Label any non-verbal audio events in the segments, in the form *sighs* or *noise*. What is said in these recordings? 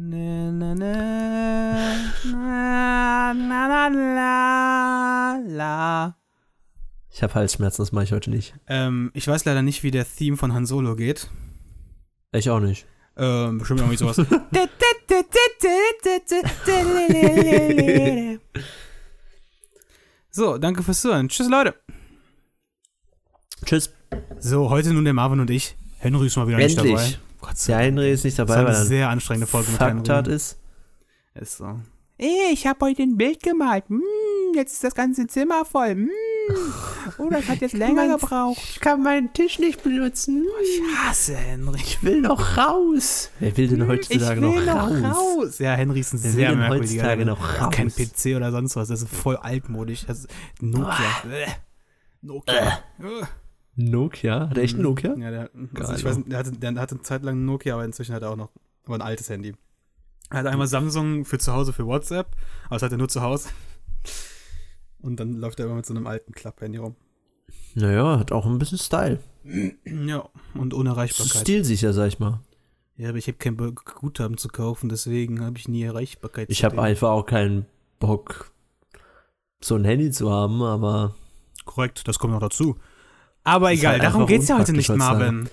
Na, na, na, na, na, na, la, la. Ich habe Halsschmerzen, das mache ich heute nicht. Ähm, ich weiß leider nicht, wie der Theme von Han Solo geht. Ich auch nicht. Ähm, bestimmt irgendwie sowas. so, danke fürs Zuhören. Tschüss, Leute. Tschüss. So, heute nun der Marvin und ich. Henry ist mal wieder nicht dabei. Gott sei Der Dank. Henry ist nicht Das dabei, war weil eine sehr anstrengende Folge mit Henry. ist. Ist so. Ey, ich habe heute ein Bild gemalt. Mm, jetzt ist das ganze Zimmer voll. Mm. Oh, das hat jetzt länger gebraucht. Ich kann meinen Tisch nicht benutzen. Ich hasse Henry. Ich will noch raus. Wer will denn heutzutage ich will noch, noch raus? raus. Ja, Henry ist ein Wer sehr merkwürdiger. heutzutage Der noch hat Kein raus? PC oder sonst was. Das ist voll altmodisch. Das ist Nokia. Äh. Nokia. Nokia? Hat er echt einen Nokia? Ja, der, also ich weiß, nicht, der, hatte, der hatte eine Zeit lang ein Nokia, aber inzwischen hat er auch noch aber ein altes Handy. Er hat einmal Samsung für zu Hause für WhatsApp, aber das hat er nur zu Hause. Und dann läuft er immer mit so einem alten Klapp-Handy rum. Naja, hat auch ein bisschen Style. Ja, und ohne Erreichbarkeit. stilsicher, sag ich mal. Ja, aber ich habe kein Be- Guthaben zu kaufen, deswegen habe ich nie Erreichbarkeit. Ich habe einfach auch keinen Bock, so ein Handy zu haben, aber Korrekt, das kommt noch dazu. Aber egal, halt darum geht's ja heute nicht. Marvin.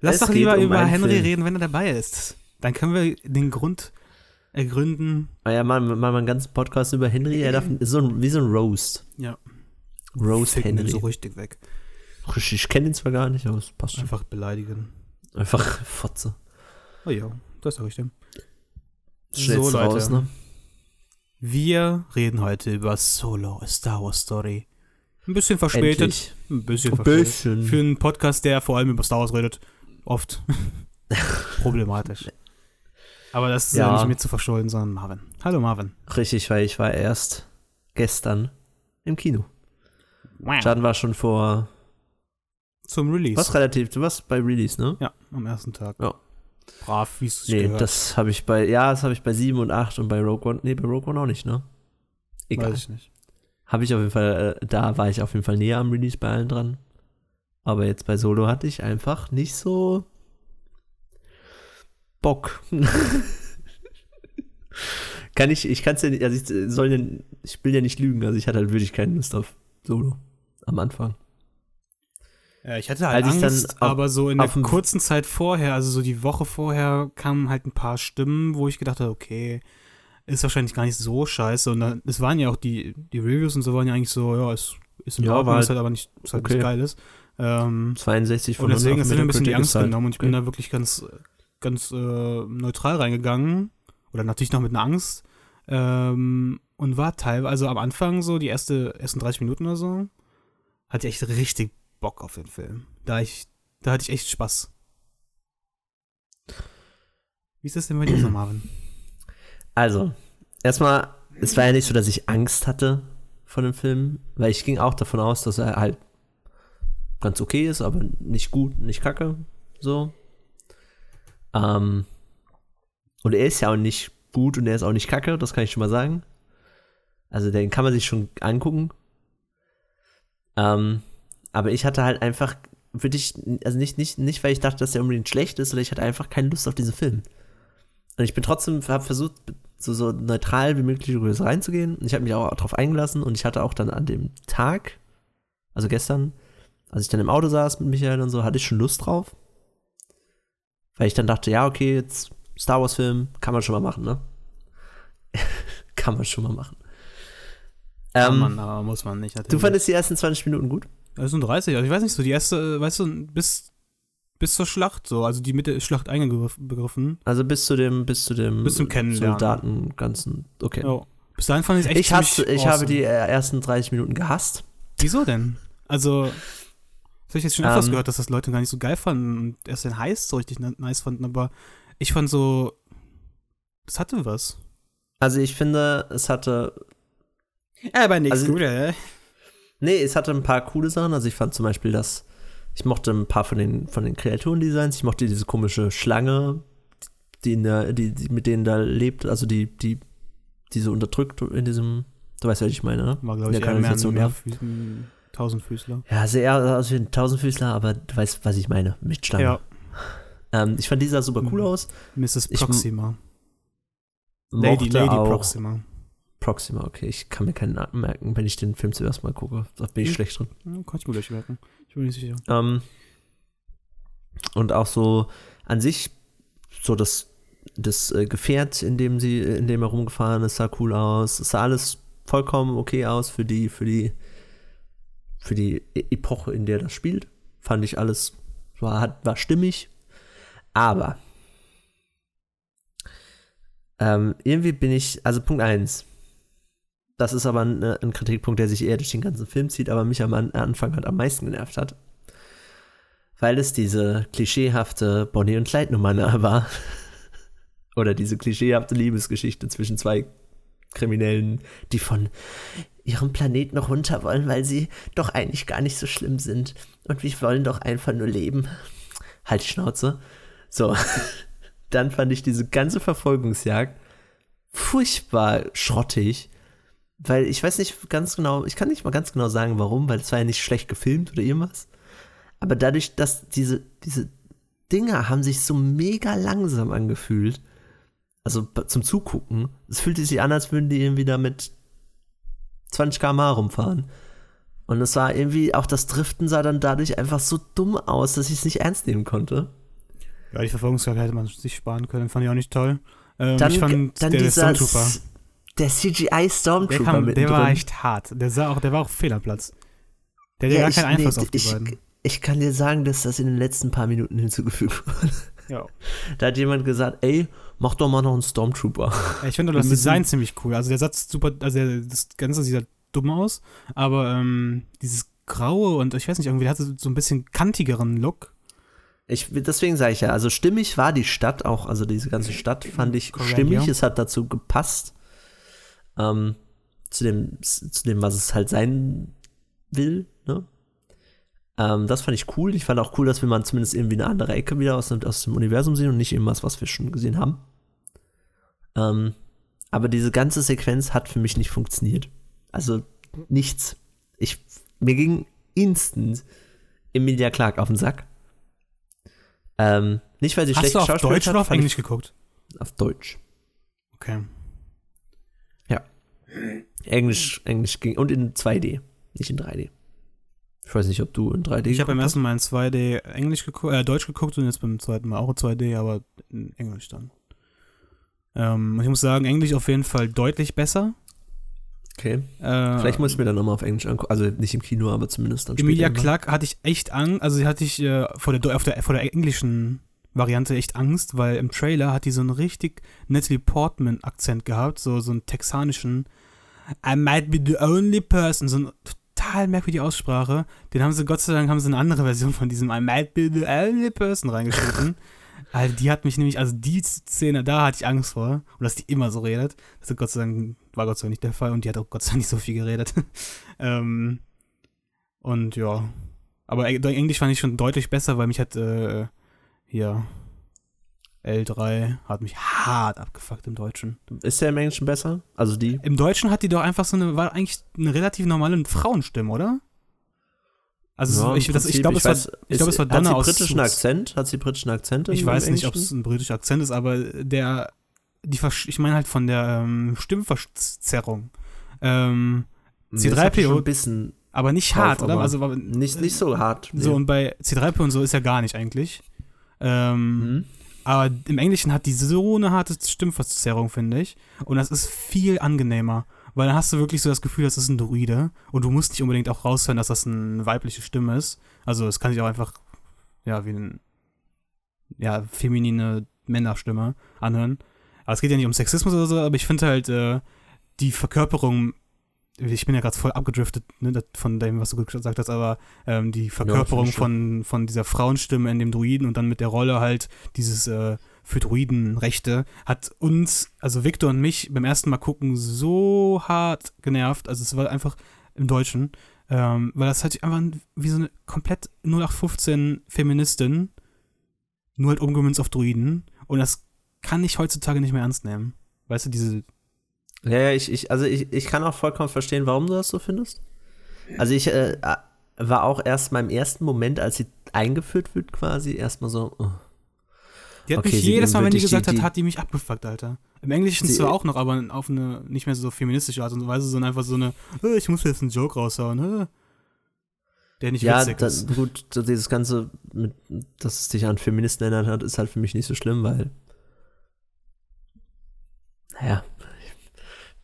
Lass Es doch lieber um über Henry Film. reden, wenn er dabei ist. Dann können wir den Grund ergründen. naja, mal, mal, mal einen ganzen Podcast über Henry, er darf, ist so ein, wie so ein Roast. Ja. Roast Ficken Henry. so richtig weg. Ich kenne ihn zwar gar nicht, aber es passt schon. Einfach beleidigen. Einfach Fotze. Oh ja, das sag ich dem. Schnellst So, Leute. raus, ne? Wir reden heute über Solo, a Star Wars Story. Ein bisschen verspätet. Endlich. Ein bisschen verspätet. bisschen. Für einen Podcast, der vor allem über Star Wars redet. Oft. *laughs* Problematisch. Aber das ist ja. Ja. nicht mir zu verschulden, sondern Marvin. Hallo Marvin. Richtig, weil ich war erst gestern im Kino. Wow. Jan war schon vor, Zum Release. was relativ, du warst bei Release, ne? Ja, am ersten Tag. Ja. Brav, wie es Nee, gehört. das habe ich bei, ja, das habe ich bei 7 und 8 und bei Rogue One, nee, bei Rogue One auch nicht, ne? Egal. Weiß ich nicht. Habe ich auf jeden Fall, äh, da war ich auf jeden Fall näher am Release bei allen dran. Aber jetzt bei Solo hatte ich einfach nicht so Bock. *laughs* kann ich, ich kann es ja nicht, also ich soll ja, ich will ja nicht lügen, also ich hatte halt wirklich keine Lust auf Solo am Anfang. Ja, ich hatte halt Als Angst, auf- aber so in der kurzen Zeit vorher, also so die Woche vorher, kamen halt ein paar Stimmen, wo ich gedacht habe, okay, ist wahrscheinlich gar nicht so scheiße. Und dann, es waren ja auch die, die Reviews und so waren ja eigentlich so, ja, es ist in Ja, Ordnung, ist halt aber nicht, ist halt okay. nicht geil ist. Ähm, 62 von und deswegen 100 ist mir ein bisschen die Angst halt genommen und ich okay. bin da wirklich ganz, ganz äh, neutral reingegangen. Oder natürlich noch mit einer Angst. Ähm, und war teilweise, also am Anfang so, die erste, ersten 30 Minuten oder so, hatte ich echt richtig Bock auf den Film. Da ich, da hatte ich echt Spaß. Wie ist das denn bei dir so, Marvin? Also, erstmal, es war ja nicht so, dass ich Angst hatte vor dem Film, weil ich ging auch davon aus, dass er halt ganz okay ist, aber nicht gut, nicht kacke, so. Ähm, und er ist ja auch nicht gut und er ist auch nicht kacke, das kann ich schon mal sagen. Also den kann man sich schon angucken. Ähm, aber ich hatte halt einfach wirklich, also nicht, nicht, nicht, weil ich dachte, dass der unbedingt schlecht ist, sondern ich hatte einfach keine Lust auf diesen Film. Und ich bin trotzdem, habe versucht, so, so neutral wie möglich über das reinzugehen. Und ich habe mich auch darauf eingelassen und ich hatte auch dann an dem Tag, also gestern, als ich dann im Auto saß mit Michael und so, hatte ich schon Lust drauf. Weil ich dann dachte, ja, okay, jetzt Star Wars-Film, kann man schon mal machen, ne? *laughs* kann man schon mal machen. Kann Ähm, man, aber muss man nicht. du Natürlich. fandest die ersten 20 Minuten gut? Das sind 30, also ich weiß nicht, so die erste, äh, weißt du, bis, bis zur Schlacht so, also die Mitte ist Schlacht eingegriffen. Also bis zu dem, bis zu dem Bis zum Kennenlernen. Soldaten ganzen, okay. Ja. Bis dahin fand ich es echt ich hasse, ich habe awesome. die äh, ersten 30 Minuten gehasst. Wieso denn? Also, das habe ich jetzt schon öfters Ähm. gehört, dass das Leute gar nicht so geil fanden und erst den Heiß so richtig ni- nice fanden, aber ich fand so, das hatte was. Also ich finde, es hatte Aber nichts Also- Gutes. Nee, es hatte ein paar coole Sachen. Also ich fand zum Beispiel, dass ich mochte ein paar von den, von den Kreaturendesigns. Ich mochte diese komische Schlange, die, in der, die, die mit denen da lebt, also die, die, die so unterdrückt in diesem, du weißt ja, was ich meine, ne? War, glaube ich, eher mehr ein. Mehrfüßen, Tausendfüßler. Ja, sehr aus wie ein Tausendfüßler, aber du weißt, was ich meine, mit Schlange. Ja, Ähm, ich fand die sah super cool Mhm. aus. Mrs. Ich- Proxima. Lady, mochte Lady auch Proxima. Proxima, okay. Ich kann mir keinen Namen merken, wenn ich den Film zuerst mal gucke. Da bin ich Hm. schlecht drin. Hm, Kann ich mir gleich merken. Ich bin nicht sicher. Ähm, und auch so an sich, so das, das äh, Gefährt, in dem sie, in dem er rumgefahren ist, sah cool aus. Es sah alles vollkommen okay aus für die, für die, für die E- Epoche, in der das spielt. Fand ich alles, war, war stimmig. Aber ähm, irgendwie bin ich, also Punkt 1. Das ist aber ein, ein Kritikpunkt, der sich eher durch den ganzen Film zieht, aber mich am An- Anfang halt am meisten genervt hat weil es diese klischeehafte Bonnie und Clyde Nummer war. *laughs* Oder diese klischeehafte Liebesgeschichte zwischen zwei Kriminellen, die von ihrem Planeten runter wollen, weil sie doch eigentlich gar nicht so schlimm sind. Und wir wollen doch einfach nur leben. Halt die Schnauze. So. *laughs* Dann fand ich diese ganze Verfolgungsjagd furchtbar schrottig. Weil ich weiß nicht ganz genau, ich kann nicht mal ganz genau sagen, warum, weil es war ja nicht schlecht gefilmt oder irgendwas. Aber dadurch, dass diese, diese Dinger haben sich so mega langsam angefühlt, also zum Zugucken, es fühlte sich an, als würden die irgendwie da mit 20 km/h rumfahren. Und es war irgendwie, auch das Driften sah dann dadurch einfach so dumm aus, dass ich es nicht ernst nehmen konnte. Ja, die Verfolgungsjagd hätte man sich sparen können. Fand ich auch nicht toll. Ähm, Dann, ich fand dann der dieser, Stormtrooper. Der CGI Der, Stormtrooper kam, mit der war echt hart. Der, sah auch, der war auch fehl am Platz. Der hatte ja, gar ich, keinen Einfluss nee, auf die ich, beiden. ich kann dir sagen, dass das in den letzten paar Minuten hinzugefügt wurde. Ja. Da hat jemand gesagt, ey, mach doch mal noch einen Stormtrooper. Ich finde das Design ziemlich cool. Also der Satz super, also der, das Ganze sieht halt dumm aus, aber ähm, dieses Graue und ich weiß nicht, irgendwie hat es so ein bisschen kantigeren Look. Ich, deswegen sage ich ja, also stimmig war die Stadt auch, also diese ganze Stadt fand ich Correct, stimmig, es hat dazu gepasst. Ähm, zu dem, zu dem, was es halt sein will, ne? Ähm, das fand ich cool. Ich fand auch cool, dass wir mal zumindest irgendwie eine andere Ecke wieder aus, dem- aus dem Universum sehen und nicht irgendwas, was wir schon gesehen haben. Ähm, aber diese ganze Sequenz hat für mich nicht funktioniert. Also nichts. Ich, mir ging instant Emilia Clark auf den Sack. Ähm, nicht, weil sie Hast schlecht du auf Deutsch hat, oder auf Englisch geguckt? Auf Deutsch. Okay. Englisch, Englisch ging. Und in 2D, nicht in 3D. Ich weiß nicht, ob du in 3D Ich habe beim ersten Mal in 2D Englisch geguckt, äh, Deutsch geguckt und jetzt beim zweiten Mal auch in 2D, aber in Englisch dann. Ähm, ich muss sagen, Englisch auf jeden Fall deutlich besser. Okay. Äh, Vielleicht muss ich mir dann nochmal auf Englisch angucken. Also nicht im Kino, aber zumindest dann Emilia später. Clark hatte ich echt Angst, also die hatte ich äh, vor, der, auf der, vor der englischen Variante echt Angst, weil im Trailer hat die so einen richtig Natalie Portman-Akzent gehabt, so, so einen texanischen I might be the only person, so eine total merkwürdige Aussprache. Den haben sie, Gott sei Dank, haben sie eine andere Version von diesem I might be the only person reingeschnitten. *laughs* Also die hat mich nämlich, also die Szene, da hatte ich Angst vor. Und dass die immer so redet. Das ist Gott sei Dank, war Gott sei Dank nicht der Fall und die hat auch Gott sei Dank nicht so viel geredet. *laughs* ähm, und ja. Aber Eng- Englisch fand ich schon deutlich besser, weil mich hat äh, hier L3 hat mich hart abgefuckt im Deutschen. Ist der im Englischen besser? Also die? Im Deutschen hat die doch einfach so eine, war eigentlich eine relativ normale Frauenstimme, oder? Also Ja, ich, das, ich glaube, es, war- weiß, ich glaub, es war Hat Donner sie aus britischen Suits. Akzent? Hat sie britischen Akzent? Ich weiß nicht, ob es ein britischer Akzent ist, aber der, die, ich meine halt von der ähm, Stimmverzerrung. Ähm, Nee, das hat die C3PO schon ein bisschen aber nicht Drauf, hart, oder? aber Also aber, nicht, nicht so hart. so und bei C3PO und so ist ja gar nicht eigentlich. Ähm, Mhm. Aber im Englischen hat die so eine harte Stimmverzerrung, finde ich. Und das ist viel angenehmer. Weil dann hast du wirklich so das Gefühl, das ist ein Druide. Und du musst nicht unbedingt auch raushören, dass das eine weibliche Stimme ist. Also es kann sich auch einfach, ja, wie eine, ja, feminine Männerstimme anhören. Aber es geht ja nicht um Sexismus oder so, aber ich finde halt, äh, die Verkörperung, ich bin ja gerade voll abgedriftet ne, von dem, was du gesagt hast, aber ähm, die Verkörperung ich von, von dieser Frauenstimme in dem Druiden und dann mit der Rolle halt dieses äh, für Druidenrechte hat uns, also Victor und mich beim ersten Mal gucken so hart genervt, also es war einfach im Deutschen, ähm, weil das halt einfach wie so eine komplett 0815 Feministin, nur halt umgemünzt auf Druiden. Und das kann ich heutzutage nicht mehr ernst nehmen. Weißt du, diese Ja, ja, ich, ich, also ich, ich kann auch vollkommen verstehen, warum du das so findest. Also ich äh, war auch erst mal im ersten Moment, als sie eingeführt wird, quasi, erstmal so. oh. Die hat Okay, mich jedes Mal, wenn die wirklich die- gesagt hat, die- hat die mich abgefuckt, Alter. Im Englischen Sie- zwar auch noch, aber auf eine nicht mehr so feministische Art und Weise, sondern einfach so eine, "Äh, ich muss jetzt einen Joke raushauen, äh. der nicht ja, witzig da, ist. gut, so dieses Ganze, mit, dass es dich an Feministen erinnert hat, ist halt für mich nicht so schlimm, weil, naja,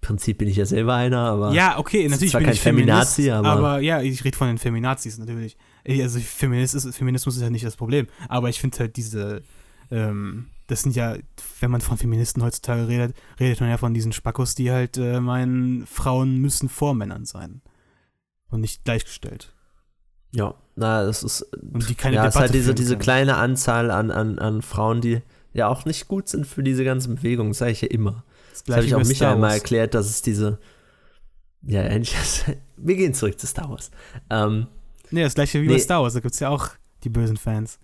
Prinzip bin ich ja selber einer, aber Ja, okay, natürlich zwar bin kein ich Feminist, Feminazi, aber- ja, ich rede von den Feminazis natürlich. Ich, also Feminist ist, Feminismus ist ja nicht das Problem, aber ich finde halt diese, ähm, das sind ja, wenn man von Feministen heutzutage redet, redet man ja von diesen Spackos, die halt äh, meinen, Frauen müssen vor Männern sein und nicht gleichgestellt. ja, na, das ist, Und die keine ja, es ist Debatte halt diese, diese kleine Anzahl an, an, an Frauen, die ja auch nicht gut sind für diese ganzen Bewegungen, sage ich ja immer. Das, Das habe ich auch wie bei Michael Star mal Wars. erklärt, dass es diese, ja, eigentlich, *laughs* wir gehen zurück zu Star Wars. Ähm, Nee, das gleiche wie bei Nee. Star Wars, da gibt es ja auch die bösen Fans.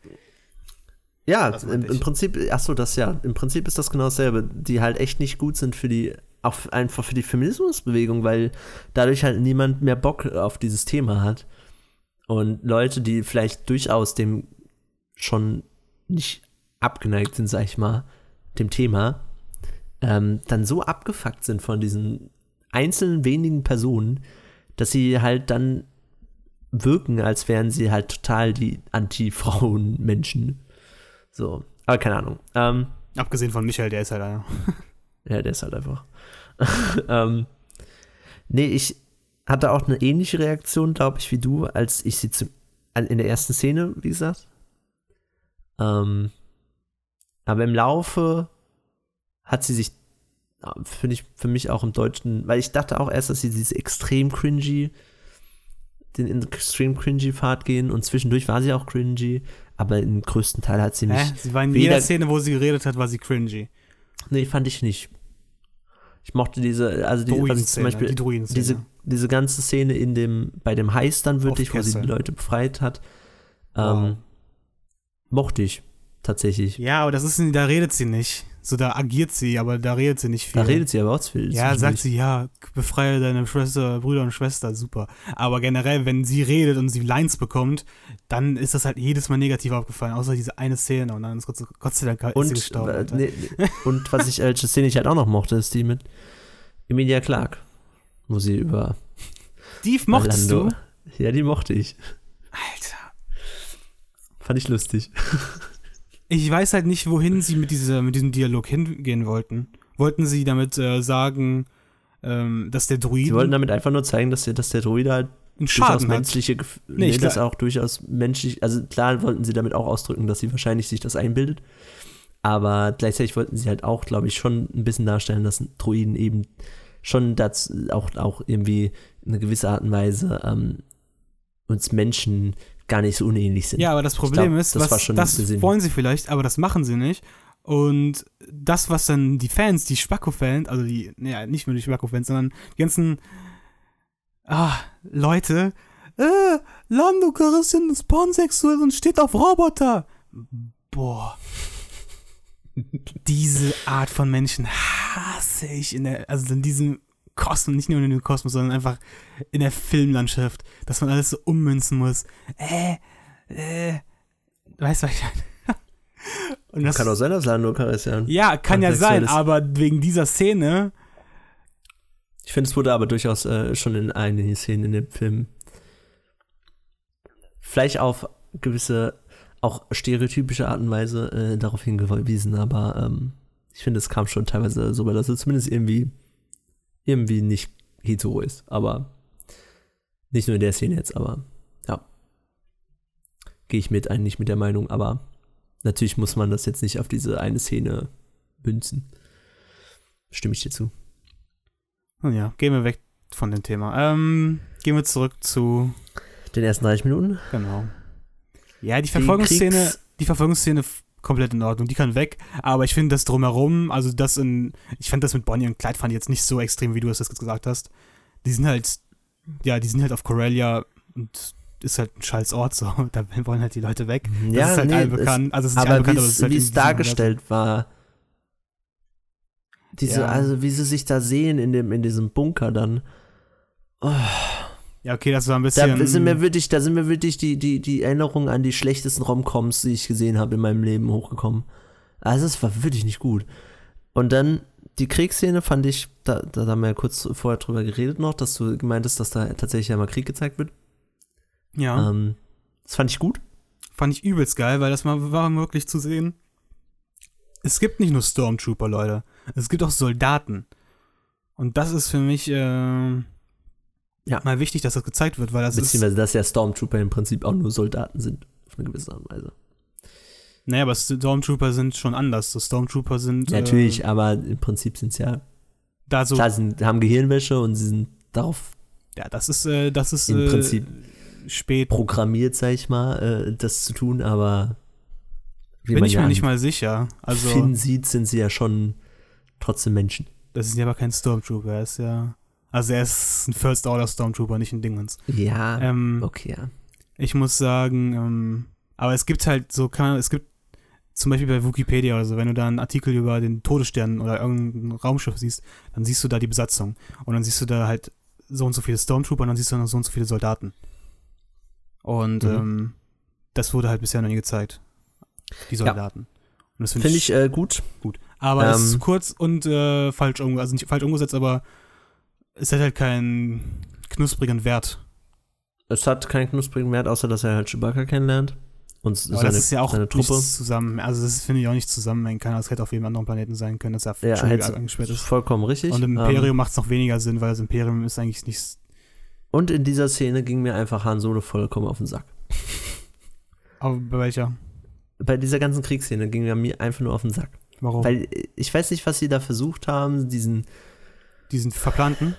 Ja, im, im. Prinzip, achso, das ja, im Prinzip ist das genau dasselbe, die halt echt nicht gut sind für die, auch einfach für die Feminismusbewegung, weil dadurch halt niemand mehr Bock auf dieses Thema hat. Und Leute, die vielleicht durchaus dem schon nicht abgeneigt sind, sag ich mal, dem Thema, ähm, dann so abgefuckt sind von diesen einzelnen wenigen Personen, dass sie halt dann wirken, als wären sie halt total die Anti-Frauen-Menschen. So, aber keine Ahnung. Ähm, Abgesehen von Michael, der ist halt einer. *laughs* ja, der ist halt einfach. *laughs* ähm, nee, ich hatte auch eine ähnliche Reaktion, glaube ich, wie du, als ich sie zum, an- in der ersten Szene, wie gesagt. Ähm, aber im Laufe hat sie sich, finde ich, für mich auch im Deutschen, weil ich dachte auch erst, dass sie dieses extrem cringy, den extrem cringy Pfad gehen und zwischendurch war sie auch cringy, aber im größten Teil hat sie mich Hä? Sie war in jeder Szene, wo sie geredet hat, war sie cringy. Nee, fand ich nicht. Ich mochte diese, also die, was ich zum Beispiel, die diese, diese ganze Szene in dem, bei dem Heist dann wirklich, wo sie die Leute befreit hat, Wow. ähm, mochte ich tatsächlich. Ja, aber das ist, da redet sie nicht. So, da agiert sie, aber da redet sie nicht viel. Da redet sie aber auch viel. ja, sagt sie, ja, befreie deine Schwester, Brüder und Schwester, super. Aber generell, wenn sie redet und sie Lines bekommt, dann ist das halt jedes Mal negativ aufgefallen, außer diese eine Szene und dann ist Gott, Gott sei Dank ist sie Und, gestorben. Alter. nee, nee. und was ich als *laughs* Szene ich halt auch noch mochte, ist die mit Emilia Clark, wo sie über Die mochtest Orlando- du? Ja, die mochte ich. Alter. Fand ich lustig. *laughs* Ich weiß halt nicht, wohin sie mit, dieser, mit diesem Dialog hingehen wollten. Wollten sie damit äh, sagen, ähm, dass der Druid Sie wollten damit einfach nur zeigen, dass der, dass der Druide halt einen durchaus Schaden hat? menschliche Gef Nee, das auch durchaus menschlich, also klar wollten sie damit auch ausdrücken, dass sie wahrscheinlich sich das einbildet, aber gleichzeitig wollten sie halt auch, glaube ich, schon ein bisschen darstellen, dass Druiden eben schon das auch, auch irgendwie in einer gewissen Art und Weise ähm, uns Menschen gar nicht so unähnlich sind. Ja, aber das Problem glaub, ist, das was, das wollen sie vielleicht, aber das machen sie nicht. Und das, was dann die Fans, die Spacko-Fans, also die, naja, nicht nur die Spacko-Fans, sondern die ganzen ah, Leute, äh, Lando Calrissian ist pansexuell und steht auf Roboter. Boah. *laughs* Diese Art von Menschen hasse ich in der, also in diesem Kosmos, nicht nur in dem Kosmos, sondern einfach in der Filmlandschaft, dass man alles so ummünzen muss. Äh, äh, weißt du, was ich meine? *laughs* Und das, Kann auch sein, dass Lando Calrissian. ja, kann ja sein, ist. aber wegen dieser Szene, Ich finde, es wurde aber durchaus äh, schon in einigen Szenen in dem Film vielleicht auf gewisse, auch stereotypische Art und Weise äh, darauf hingewiesen, aber ähm, ich finde, es kam schon teilweise so, dass er zumindest irgendwie, irgendwie nicht hetero ist, aber nicht nur in der Szene jetzt, aber ja. Gehe ich mit, eigentlich mit der Meinung, aber natürlich muss man das jetzt nicht auf diese eine Szene münzen. Stimme ich dir zu. nun ja, gehen wir weg von dem Thema. Ähm, gehen wir zurück zu, Den ersten 30 Minuten. genau. Ja, die Verfolgungsszene, die Verfolgungsszene komplett in Ordnung, die kann weg, aber ich finde das drumherum, also das in, ich fand das mit Bonnie und Clyde fand ich jetzt nicht so extrem, wie du es jetzt gesagt hast. Die sind halt, ja, die sind halt auf Corellia und ist halt ein scheiß Ort so, *laughs* da wollen halt die Leute weg. Das Ja, ist halt nee, allen es- bekannt, also es ist aber allen bekannt, wie aber es ist halt wie es dargestellt war, diese, Ja. also wie sie sich da sehen in dem in diesem Bunker dann, Ja, okay, das war ein da bisschen. sind mir wirklich, da sind mir wirklich die die die Erinnerungen an die schlechtesten Romcoms, die ich gesehen habe in meinem Leben hochgekommen. Also es war wirklich nicht gut. Und dann die Kriegsszene fand ich, da, da haben wir ja kurz vorher drüber geredet noch, dass du gemeint hast, dass da tatsächlich einmal Krieg gezeigt wird. Ja. Ähm, das fand ich gut. Fand ich übelst geil, weil das mal war möglich zu sehen. Es gibt nicht nur Stormtrooper, Leute. Es gibt auch Soldaten. Und das ist für mich äh, Ja. mal wichtig, dass das gezeigt wird, weil das ist. Beziehungsweise, dass ja Stormtrooper im Prinzip auch nur Soldaten sind. Auf eine gewisse Art und Weise. Naja, aber Stormtrooper sind schon anders. So Stormtrooper sind. Natürlich, Äh, aber im Prinzip sind es ja. da so. Klar, sie sind, haben Gehirnwäsche und sie sind darauf Ja, das ist, äh, das ist Im äh, Prinzip spät. programmiert, sag ich mal, äh, das zu tun, aber. Bin ich ja mir nicht mal sicher. Also, Finn sieht, sind sie ja schon trotzdem Menschen. das ist ja aber kein Stormtrooper. Er ist ja. Also, er ist ein First Order Stormtrooper, nicht ein Dingens. Ja, Ähm, okay, ja. Ich muss sagen, ähm, aber es gibt halt so, kann es gibt zum Beispiel bei Wikipedia oder so, wenn du da einen Artikel über den Todesstern oder irgendein Raumschiff siehst, dann siehst du da die Besatzung. Und dann siehst du da halt so und so viele Stormtrooper und dann siehst du noch so und so viele Soldaten. Und Mhm. ähm, das wurde halt bisher noch nie gezeigt. Die Soldaten. Und das finde Finde ich, ich äh, gut. gut. Aber es ist ähm, kurz und äh, falsch. Also nicht falsch umgesetzt, aber es hat halt keinen knusprigen Wert. Es hat keinen knusprigen Wert, außer dass er halt Chewbacca kennenlernt. Und Aber seine, das ist ja auch seine Truppe. zusammen. Also das finde ich auch nicht zusammenhängen kann. Das hätte auf jedem anderen Planeten sein können, dass er Ja, schon angesperrt ist. vollkommen richtig. Und im Ähm, Imperium macht es noch weniger Sinn, weil das Imperium ist eigentlich nicht. und in dieser Szene ging mir einfach Han Solo vollkommen auf den Sack. *laughs* Aber bei welcher? Bei dieser ganzen Kriegsszene ging er mir einfach nur auf den Sack. Warum? Weil äh, ich weiß nicht, was sie da versucht haben, diesen, die sind verplanten.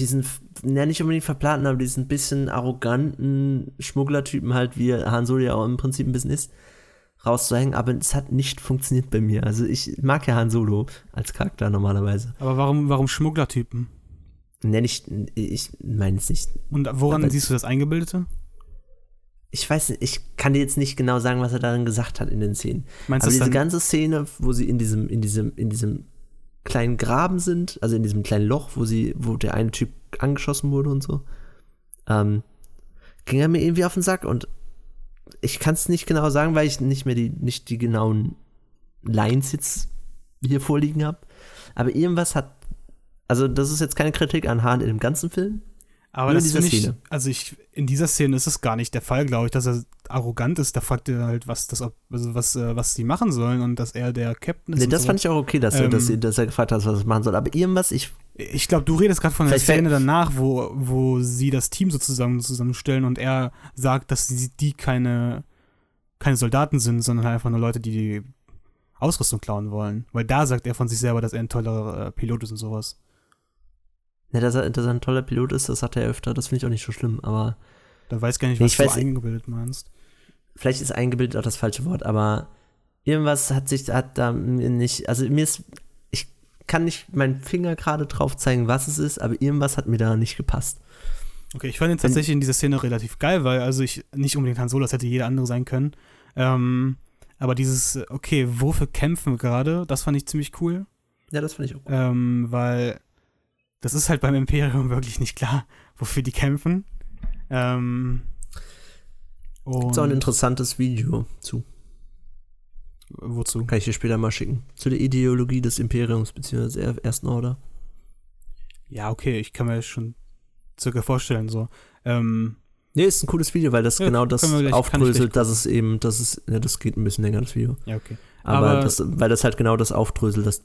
Diesen, ja nicht unbedingt verplanten, aber diesen bisschen arroganten Schmugglertypen halt, wie Han Solo ja auch im Prinzip ein bisschen ist, rauszuhängen. Aber es hat nicht funktioniert bei mir. Also ich mag ja Han Solo als Charakter normalerweise. Aber warum, warum Schmugglertypen? Nenne ich, ich meine es nicht. Und woran Aber- siehst du das Eingebildete? Ich weiß nicht, ich kann dir jetzt nicht genau sagen, was er darin gesagt hat in den Szenen. Meinst Aber diese ganze Szene, wo sie in diesem, in diesem, in diesem kleinen Graben sind, also in diesem kleinen Loch, wo sie, wo der eine Typ angeschossen wurde und so, ähm, ging er mir irgendwie auf den Sack und ich kann es nicht genau sagen, weil ich nicht mehr die, nicht die genauen Lines jetzt hier vorliegen habe. Aber irgendwas hat, also das ist jetzt keine Kritik an Hahn in dem ganzen Film. Aber nur das in dieser finde ich, Szene. also ich, in dieser Szene ist es gar nicht der Fall, glaube ich, dass er arrogant ist. Da fragt er halt, was das, also was, äh, was die machen sollen und dass er der Captain ist. Nee, das so. fand ich auch okay, dass, er, Ähm, dass, dass er gefragt hat, was er machen soll. Aber irgendwas, ich Ich glaube, du redest gerade von der Szene danach, wo, wo sie das Team so zusammen, zusammenstellen und er sagt, dass sie, die keine, keine Soldaten sind, sondern halt einfach nur Leute, die die Ausrüstung klauen wollen. Weil da sagt er von sich selber, dass er ein toller äh, Pilot ist und sowas. Ja, dass er, dass er ein toller Pilot ist, das sagt er öfter, das finde ich auch nicht so schlimm, aber Da weiß gar nicht, Nee, was ich du weiß- eingebildet meinst. vielleicht ist eingebildet auch das falsche Wort, aber irgendwas hat sich, hat da nicht, also mir ist, ich kann nicht meinen Finger gerade drauf zeigen, was es ist, aber irgendwas hat mir da nicht gepasst. Okay, ich fand ihn tatsächlich in dieser Szene relativ geil, weil also ich nicht unbedingt Han Solo, das hätte jeder andere sein können. Ähm, aber dieses, okay, wofür kämpfen wir gerade, das fand ich ziemlich cool. Ja, das finde ich auch gut. Ähm, weil das ist halt beim Imperium wirklich nicht klar, wofür die kämpfen. Ähm, Gibt auch ein interessantes Video zu. wozu? Kann ich dir später mal schicken. Zu der Ideologie des Imperiums, beziehungsweise der Ersten Order. Ja, okay, ich kann mir schon circa vorstellen, so. Ähm, Nee, ist ein cooles Video, weil das Ja, genau das gleich aufdröselt, dass es eben, dass es, ja, das geht ein bisschen länger, das Video. ja, okay. Aber, Aber- das, weil das halt genau das aufdröselt, dass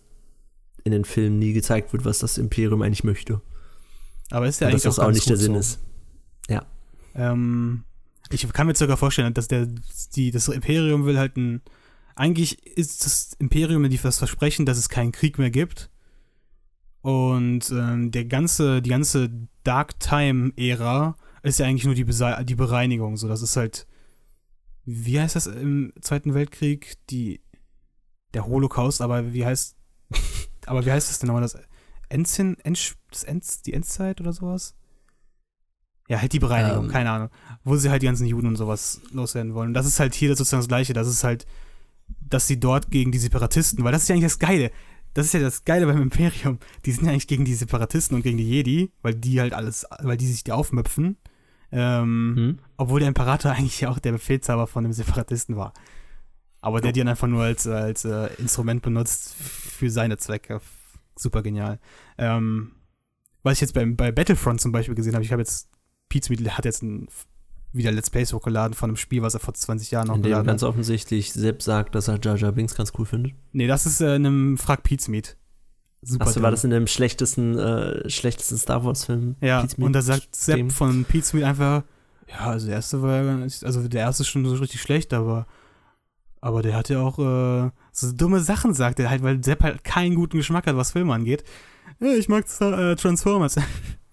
in den Filmen nie gezeigt wird, was das Imperium eigentlich möchte. Aber ist ja Und dass eigentlich das auch, auch nicht der Sinn so. ist. Ähm, ich kann mir sogar vorstellen, dass der, die, das Imperium will halt ein. Eigentlich ist das Imperium die das Versprechen, dass es keinen Krieg mehr gibt. Und ähm, der ganze, die ganze Dark Time-Ära ist ja eigentlich nur die, Bese die Bereinigung. So, das ist halt. Wie heißt das im Zweiten Weltkrieg? Die. Der Holocaust, aber wie heißt. Aber wie heißt das denn nochmal? Das Endzin, End, das End, die Endzeit oder sowas? Ja, halt die Bereinigung, Ähm. keine Ahnung. Wo sie halt die ganzen Juden und sowas loswerden wollen. Das ist halt hier sozusagen das Gleiche. Das ist halt, dass sie dort gegen die Separatisten, weil das ist ja eigentlich das Geile. Das ist ja das Geile beim Imperium. Die sind ja eigentlich gegen die Separatisten und gegen die Jedi, weil die halt alles, weil die sich die aufmöpfen. Ähm, Hm? obwohl der Imperator *laughs* eigentlich ja auch der Befehlshaber von dem Separatisten war. Aber der die dann einfach nur als, als äh, Instrument benutzt für seine Zwecke. Super genial. Ähm, was ich jetzt bei, bei Battlefront zum Beispiel gesehen habe, ich habe jetzt, Pete hat jetzt ein, wieder Let's Plays hochgeladen von einem Spiel, was er vor 20 Jahren noch geladen ganz hat. offensichtlich selbst sagt, dass er Jar Jar Binks ganz cool findet. Nee, das ist äh, in einem Frag Pete Meet. Super. Achso, war das in dem schlechtesten, äh, schlechtesten Star Wars-Film? Ja, Pete's und da sagt Sepp von Pete's Meat einfach, ja, also der erste war ja, gar nicht- also der erste ist schon so richtig schlecht, aber aber der hat ja auch äh, so dumme Sachen, sagt er halt, weil Sepp halt keinen guten Geschmack hat, was Filme angeht. Ja, ich mag äh, Transformers.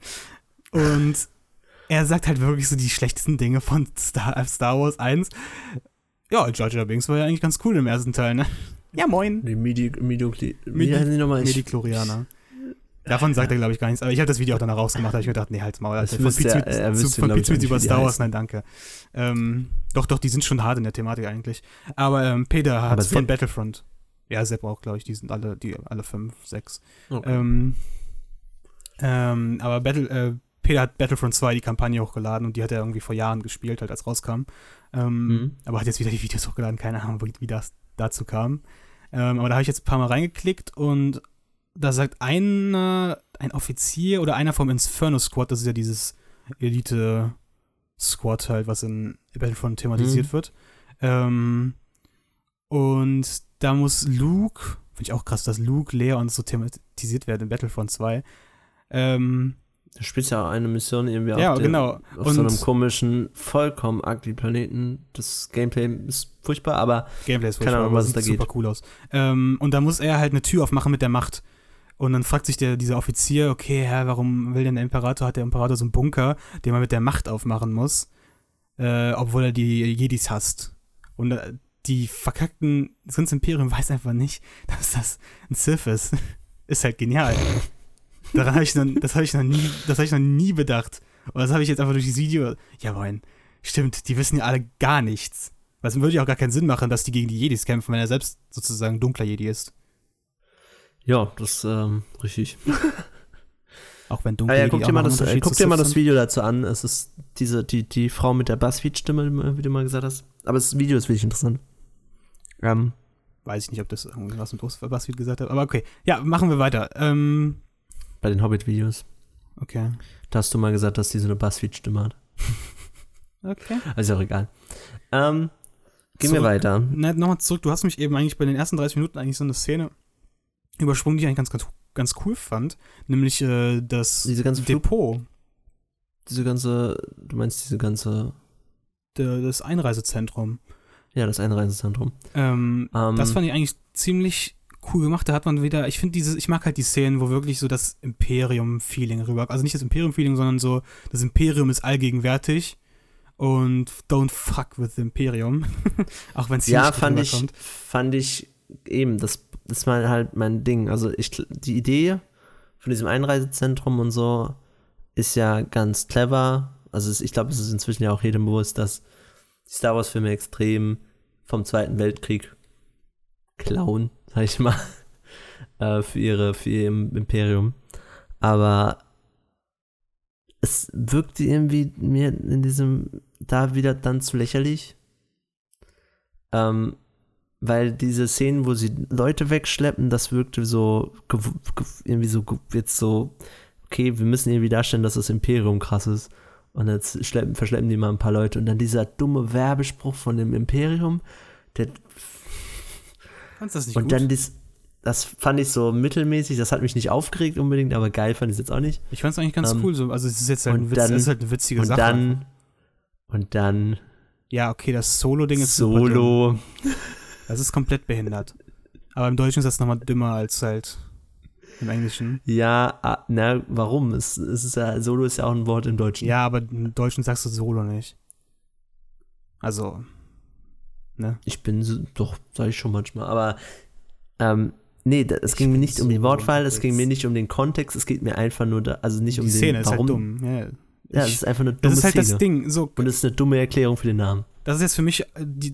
*laughs* und er sagt halt wirklich so die schlechtesten Dinge von Star, äh, Star Wars 1. Ja, Jar Jar Binks war ja eigentlich ganz cool im ersten Teil, ne? Ja, moin. Die Midi, Midi, Midi- wie heißen die nochmal? Ich- Mediklorianer. Davon sagt er, glaube ich, gar nichts. Aber ich habe das Video auch danach rausgemacht, da habe ich mir gedacht, nee, halt's Maul. Alter. Von Pizza von nicht, über Star Wars, nein, danke. Ähm, doch, doch, die sind schon hart in der Thematik eigentlich. Aber ähm, Peter hat von Battlefront. Ja, Sepp auch, glaube ich, die sind alle, die alle fünf, sechs. Okay. Ähm, ähm, aber Battle, äh, Peter hat Battlefront 2 die Kampagne hochgeladen und die hat er irgendwie vor Jahren gespielt, halt als rauskam. Ähm, Mhm. Aber hat jetzt wieder die Videos hochgeladen, keine Ahnung, wie, wie das dazu kam. Ähm, aber da habe ich jetzt ein paar Mal reingeklickt und da sagt einer, ein Offizier oder einer vom Inferno Squad, das ist ja dieses Elite-Squad halt, was in Battlefront thematisiert Mhm. wird. Ähm, und da muss Luke, finde ich auch krass, dass Luke, Leia und so thematisiert werden in Battlefront 2. Ähm, Du spielst ja auch eine Mission irgendwie ja, auf, der, genau. auf Und so einem komischen, vollkommen ugly Planeten. Das Gameplay ist furchtbar, aber Gameplay ist Keine furchtbar, Ahnung, aber was es da super geht. cool aus. Ähm, und da muss er halt eine Tür aufmachen mit der Macht. Und dann fragt sich der, dieser Offizier, okay, Herr, warum will denn der Imperator, hat der Imperator so einen Bunker, den man mit der Macht aufmachen muss, äh, obwohl er die Jedis hasst. Und äh, die verkackten, das ganze Imperium weiß einfach nicht, *laughs* dass das ein Sith ist. *laughs* ist halt genial. Daran habe ich noch, das habe ich noch nie, ich noch nie bedacht. Und das habe ich jetzt einfach durch dieses Video, ja moin, stimmt, die wissen ja alle gar nichts. Was würde ja auch gar keinen Sinn machen, dass die gegen die Jedis kämpfen, wenn er selbst sozusagen dunkler Jedi ist. Ja, das ähm, richtig. *laughs* Auch wenn dunkler Ah ja, Jedi guck auch dir mal das, äh, guck dir mal das. Video dazu an. Es ist diese, die, die Frau mit der Buzzfeed-Stimme, wie du mal gesagt hast. Aber das Video ist wirklich interessant. Ähm, Weiß ich nicht, ob das irgendwas mit Buzzfeed gesagt hat, aber okay. Ja, machen wir weiter. Ähm, bei den Hobbit-Videos. okay. Da hast du mal gesagt, dass die so eine Buzzfeed-Stimme hat. *laughs* Okay. Also auch egal. Ähm, gehen wir Zurück. weiter. Na, nochmal zurück, du hast mich eben eigentlich bei den ersten 30 Minuten eigentlich so eine Szene übersprungen, die ich eigentlich ganz, ganz, ganz cool fand. Nämlich äh, das Diese ganze Flug, Depot, diese ganze, du meinst diese ganze, de, das Einreisezentrum. ja, das Einreisezentrum. Ähm, Ähm, Das fand ich eigentlich ziemlich cool gemacht. Da hat man wieder, ich finde diese, ich mag halt die Szenen, wo wirklich so das Imperium-Feeling rüber, also nicht das Imperium-Feeling, sondern so, das Imperium ist allgegenwärtig und don't fuck with the Imperium. *laughs* Auch wenn es ja, fand ich, fand ich eben, das, das war halt mein Ding. Also ich, die Idee von diesem Einreisezentrum und so ist ja ganz clever. Also es, ich glaube, es ist inzwischen ja auch jedem bewusst, dass die Star Wars Filme extrem vom Zweiten Weltkrieg klauen, sag ich mal, *laughs* äh, für ihre, für ihr Imperium. Aber es wirkte irgendwie mir in diesem da wieder dann zu lächerlich. Ähm, weil diese Szenen, wo sie Leute wegschleppen, das wirkte so irgendwie so jetzt so, okay, wir müssen irgendwie darstellen, dass das Imperium krass ist. Und jetzt schleppen, verschleppen die mal ein paar Leute. Und dann dieser dumme Werbespruch von dem Imperium, der, *laughs* Fandst das nicht und gut? dann dies, das fand ich so mittelmäßig, das hat mich nicht aufgeregt unbedingt, aber geil fand ich es jetzt auch nicht. ich fand es eigentlich ganz ähm, cool. So. Also es ist jetzt halt, ein Witz, dann- ist halt eine witzige Und Sache. dann, und dann ja, okay, das Solo-Ding ist super dumm. *laughs* Das ist komplett behindert. Aber im Deutschen ist das nochmal dümmer als halt im Englischen. Ja, ah, na, warum? Es, es ist ja, Solo ist ja auch ein Wort im Deutschen. Ja, aber im Deutschen sagst du Solo nicht. Also, ne? Ich bin doch, sag ich schon manchmal, aber ähm, nee, es Ich ging mir nicht um die so Wortwahl, es ging mir nicht um den Kontext, es geht mir einfach nur da, also nicht um die Szene den, ist halt warum. dumm. Ja, Ja, es ich, ist einfach eine dumme das ist halt Szene. das Ding. So, Und es ist eine dumme Erklärung für den Namen. das ist jetzt für mich äh, die,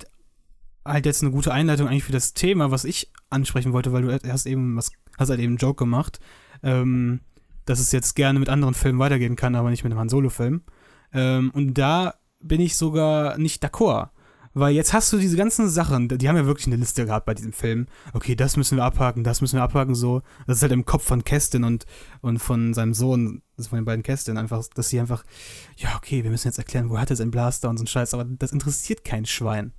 halt jetzt eine gute Einleitung eigentlich für das Thema, was ich ansprechen wollte, weil du hast eben was, hast halt eben einen Joke gemacht, ähm, dass es jetzt gerne mit anderen Filmen weitergehen kann, aber nicht mit einem Han Solo-Film. Ähm, und da bin ich sogar nicht d'accord, Weil jetzt hast du diese ganzen Sachen, die haben ja wirklich eine Liste gehabt bei diesem Film. Okay, das müssen wir abhaken, das müssen wir abhaken, so. Das ist halt im Kopf von Kestin und, und von seinem Sohn, also von den beiden Kestin, einfach, dass sie einfach, ja, okay, wir müssen jetzt erklären, wo hat er seinen Blaster und so ein Scheiß, aber das interessiert kein Schwein.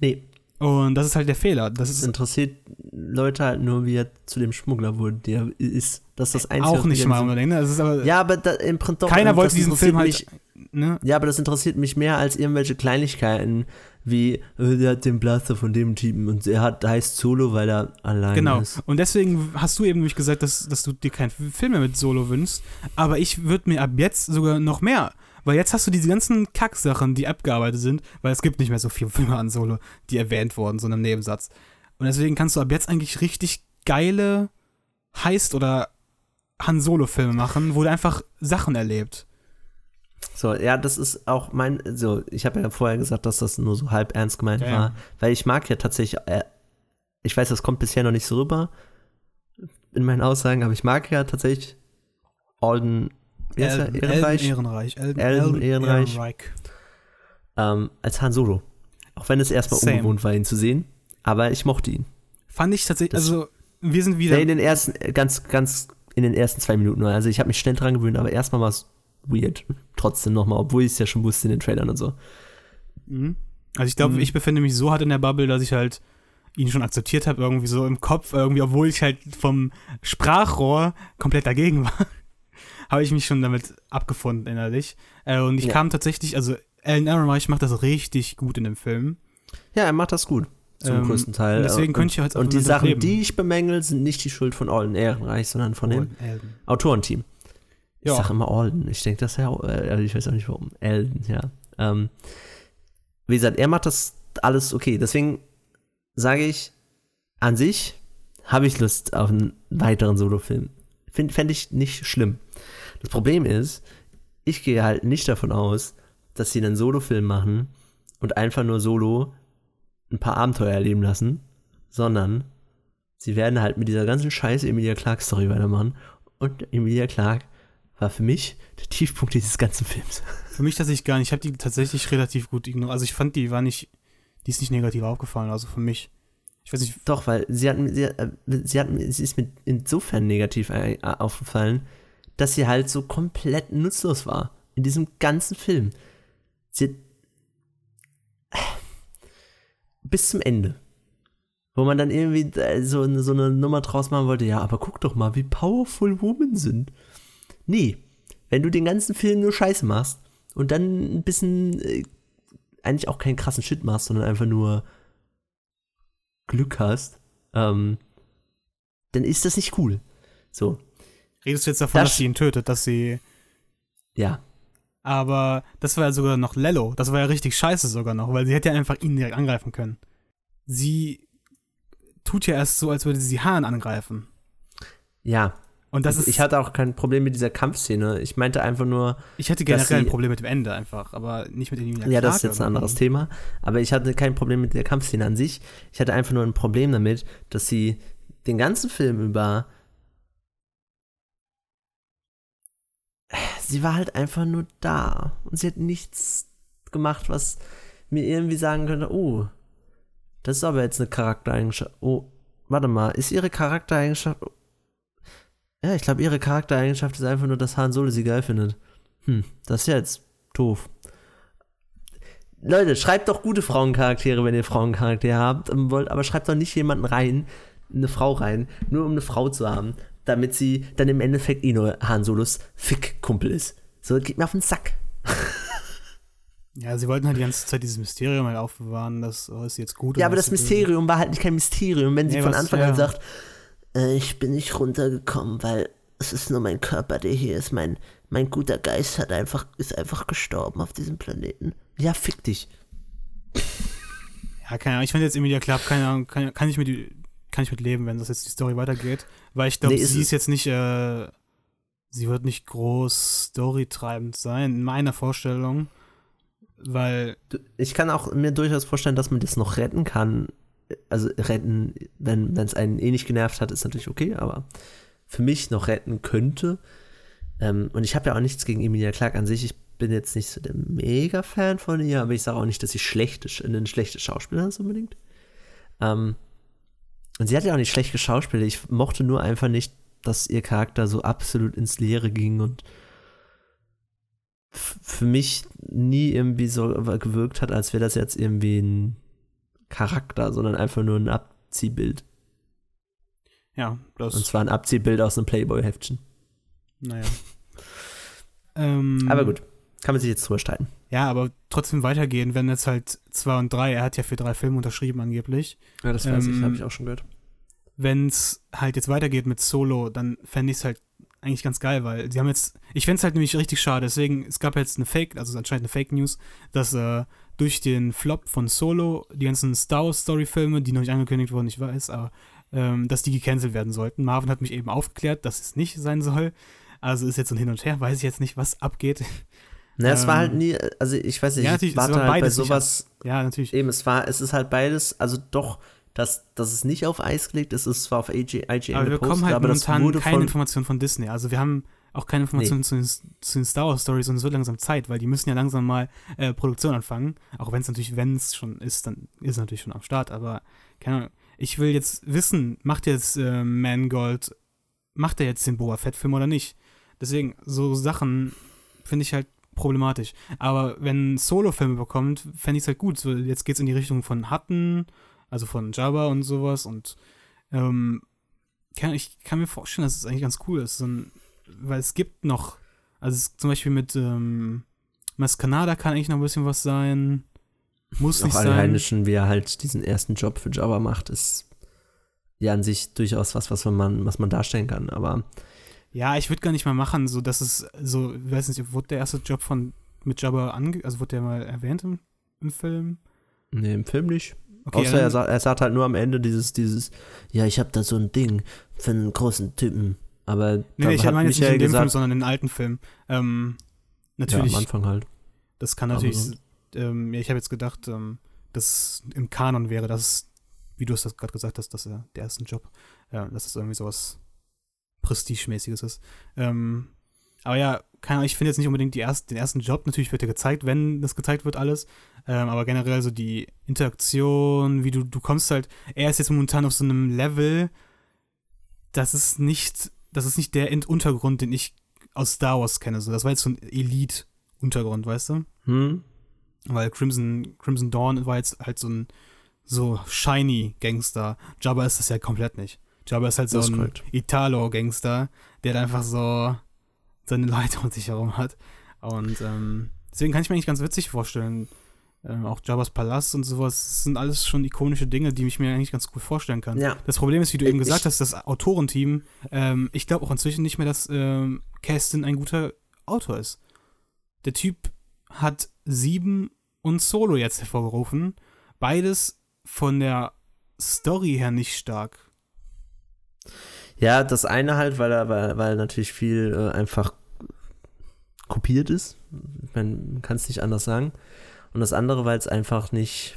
Nee. Und das ist halt der Fehler. Das ist interessiert Leute halt nur, wie er zu dem Schmuggler wurde, der ist. Das ist das Einzige. auch nicht mal unbedingt, ne? Das ist aber, Ja, aber da, im Prinzip keiner das wollte diesen Film halt, Mich, ne? ja, aber das interessiert mich mehr als irgendwelche Kleinigkeiten, wie, äh, der hat den Blaster von dem Typen und er hat, heißt Solo, weil er allein Genau. ist. Und deswegen hast du eben nämlich gesagt, dass, dass du dir keinen Film mehr mit Solo wünschst. Aber ich würde mir ab jetzt sogar noch mehr. Weil jetzt hast du diese ganzen Kacksachen, die abgearbeitet sind, weil es gibt nicht mehr so viele Filme an Solo, die erwähnt wurden, so in einem Nebensatz. Und deswegen kannst du ab jetzt eigentlich richtig geile Heist- oder Han Solo-Filme machen, wo du einfach Sachen erlebt. So, ja, das ist auch mein, so, ich habe ja vorher gesagt, dass das nur so halb ernst gemeint Ja, ja. war, weil ich mag ja tatsächlich, äh, ich weiß, das kommt bisher noch nicht so rüber in meinen Aussagen, aber ich mag ja tatsächlich Alden, wie heißt er, Elden- Ehrenreich, Ehrenreich. Ehrenreich. Ehrenreich. ähm, als Han Solo. Auch wenn es erstmal Same. ungewohnt war, ihn zu sehen, aber ich mochte ihn. Fand ich tatsächlich, Das- also wir sind wieder. In den ersten, äh, ganz, ganz, in den ersten zwei Minuten. Also ich habe mich schnell dran gewöhnt, aber erstmal war es weird. Trotzdem nochmal, obwohl ich es ja schon wusste in den Trailern und so. Mhm. Also ich glaube, Mhm. ich befinde mich so hart in der Bubble, dass ich halt ihn schon akzeptiert habe, irgendwie so im Kopf, irgendwie, obwohl ich halt vom Sprachrohr komplett dagegen war, habe ich mich schon damit abgefunden innerlich. Äh, und ich Ja. kam tatsächlich, also Alan Ehrenreich macht das richtig gut in dem Film. Ja, er macht das gut. Zum Ähm, größten Teil. und deswegen und, könnte ich auch Und die Sachen, leben. die ich bemängel, sind nicht die Schuld von Alden Ehrenreich, sondern von dem Elden. Autorenteam. Ich Ja. sage immer Alden. Ich denke, das ja, äh, ich weiß auch nicht warum. Alden, ja. Ähm, wie gesagt, er macht das alles okay. Deswegen sage ich, an sich habe ich Lust auf einen weiteren Solofilm. Fände ich nicht schlimm. Das Problem ist, ich gehe halt nicht davon aus, dass sie einen Solofilm machen und einfach nur solo ein paar Abenteuer erleben lassen, sondern sie werden halt mit dieser ganzen scheiß Emilia Clarke Story weitermachen. Und Emilia Clarke war für mich der Tiefpunkt dieses ganzen Films. Für mich tatsächlich gar nicht. Ich habe die tatsächlich relativ gut ignoriert. Also ich fand, die war nicht, die ist nicht negativ aufgefallen, also für mich. Ich weiß nicht, Doch, weil sie hat, sie, hat- äh, sie, hat, sie ist mir insofern negativ aufgefallen, dass sie halt so komplett nutzlos war. In diesem ganzen Film. Sie bis zum Ende. Wo man dann irgendwie so, so eine Nummer draus machen wollte, ja, aber guck doch mal, wie powerful Women sind. Nee, wenn du den ganzen Film nur Scheiße machst und dann ein bisschen äh, eigentlich auch keinen krassen Shit machst, sondern einfach nur Glück hast, ähm, dann ist das nicht cool. So, redest du jetzt davon, Das- dass sie ihn tötet, dass sie. ja. Aber das war ja sogar noch Lello. Das war ja richtig scheiße sogar noch, weil sie hätte ja einfach ihn direkt angreifen können. Sie tut ja erst so, als würde sie Hahn angreifen. Ja, Und das ist. ich hatte auch kein Problem mit dieser Kampfszene. Ich meinte einfach nur, ich hätte dass generell ein sie- Problem mit dem Ende einfach, aber nicht mit dem ja, das ist jetzt ein anderes Thema, aber ich hatte kein Problem mit der Kampfszene an sich. Ich hatte einfach nur ein Problem damit, dass sie den ganzen Film über sie war halt einfach nur da und sie hat nichts gemacht, was mir irgendwie sagen könnte, oh, das ist aber jetzt eine Charaktereigenschaft. Oh, warte mal, ist ihre Charaktereigenschaft Ja, ich glaube, ihre Charaktereigenschaft ist einfach nur, dass Han Solo sie geil findet. Hm, das ist ja jetzt doof. Leute, schreibt doch gute Frauencharaktere, wenn ihr Frauencharaktere habt, ähm, wollt, aber schreibt doch nicht jemanden rein, eine Frau rein, nur um eine Frau zu haben, damit sie dann im Endeffekt eh nur Han Solos Fick-Kumpel ist. So, geht mir auf den Sack. Ja, sie wollten halt die ganze Zeit dieses Mysterium halt aufbewahren, das oh, ist jetzt gut. Ja, aber das. Mysterium war halt nicht kein Mysterium, wenn sie Nee, von was- Anfang ja. an sagt, äh, ich bin nicht runtergekommen, weil es ist nur mein Körper, der hier ist. Mein, mein guter Geist hat einfach, ist einfach gestorben auf diesem Planeten. Ja, fick dich. Ja, keine Ahnung. Ich finde jetzt Emilia Clarke, keine Ahnung, kann, kann, ich mit, kann ich mit leben, wenn das jetzt die Story weitergeht. Weil ich glaube, Nee, sie ist jetzt nicht, äh, sie wird nicht groß storytreibend sein, in meiner Vorstellung. Weil, Ich kann auch mir durchaus vorstellen, dass man das noch retten kann. Also retten, wenn es einen eh nicht genervt hat, ist natürlich okay, aber für mich noch retten könnte. Ähm, und ich habe ja auch nichts gegen Emilia Clarke an sich. Ich bin jetzt nicht so der Mega-Fan von ihr, aber ich sage auch nicht, dass sie schlecht ist, ein schlechtes Schauspieler ist unbedingt. Ähm, und sie hat ja auch nicht schlecht geschauspielt. Ich mochte nur einfach nicht, dass ihr Charakter so absolut ins Leere ging und für mich nie irgendwie so gewirkt hat, als wäre das jetzt irgendwie ein Charakter, sondern einfach nur ein Abziehbild. Ja, das. Und zwar ein Abziehbild aus einem Playboy-Heftchen. Naja. *laughs* ähm, aber gut, kann man sich jetzt drüber streiten. Ja, aber trotzdem weitergehen, wenn jetzt halt zwei und drei, er hat ja für drei Filme unterschrieben angeblich. Ja, das weiß ähm, ich, habe ich auch schon gehört. Wenn es halt jetzt weitergeht mit Solo, dann fände ich es halt eigentlich ganz geil, weil sie haben jetzt, ich fände es halt nämlich richtig schade, deswegen, es gab jetzt eine Fake, also anscheinend eine Fake News, dass äh, durch den Flop von Solo die ganzen Star Wars Story Filme, die noch nicht angekündigt wurden, ich weiß, aber ähm, dass die gecancelt werden sollten. Marvin hat mich eben aufgeklärt, dass es nicht sein soll. Also ist jetzt so ein Hin und Her, weiß ich jetzt nicht, was abgeht. Na, es ähm, war halt ähm, nie, also ich weiß nicht, ja, ich warte halt bei sowas. Nicht, ja, natürlich. Eben, es war, es ist halt beides, also doch, dass, dass es nicht auf Eis gelegt ist, ist zwar auf IGN Aber wir bekommen halt momentan keine Informationen von Disney. Also wir haben auch keine Informationen nee. zu, den, zu, den, Star Wars Stories und es wird langsam Zeit, weil die müssen ja langsam mal äh, Produktion anfangen. Auch wenn es natürlich, wenn es schon ist, dann ist es natürlich schon am Start. Aber keine Ahnung. Ich will jetzt wissen, macht jetzt äh, Mangold, macht er jetzt den Boba Fett-Film oder nicht? Deswegen, so Sachen finde ich halt problematisch. Aber wenn Solo-Filme bekommt, fände ich es halt gut. So, jetzt geht es in die Richtung von Hutton, also von Jabba und sowas. Und ähm, kann, ich kann mir vorstellen, dass es eigentlich ganz cool ist. Ein, weil es gibt noch, also es, zum Beispiel mit ähm, Maskanada kann eigentlich noch ein bisschen was sein. Muss auch nicht sein. Heimischen, wie er halt diesen ersten Job für Jabba macht, ist ja an sich durchaus was, was man, was man darstellen kann. Aber ja, ich würde gar nicht mal machen, so dass es so, ich weiß nicht, wurde der erste Job von mit Jabba ange, also wurde der mal erwähnt im, im Film? Nee, im Film nicht. Okay, Außer er, sagt, er sagt halt nur am Ende dieses, dieses, ja, ich habe da so ein Ding für einen großen Typen. Aber nee, nee ich meine jetzt nicht in dem gesagt, Film, sondern in den alten Film. Ähm, natürlich. Ja, am Anfang halt. Das kann natürlich, ähm, ich habe jetzt gedacht, ähm, dass im Kanon wäre, dass, wie du es gerade gesagt hast, dass er der erste Job, äh, dass es irgendwie sowas Prestigemäßiges ist. Ähm, aber ja, keine Ahnung, ich finde jetzt nicht unbedingt erst, den ersten Job. Natürlich wird er gezeigt, wenn das gezeigt wird, alles. Ähm, aber generell so die Interaktion, wie du, du kommst halt, er ist jetzt momentan auf so einem Level, das ist nicht, das ist nicht der Untergrund, den ich aus Star Wars kenne. So, das war jetzt so ein Elite-Untergrund, weißt du? Hm. Weil Crimson, Crimson Dawn war jetzt halt so ein so shiny Gangster. Jabba ist das ja komplett nicht. Jabba ist halt so ein Italo-Gangster, der halt einfach so seine *laughs* Leute um sich herum hat. Und ähm, deswegen kann ich mir eigentlich ganz witzig vorstellen. Ähm, auch Jabba's Palast und sowas, das sind alles schon ikonische Dinge, die ich mir eigentlich ganz gut vorstellen kann. Ja. Das Problem ist, wie du eben gesagt hast, das Autorenteam, ähm, ich glaube auch inzwischen nicht mehr, dass ähm, Castin ein guter Autor ist. Der Typ hat sieben und Solo jetzt hervorgerufen. Beides von der Story her nicht stark. Ja, das eine halt, weil er, weil, weil natürlich viel äh, einfach kopiert ist. Ich meine, man kann es nicht anders sagen. Und das andere, weil es einfach nicht.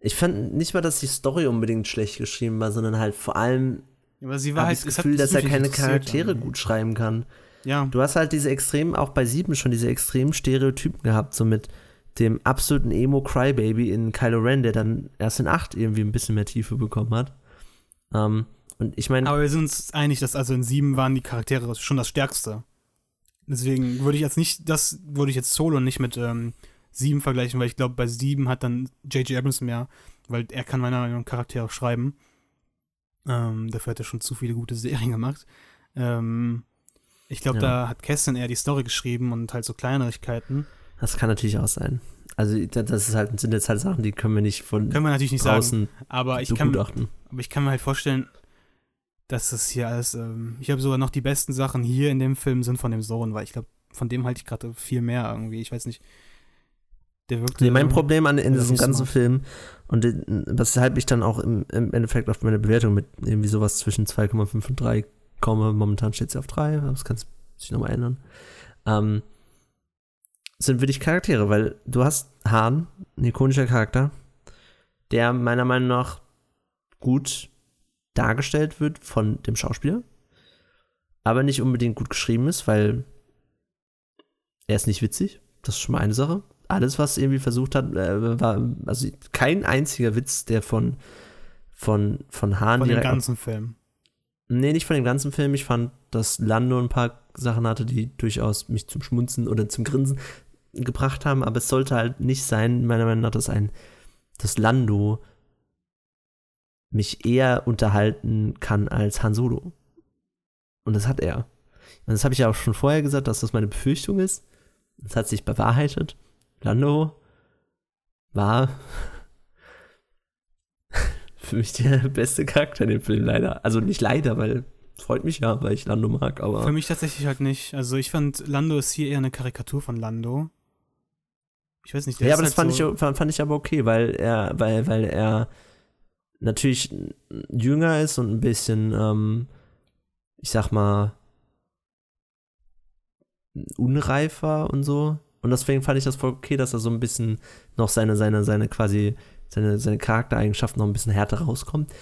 Ich fand nicht mal, dass die Story unbedingt schlecht geschrieben war, sondern halt vor allem aber sie war halt, das Gefühl, dass er keine Charaktere dann. gut schreiben kann. Ja. Du hast halt diese extremen, auch bei sieben schon diese extremen Stereotypen gehabt, so mit dem absoluten Emo-Crybaby in Kylo Ren, der dann erst in acht irgendwie ein bisschen mehr Tiefe bekommen hat. Ähm, und ich meine. Aber wir sind uns einig, dass also in sieben waren die Charaktere schon das Stärkste. Deswegen würde ich jetzt nicht, das würde ich jetzt Solo nicht mit ähm, sieben vergleichen, weil ich glaube, bei sieben hat dann J.J. Abrams mehr, weil er kann meiner Meinung nach Charaktere schreiben. Ähm, dafür hat er schon zu viele gute Serien gemacht. Ähm, ich glaube, ja. da hat Kessin eher die Story geschrieben und halt so Kleinigkeiten. Das kann natürlich auch sein. Also das ist halt, sind jetzt halt Sachen, die können wir nicht von können wir natürlich nicht sagen. Aber ich kann, aber ich kann mir halt vorstellen, dass das hier alles. Ähm, ich habe sogar noch die besten Sachen hier in dem Film sind von dem Sohn, weil ich glaube, von dem halte ich gerade viel mehr irgendwie. Ich weiß nicht. Der wirkt. Nee, mein Problem an in diesem ganzen smart. Film und weshalb ich dann auch im, im, Endeffekt auf meine Bewertung mit irgendwie sowas zwischen 2,5 und 3 komme. Momentan steht sie auf 3, das kann sich nochmal ändern. Ähm, sind wirklich Charaktere, weil du hast Hahn, ein ikonischer Charakter, der meiner Meinung nach gut dargestellt wird von dem Schauspieler, aber nicht unbedingt gut geschrieben ist, weil er ist nicht witzig. Das ist schon mal eine Sache. Alles, was irgendwie versucht hat, äh, war, also kein einziger Witz, der von, von, von Hahn Von dem ganzen Film. Nee, nicht von dem ganzen Film. Ich fand, dass Lando ein paar Sachen hatte, die durchaus mich zum Schmunzen oder zum Grinsen gebracht haben, aber es sollte halt nicht sein, meiner Meinung nach, dass ein, dass Lando mich eher unterhalten kann als Han Solo. Und das hat er. Und das habe ich ja auch schon vorher gesagt, dass das meine Befürchtung ist. Das hat sich bewahrheitet. Lando war *laughs* für mich der beste Charakter in dem Film, leider. Also nicht leider, weil es freut mich ja, weil ich Lando mag, aber. Für mich tatsächlich halt nicht. Also ich fand, Lando ist hier eher eine Karikatur von Lando. Ich weiß nicht, der ja, ist aber das halt fand, so, ich, fand ich aber okay, weil er, weil, weil er natürlich jünger ist und ein bisschen, ähm, ich sag mal, unreifer und so. Und deswegen fand ich das voll okay, dass er so ein bisschen noch seine, seine, seine quasi, seine, seine Charaktereigenschaften noch ein bisschen härter rauskommt.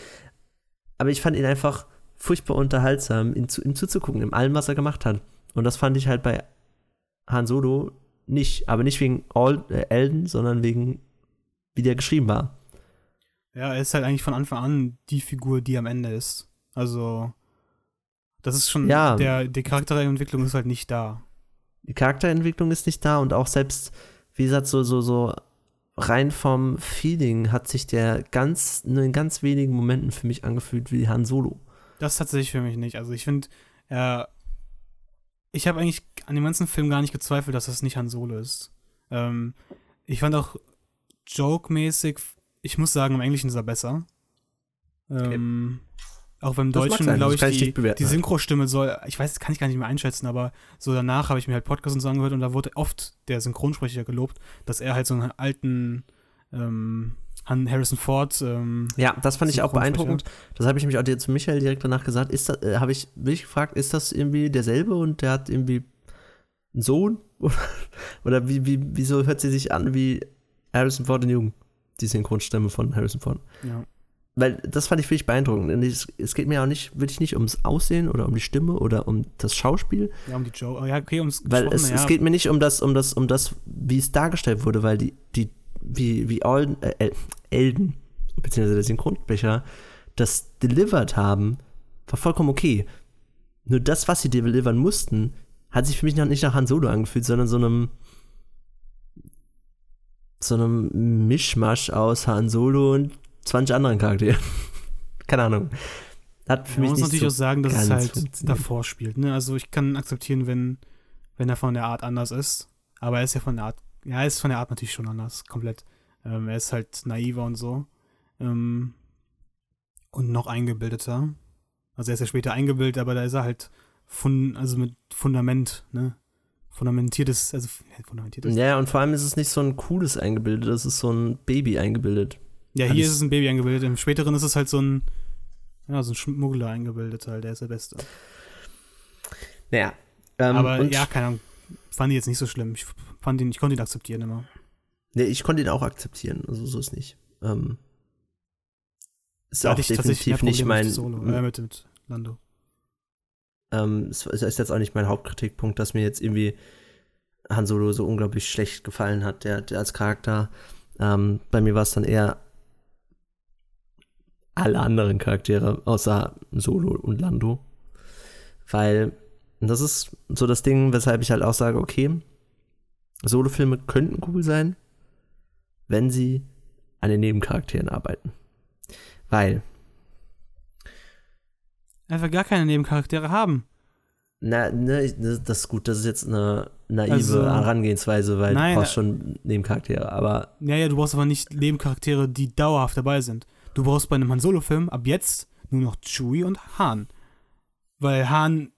Aber ich fand ihn einfach furchtbar unterhaltsam, ihm, zu, ihm zuzugucken, in allem, was er gemacht hat. Und das fand ich halt bei Han Solo nicht. Aber nicht wegen All, äh, Elden, sondern wegen, wie der geschrieben war. Ja, er ist halt eigentlich von Anfang an die Figur, die am Ende ist. Also, das ist schon, Ja. der, die Charakterentwicklung ist halt nicht da. Die Charakterentwicklung ist nicht da und auch selbst, wie gesagt, so, so, so rein vom Feeling hat sich der ganz, nur in ganz wenigen Momenten für mich angefühlt wie Han Solo. Das tatsächlich für mich nicht. Also ich finde, er. Ich habe eigentlich an dem ganzen Film gar nicht gezweifelt, dass das nicht Han Solo ist. Ähm, ich fand auch joke-mäßig, ich muss sagen, im Englischen ist er besser. Ähm, Auch beim Das Deutschen, glaube das ich, ich die, bewerten die. Synchrostimme soll, ich weiß, kann ich gar nicht mehr einschätzen, aber so danach habe ich mir halt Podcasts und so angehört und da wurde oft der Synchronsprecher gelobt, dass er halt so einen alten ähm, Harrison Ford ähm, Ja, das fand ich auch beeindruckend. Das habe ich nämlich auch dir zu Michael direkt danach gesagt. Ist das, äh, habe ich wirklich gefragt, ist das irgendwie derselbe und der hat irgendwie einen Sohn? Oder, *laughs* oder wie, wie, wieso hört sie sich an wie Harrison Ford in Jung? Die Synchronstimme von Harrison Ford. ja. Weil das fand ich wirklich beeindruckend. Es, es geht mir auch nicht, wirklich nicht ums Aussehen oder um die Stimme oder um das Schauspiel, ja, um die Joe. Oh, ja, okay, ums weil es, Gesprochene, es ja. geht mir nicht um das, um das, um das, wie es dargestellt wurde, weil die, die, wie, wie Alden, äh, El- Elden, beziehungsweise der Synchronsprecher, das delivered haben, war vollkommen okay. Nur das, was sie delivern mussten, hat sich für mich noch nicht nach Han Solo angefühlt, sondern so einem so einem Mischmasch aus Han Solo und 20 anderen Charakteren. *laughs* Keine Ahnung. Hat für Man mich muss nicht natürlich so auch sagen, dass es halt davor spielt. Ne? Also ich kann akzeptieren, wenn, wenn er von der Art anders ist. Aber er ist ja von der Art, ja, er ist von der Art natürlich schon anders, komplett. Ähm, er ist halt naiver und so. Ähm, und noch eingebildeter. Also er ist ja später eingebildet, aber da ist er halt fun also mit Fundament, ne? Fundamentiertes, also fundamentiertes. Ja, und vor allem ist es nicht so ein cooles eingebildet, es ist so ein Baby eingebildet. Ja, Alles- hier ist es ein Baby eingebildet. Im späteren ist es halt so ein, ja, so ein Schmuggler eingebildet halt, der ist der Beste. Naja. Ähm, Aber ja, keine Ahnung. Fand ich jetzt nicht so schlimm. Ich fand ihn, ich konnte ihn akzeptieren immer. Nee, ich konnte ihn auch akzeptieren, also so ist nicht. Ähm, ist Da auch definitiv nicht mein. Solo, äh, mit, mit Lando. Ähm, es ist jetzt auch nicht mein Hauptkritikpunkt, dass mir jetzt irgendwie Han Solo so unglaublich schlecht gefallen hat, der, der als Charakter. Ähm, bei mir war es dann eher alle anderen Charaktere, außer Solo und Lando. Weil das ist so das Ding, weshalb ich halt auch sage, okay, Solo-Filme könnten cool sein, wenn sie an den Nebencharakteren arbeiten. Weil, Einfach gar keine Nebencharaktere haben. na, ne, ich- das ist gut, das ist jetzt eine naive Also- Herangehensweise, weil Nein, du brauchst äh, schon Nebencharaktere, aber Ja, ja, du brauchst aber nicht Nebencharaktere, die dauerhaft dabei sind. Du brauchst bei einem Han Solo-Film ab jetzt nur noch Chewie und Han. Weil Han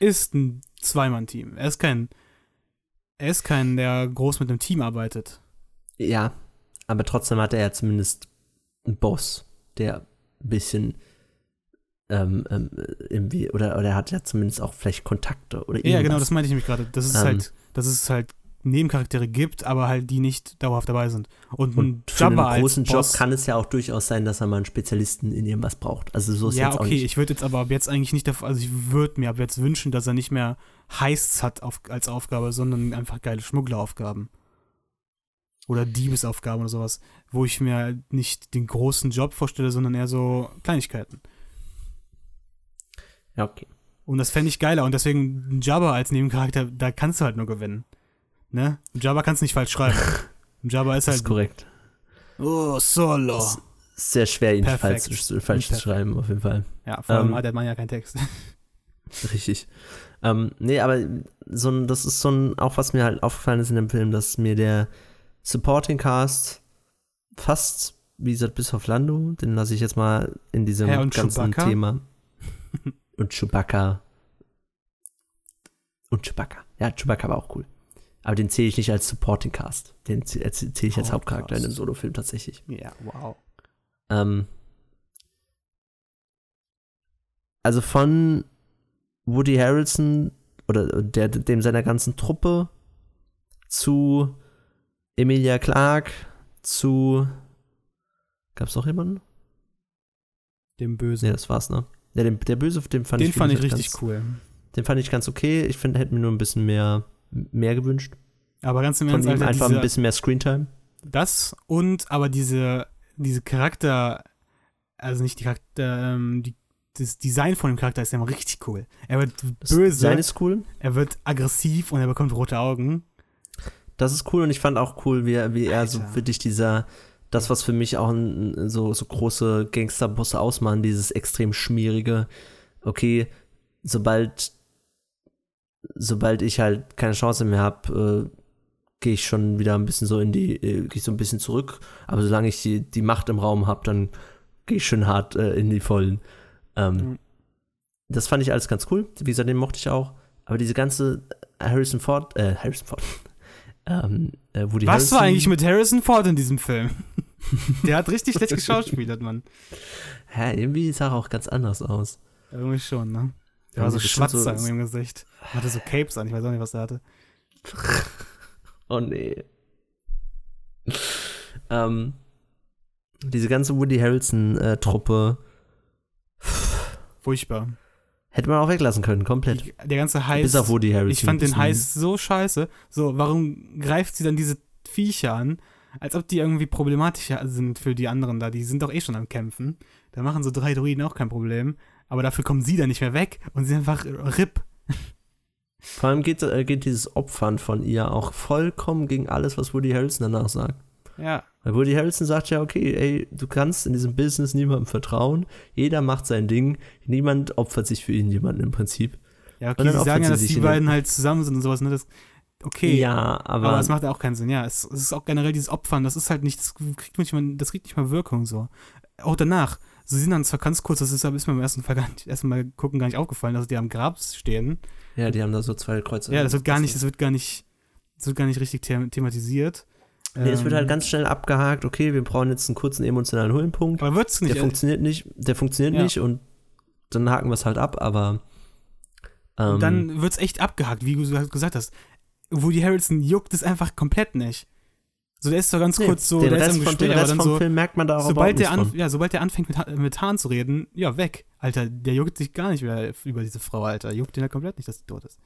ist ein Zweimann-Team. Er ist kein. Er ist kein, der groß mit einem Team arbeitet. ja, aber trotzdem hat er ja zumindest einen Boss, der ein bisschen ähm, ähm, irgendwie, oder, oder er hat ja zumindest auch vielleicht Kontakte oder Ja, genau, irgendwas. das meinte ich mich gerade. Das ist Ähm. halt, das ist halt Nebencharaktere gibt, aber halt die nicht dauerhaft dabei sind. Und, Und für einen großen Job Boss, kann es ja auch durchaus sein, dass er mal einen Spezialisten in irgendwas braucht. Also so ist ja, jetzt auch okay, nicht. ich würde jetzt aber ab jetzt eigentlich nicht davon, also ich würde mir ab jetzt wünschen, dass er nicht mehr Heists hat auf, als Aufgabe, sondern einfach geile Schmuggelaufgaben. Oder Diebesaufgaben oder sowas, wo ich mir nicht den großen Job vorstelle, sondern eher so Kleinigkeiten. Ja, okay. Und das fände ich geiler. Und deswegen Jabba als Nebencharakter, da kannst du halt nur gewinnen. Ne? Jabba kannst du nicht falsch schreiben. *laughs* Jabba ist Das halt. ist korrekt. Oh, Solo. Das- Sehr schwer, ihn falsch, zu- falsch zu schreiben, auf jeden Fall. Ja, vor allem Ähm, hat der Mann ja keinen Text. *laughs* Richtig. Ähm, nee, aber so ein, das ist so ein, auch was mir halt aufgefallen ist in dem Film, dass mir der Supporting Cast fast, wie gesagt, bis auf Lando, den lasse ich jetzt mal in diesem ganzen Chewbacca? Thema. *laughs* und Chewbacca. Und Chewbacca. Ja, Chewbacca war auch cool. Aber den zähle ich nicht als Supporting Cast. Den zähle zähl ich als Oh, Hauptcharakter in krass. einem Solo-Film tatsächlich. ja, wow. Ähm, also von Woody Harrelson oder der, dem seiner ganzen Truppe zu Emilia Clarke zu gab's noch jemanden? Dem Bösen. Nee, das war's, ne? Ja, den, der Böse, den fand Den ich fand ich richtig ganz, cool. Den fand ich ganz okay. Ich finde, hätte mir nur ein bisschen mehr mehr gewünscht. Aber ganz im Von Ernst, ihm Alter, einfach diese, ein bisschen mehr Screentime. das und aber diese, diese Charakter, also nicht die Charakter, ähm, die, das Design von dem Charakter ist ja immer richtig cool. Er wird Das böse, Design ist cool. er wird aggressiv und er bekommt rote Augen. Das ist cool und ich fand auch cool, wie, er- wie er so wirklich dieser, das, was für mich auch ein, so, so große Gangsterbosse ausmachen, dieses extrem schmierige, okay, sobald, sobald ich halt keine Chance mehr habe, äh, gehe ich schon wieder ein bisschen so in die, äh, gehe ich so ein bisschen zurück, aber solange ich die, die Macht im Raum habe, dann gehe ich schön hart äh, in die Vollen. Ähm, Mhm. Das fand ich alles ganz cool, wie gesagt, den mochte ich auch, aber diese ganze Harrison Ford, äh, Harrison Ford, ähm, äh, Woody Was Harrison, war eigentlich mit Harrison Ford in diesem Film? *laughs* Der hat richtig schlecht geschauspielert, Mann. Hä, irgendwie sah er auch ganz anders aus. Irgendwie schon, ne? Der Ja, war so Schwatzer so- im Gesicht. Hatte so Capes an, ich weiß auch nicht, was er hatte. *laughs* Oh nee. ähm, diese ganze Woody Harrelson-Truppe Furchtbar. Hätte man auch weglassen können, komplett. Die, der ganze Heiß. Bis auf Woody Harrelson. Ich fand den Heiß so scheiße. So, warum greift sie dann diese Viecher an? Als ob die irgendwie problematischer sind für die anderen da. Die sind doch eh schon am Kämpfen. Da machen so drei Druiden auch kein Problem. Aber dafür kommen sie dann nicht mehr weg und sie sind einfach RIP. Vor allem geht, äh, geht dieses Opfern von ihr auch vollkommen gegen alles, was Woody Harrelson danach sagt. Ja. Weil Woody Harrelson sagt ja, okay, ey, du kannst in diesem Business niemandem vertrauen. Jeder macht sein Ding. Niemand opfert sich für irgendjemanden im Prinzip. Ja, okay, sie sagen ja, dass die beiden halt zusammen sind und sowas, ne? Das, okay. Ja, aber, Aber es macht ja auch keinen Sinn, ja. Es, es ist auch generell dieses Opfern, das ist halt nicht, das kriegt nicht mal, das kriegt nicht mal Wirkung so. Auch danach. Sie sind dann zwar ganz kurz, das ist ist mir beim ersten Fall gar nicht, ersten Mal gucken gar nicht aufgefallen, dass die am Grab stehen. ja, die haben da so zwei Kreuze. Ja, das wird gar nicht, das wird gar nicht, das wird gar nicht richtig the thematisiert. Nee, es wird Ähm, halt ganz schnell abgehakt, okay, wir brauchen jetzt einen kurzen emotionalen Höhenpunkt. Aber wird's nicht. Der funktioniert nicht, der funktioniert Ja. nicht und dann haken wir es halt ab, aber ähm, dann wird's echt abgehakt, wie du gesagt hast. Woody Harrelson juckt es einfach komplett nicht. So, der ist so ganz nee, kurz so, der Rest, ist im von, Gespräch, den aber dann vom so, Film merkt man da auch sobald der, an, von. ja, sobald der anfängt mit, mit Haaren zu reden, ja, weg. Alter, der juckt sich gar nicht mehr über diese Frau, Alter. Juckt den ja komplett nicht, dass sie tot ist.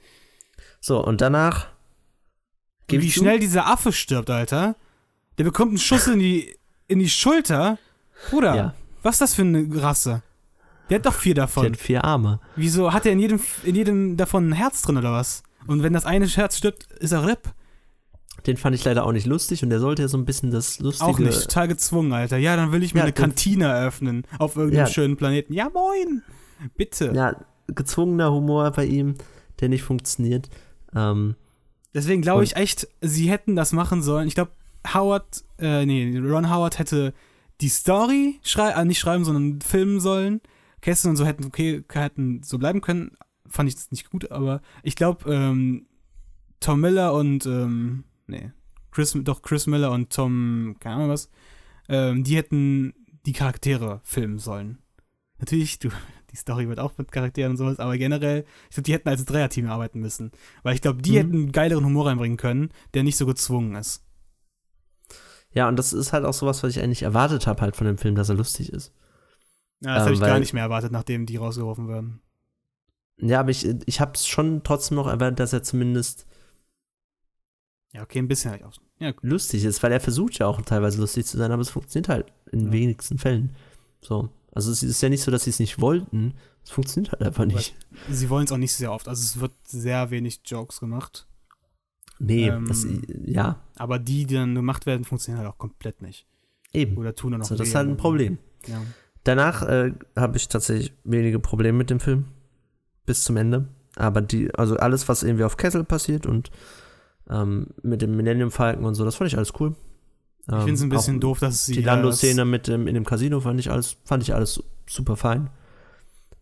So, und danach Gebe wie schnell dieser Affe stirbt, Alter. Der bekommt einen Schuss in die, in die Schulter. Bruder, Ja, was ist das für eine Rasse? Der hat doch vier der davon. hat vier Arme. Wieso hat er in jedem, in jedem davon ein Herz drin oder was? Und wenn das eine Herz stirbt, ist er RIP. Den fand ich leider auch nicht lustig und der sollte ja so ein bisschen das lustige Auch nicht. Total gezwungen, Alter. Ja, dann will ich mir Ja, eine Kantine eröffnen auf irgendeinem Ja. schönen Planeten. Ja, moin. Bitte. ja, gezwungener Humor bei ihm, der nicht funktioniert. Ähm, Deswegen glaube ich echt, sie hätten das machen sollen. Ich glaube, Howard, äh, nee, Ron Howard hätte die Story schrei äh, nicht schreiben, sondern filmen sollen. Kästen und so hätten, okay, hätten so bleiben können. Fand ich das nicht gut, aber ich glaube, ähm, Tom Miller und, ähm, nee, Chris, doch Chris Miller und Tom, keine Ahnung was, ähm, die hätten die Charaktere filmen sollen. Natürlich, du, die Story wird auch mit Charakteren und sowas, aber generell, ich glaube, die hätten als Dreierteam arbeiten müssen. Weil ich glaube, die Mhm. hätten einen geileren Humor reinbringen können, der nicht so gezwungen ist. Ja, und das ist halt auch sowas, was ich eigentlich erwartet habe halt von dem Film, dass er lustig ist. Ja, das Ähm, habe ich gar nicht mehr erwartet, nachdem die rausgeworfen werden. Ja, aber ich, ich habe es schon trotzdem noch erwartet, dass er zumindest Ja, okay, ein bisschen halt auch. Ja, lustig ist, weil er versucht ja auch teilweise lustig zu sein, aber es funktioniert halt in Ja. wenigsten Fällen. So. Also es ist ja nicht so, dass sie es nicht wollten. Es funktioniert halt einfach nicht. sie wollen es auch nicht sehr oft. Also es wird sehr wenig Jokes gemacht. Nee, Ähm, das, ja, Aber die, die dann gemacht werden, funktionieren halt auch komplett nicht. eben. Oder tun dann noch So, das ist halt ein. Problem. Ja. Danach äh, habe ich tatsächlich wenige Probleme mit dem Film. Bis zum Ende. Aber die, also alles, was irgendwie auf Kessel passiert und ähm, mit dem Millennium Falcon und so, das fand ich alles cool. Ich finde es ein bisschen doof, dass sie Die Lando-Szene mit dem, in dem Casino fand ich alles, fand ich alles super fein.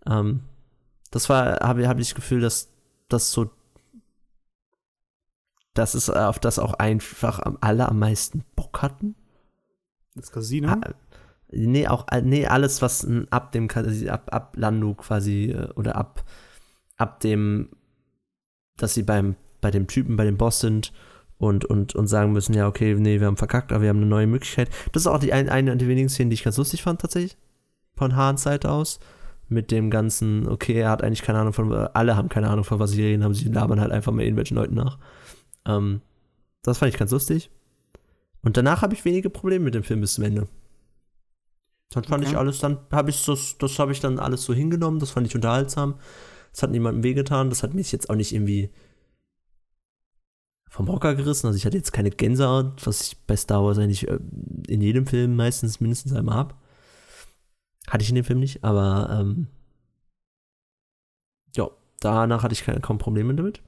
Ähm, das war, habe hab ich das Gefühl, dass das so, das ist, auf das auch einfach am, alle am meisten Bock hatten. Das Casino. Ah, nee, auch, äh, nee, alles, was ab dem, ab, ab Lando quasi, äh, oder ab, ab dem, dass sie beim, bei dem Typen, bei dem Boss sind und, und, und sagen müssen, ja, okay, nee, wir haben verkackt, aber wir haben eine neue Möglichkeit. Das ist auch die ein, eine der wenigen Szenen, die ich ganz lustig fand, tatsächlich. Von Hahns Seite aus. Mit dem ganzen, okay, er hat eigentlich keine Ahnung von, alle haben keine Ahnung von was sie reden, aber sie labern halt einfach mal irgendwelchen Leuten nach. Ähm, das fand ich ganz lustig. Und danach habe ich wenige Probleme mit dem Film bis zum Ende. Dann fand Okay. ich alles, dann habe ich das, das habe ich dann alles so hingenommen, das fand ich unterhaltsam. Das hat niemandem wehgetan, das hat mich jetzt auch nicht irgendwie vom Hocker gerissen. Also ich hatte jetzt keine Gänsehaut, was ich bei Star Wars eigentlich äh, in jedem Film meistens mindestens einmal habe. Hatte ich in dem Film nicht, aber ähm, ja, danach hatte ich keine, kaum Probleme damit.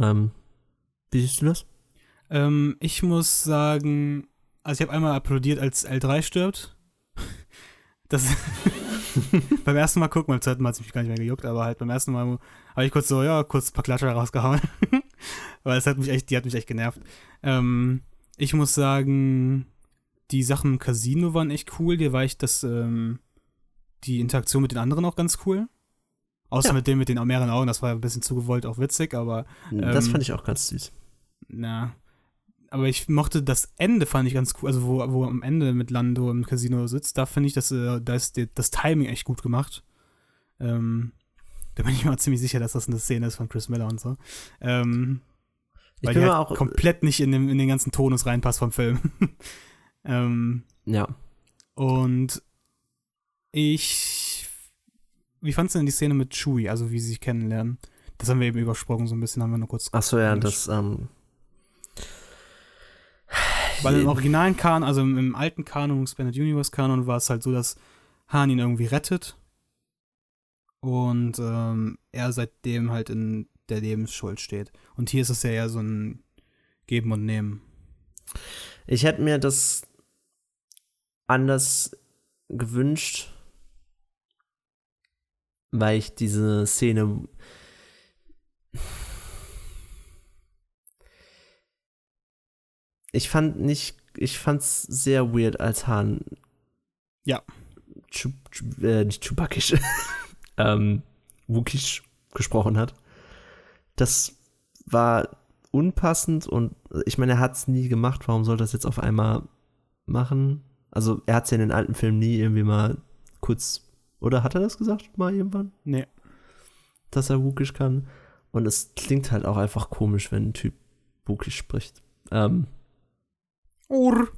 Ähm, wie siehst du das? Ähm, ich muss sagen, also ich habe einmal applaudiert, als L3 stirbt. *laughs* Das *laughs* beim ersten Mal gucken, beim zweiten Mal hat es mich gar nicht mehr gejuckt, aber halt beim ersten Mal habe ich kurz so, ja, kurz ein paar Klatscher rausgehauen. *laughs* Weil es hat mich echt, die hat mich echt genervt. Ähm, ich muss sagen, die Sachen im Casino waren echt cool. Hier war ich das, ähm, die Interaktion mit den anderen auch ganz cool. Außer Ja. mit dem mit den mehreren Augen, das war ein bisschen zu gewollt, auch witzig, aber das Ähm, fand ich auch ganz süß. na. Aber ich mochte das Ende, fand ich ganz cool. Also, wo, wo am Ende mit Lando im Casino sitzt, da finde ich, dass, äh, da ist das Timing echt gut gemacht. Ähm, da bin ich mir auch ziemlich sicher, dass das eine Szene ist von Chris Miller und so. Ähm, Ich weil bin die halt auch. komplett nicht in, dem, in den ganzen Tonus reinpasst vom Film. *laughs* ähm, Ja. und ich. Wie fandst du denn die Szene mit Chewie, also wie sie sich kennenlernen? Das haben wir eben übersprungen, so ein bisschen haben wir nur kurz. Achso, ja, das, ähm. Weil im originalen Kanon, also im, im alten Kanon, im Expanded Universe Kanon, war es halt so, dass Han ihn irgendwie rettet und ähm, er seitdem halt in der Lebensschuld steht. Und hier ist es ja eher so ein Geben und Nehmen. Ich hätte mir das anders gewünscht, weil ich diese Szene. Ich fand nicht, ich fand's sehr weird, als Han. Ja. Chu, Chu, äh, nicht Chewbacca, *laughs* ähm, Wookish gesprochen hat. Das war unpassend und ich meine, er hat es nie gemacht. Warum soll das jetzt auf einmal machen? Also, er hat es ja in den alten Filmen nie irgendwie mal kurz. Oder hat er das gesagt mal irgendwann? Nee. Dass er Wookish kann. Und es klingt halt auch einfach komisch, wenn ein Typ Wookish spricht. Ähm, Ur.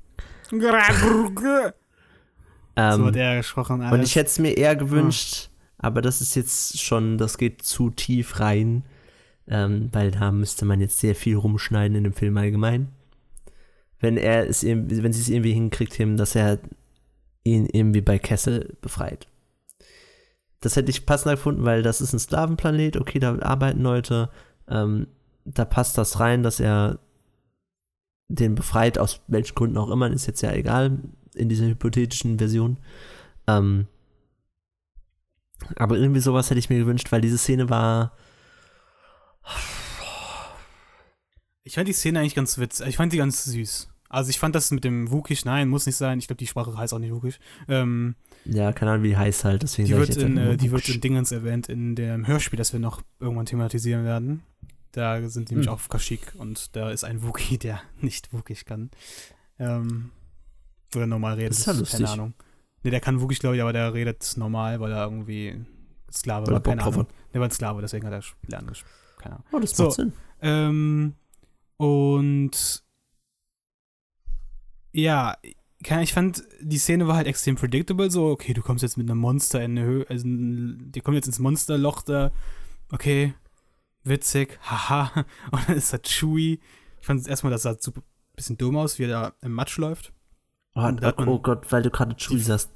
so ähm, hat er gesprochen. Und alles. ich hätte es mir eher gewünscht, aber das ist jetzt schon, das geht zu tief rein, ähm, weil da müsste man jetzt sehr viel rumschneiden in dem Film allgemein. Wenn er es, irgendwie- wenn sie es irgendwie hinkriegt, eben, dass er ihn irgendwie bei Kessel befreit. Das hätte ich passender gefunden, weil das ist ein Sklavenplanet, okay, da arbeiten Leute, ähm, da passt das rein, dass er den befreit, aus welchen Gründen auch immer, ist jetzt ja egal, in dieser hypothetischen Version. Ähm, aber irgendwie sowas hätte ich mir gewünscht, weil diese Szene war. Ich fand die Szene eigentlich ganz witzig. Ich fand die ganz süß. Also ich fand das mit dem Wukisch, nein, muss nicht sein. Ich glaube, die Sprache heißt auch nicht Wukisch. Ähm, Ja, keine Ahnung, wie die heißt halt, deswegen die wird, in, äh, die wird in Dingens erwähnt, in dem Hörspiel, das wir noch irgendwann thematisieren werden. Da sind nämlich Hm. auch Kashyyyk und da ist ein Wookie, *laughs* der nicht Wookisch kann. Ähm, oder normal redet. Das ist ja lustig. Keine Ahnung. Ne, der kann Wookisch, glaube ich, aber der redet normal, weil er irgendwie Sklave Weil war. Keine Ahnung. Der war ein Sklave, deswegen hat er lernen gesch- Keine Ahnung. Oh, das So. macht Sinn. Ähm, und ja, ich fand, die Szene war halt extrem predictable, so, okay, du kommst jetzt mit einem Monster in eine Höhe, also die kommen jetzt ins Monsterloch da, okay, witzig, *laughs* haha, und dann ist da Chewie. Ich fand erstmal, das sah super bisschen dumm aus, wie er da im Matsch läuft. Oh, oh Gott, weil du gerade Chewie sagst,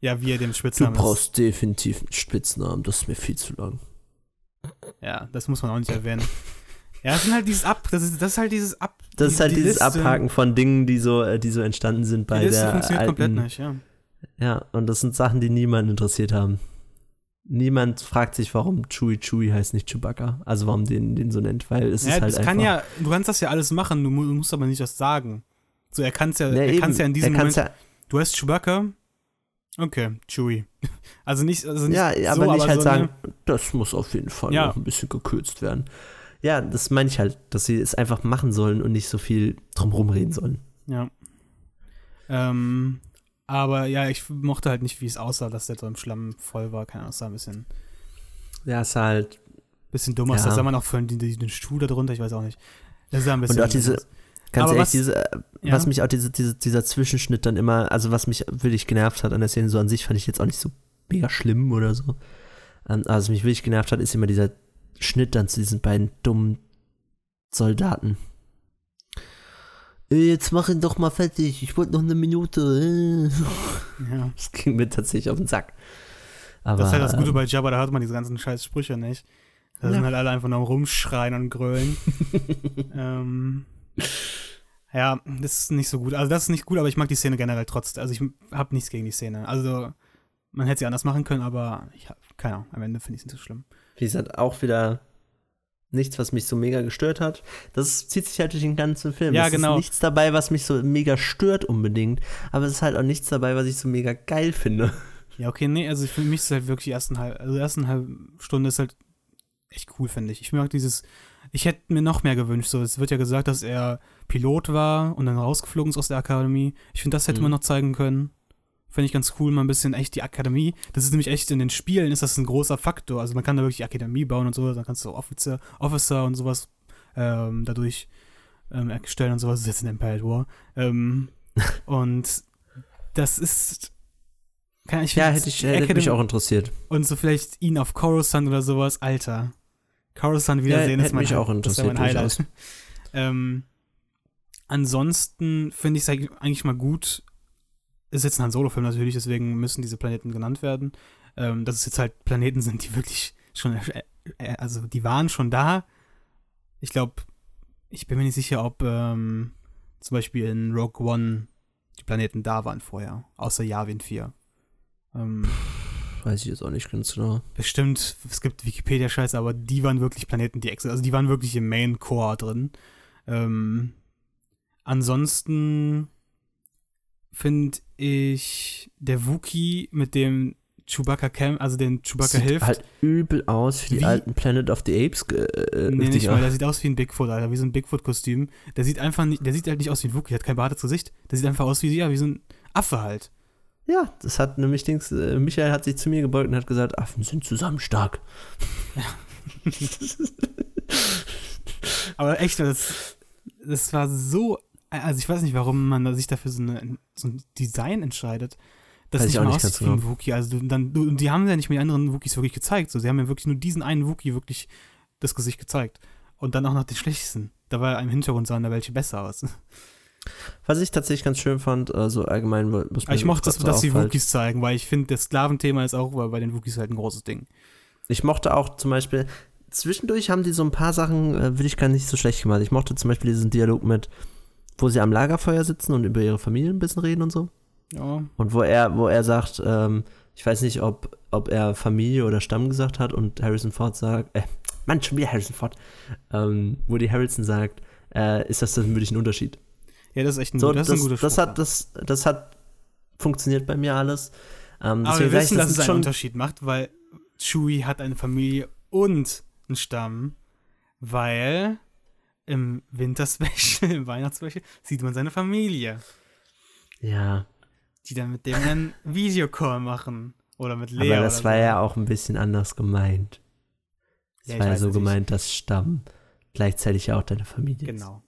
Ja, wie er dem du Spitznamen brauchst definitiv einen Spitznamen, das ist mir viel zu lang. ist. Ja, das muss man auch nicht erwähnen. Ja, das sind halt dieses Ab, das ist, das ist halt dieses Ab. Das die- ist halt die dieses Liste- Abhaken von Dingen, die so, äh, die so entstanden sind bei Die Liste der funktioniert alten, komplett nicht, ja. Ja, und das sind Sachen, die niemanden interessiert haben. Niemand fragt sich, warum Chewie Chewie heißt nicht Chewbacca. Also warum den, den so nennt, weil es Ja, ist halt das einfach. kann ja, du kannst das ja alles machen, du mu- musst aber nicht das sagen. So, er kann es ja, Ja, er kann's ja in diesem Moment, ja, du heißt Chewbacca, okay, Chewie. *laughs* Also nicht, also nicht ja, so, aber nicht halt so, sagen, das muss auf jeden Fall Ja. noch ein bisschen gekürzt werden. Ja, das meine ich halt, dass sie es einfach machen sollen und nicht so viel drumherum reden sollen. Ja. Ähm, aber ja, ich mochte halt nicht, wie es aussah, dass der so im Schlamm voll war. Keine Ahnung, es sah ein bisschen, Ja, es ist halt. bisschen dumm aus. Ja. Da sah man auch vorhin den, den Stuhl da drunter, ich weiß auch nicht. Das sah ein bisschen Und auch diese, ganz Aber ehrlich, was- diese, äh, Ja? was mich auch diese, diese, dieser Zwischenschnitt dann immer, also was mich wirklich genervt hat an der Szene, so an sich fand ich jetzt auch nicht so mega schlimm oder so. Also was mich wirklich genervt hat, ist immer dieser Schnitt dann zu diesen beiden dummen Soldaten. Äh, Jetzt mach ihn doch mal fertig, ich wollte noch eine Minute. äh. Ja. *laughs* Das ging mir tatsächlich auf den Sack. Aber, Das ist halt das Gute ähm, bei Jabba, da hört man diese ganzen scheiß Sprüche nicht. Da Ja. sind halt alle einfach nur rumschreien und grölen. *laughs* ähm, ja, das ist nicht so gut. Also das ist nicht gut, aber ich mag die Szene generell trotzdem. Also ich habe nichts gegen die Szene. Also man hätte sie anders machen können, aber ich habe keine Ahnung. Am Ende finde ich es nicht so schlimm. Wie gesagt, auch wieder nichts, was mich so mega gestört hat. Das zieht sich halt durch den ganzen Film. Ja, es genau. ist nichts dabei, was mich so mega stört unbedingt. Aber es ist halt auch nichts dabei, was ich so mega geil finde. Ja, okay, nee, also für mich ist halt wirklich die ersten halb, also die ersten halbe Stunde ist halt echt cool, finde ich. Ich mag dieses, ich hätte mir noch mehr gewünscht. So, es wird ja gesagt, dass er Pilot war und dann rausgeflogen ist aus der Akademie. Ich finde, das hätte Mhm. man noch zeigen können. Finde ich ganz cool, mal ein bisschen echt die Akademie. Das ist nämlich echt in den Spielen ist das ein großer Faktor. Also man kann da wirklich die Akademie bauen und so, dann kannst du Officer, Officer und sowas ähm, dadurch ähm, erstellen und sowas. Das ist jetzt ein Empire War. Ähm, *laughs* und das ist. Kann ich Ja, hätte, ich, hätte mich auch interessiert. und so vielleicht ihn auf Coruscant oder sowas, Alter. Coruscant wiedersehen Ja, ist mein, mich auch das interessiert, Highlight. durchaus. *laughs* ähm, ansonsten finde ich es eigentlich mal gut. Ist jetzt ein Solo-Film natürlich, deswegen müssen diese Planeten genannt werden. Ähm, dass es jetzt halt Planeten sind, die wirklich schon, äh, äh, also die waren schon da. Ich glaube, ich bin mir nicht sicher, ob ähm, zum Beispiel in Rogue One die Planeten da waren vorher, außer Yavin 4. Ähm, Weiß ich jetzt auch nicht ganz genau. Bestimmt, es gibt Wikipedia-Scheiße, aber die waren wirklich Planeten, die extra, also die waren wirklich im Main Core drin. Ähm, ansonsten finde ich der Wookie mit dem Chewbacca Camp, also den Chewbacca Sieht hilft. halt übel aus wie die Wie- alten Planet of the Apes. Äh, nee, nicht mal, der sieht aus wie ein Bigfoot, Alter, wie so ein Bigfoot-Kostüm. Der sieht einfach nicht, der sieht halt nicht aus wie ein Wookie, der hat kein Bartes Gesicht. Der sieht einfach aus wie, ja, wie so ein Affe halt. Ja, das hat nämlich Dings, äh, Michael hat sich zu mir gebeugt und hat gesagt, Affen sind zusammen stark. *laughs* Aber echt, das, das war so. Also ich weiß nicht, warum man sich dafür so, eine, so ein Design entscheidet. Das Weiß nicht ich auch nicht ein Wookie. Also du, dann, du, die haben ja nicht mit anderen Wookies wirklich gezeigt. So, sie haben ja wirklich nur diesen einen Wookie wirklich das Gesicht gezeigt. Und dann auch noch den schlechtesten. Da war im Hintergrund sahen da welche besser aus. Was ich tatsächlich ganz schön fand, also allgemein, was Aber ich mochte, so dass die auffällt. Wookies zeigen, weil ich finde, das Sklaventhema ist auch bei den Wookies halt ein großes Ding. Ich mochte auch zum Beispiel, zwischendurch haben die so ein paar Sachen, äh, will ich gar nicht so schlecht gemacht. Ich mochte zum Beispiel diesen Dialog mit, wo sie am Lagerfeuer sitzen und über ihre Familie ein bisschen reden und so. Ja. Und wo er, wo er sagt, ähm, ich weiß nicht, ob, ob er Familie oder Stamm gesagt hat und Harrison Ford sagt, äh, Mann, schon wieder Harrison Ford, ähm, wo die Harrison sagt, äh, ist das denn wirklich ein Unterschied? Ja, das ist echt ein, So, das das, ein guter das, hat, das, das hat funktioniert bei mir alles. Ähm, Aber wir wissen, ich, dass das es einen Unterschied macht, weil Chewie hat eine Familie und einen Stamm, weil im Winterspecial, *laughs* im Weihnachtsspecial sieht man seine Familie, Ja, die dann mit dem einen Videocall machen. Oder mit Lea. aber das war so. ja auch ein bisschen anders gemeint. Es Ja, war ja so natürlich. gemeint, dass Stamm gleichzeitig ja auch deine Familie ist. Genau.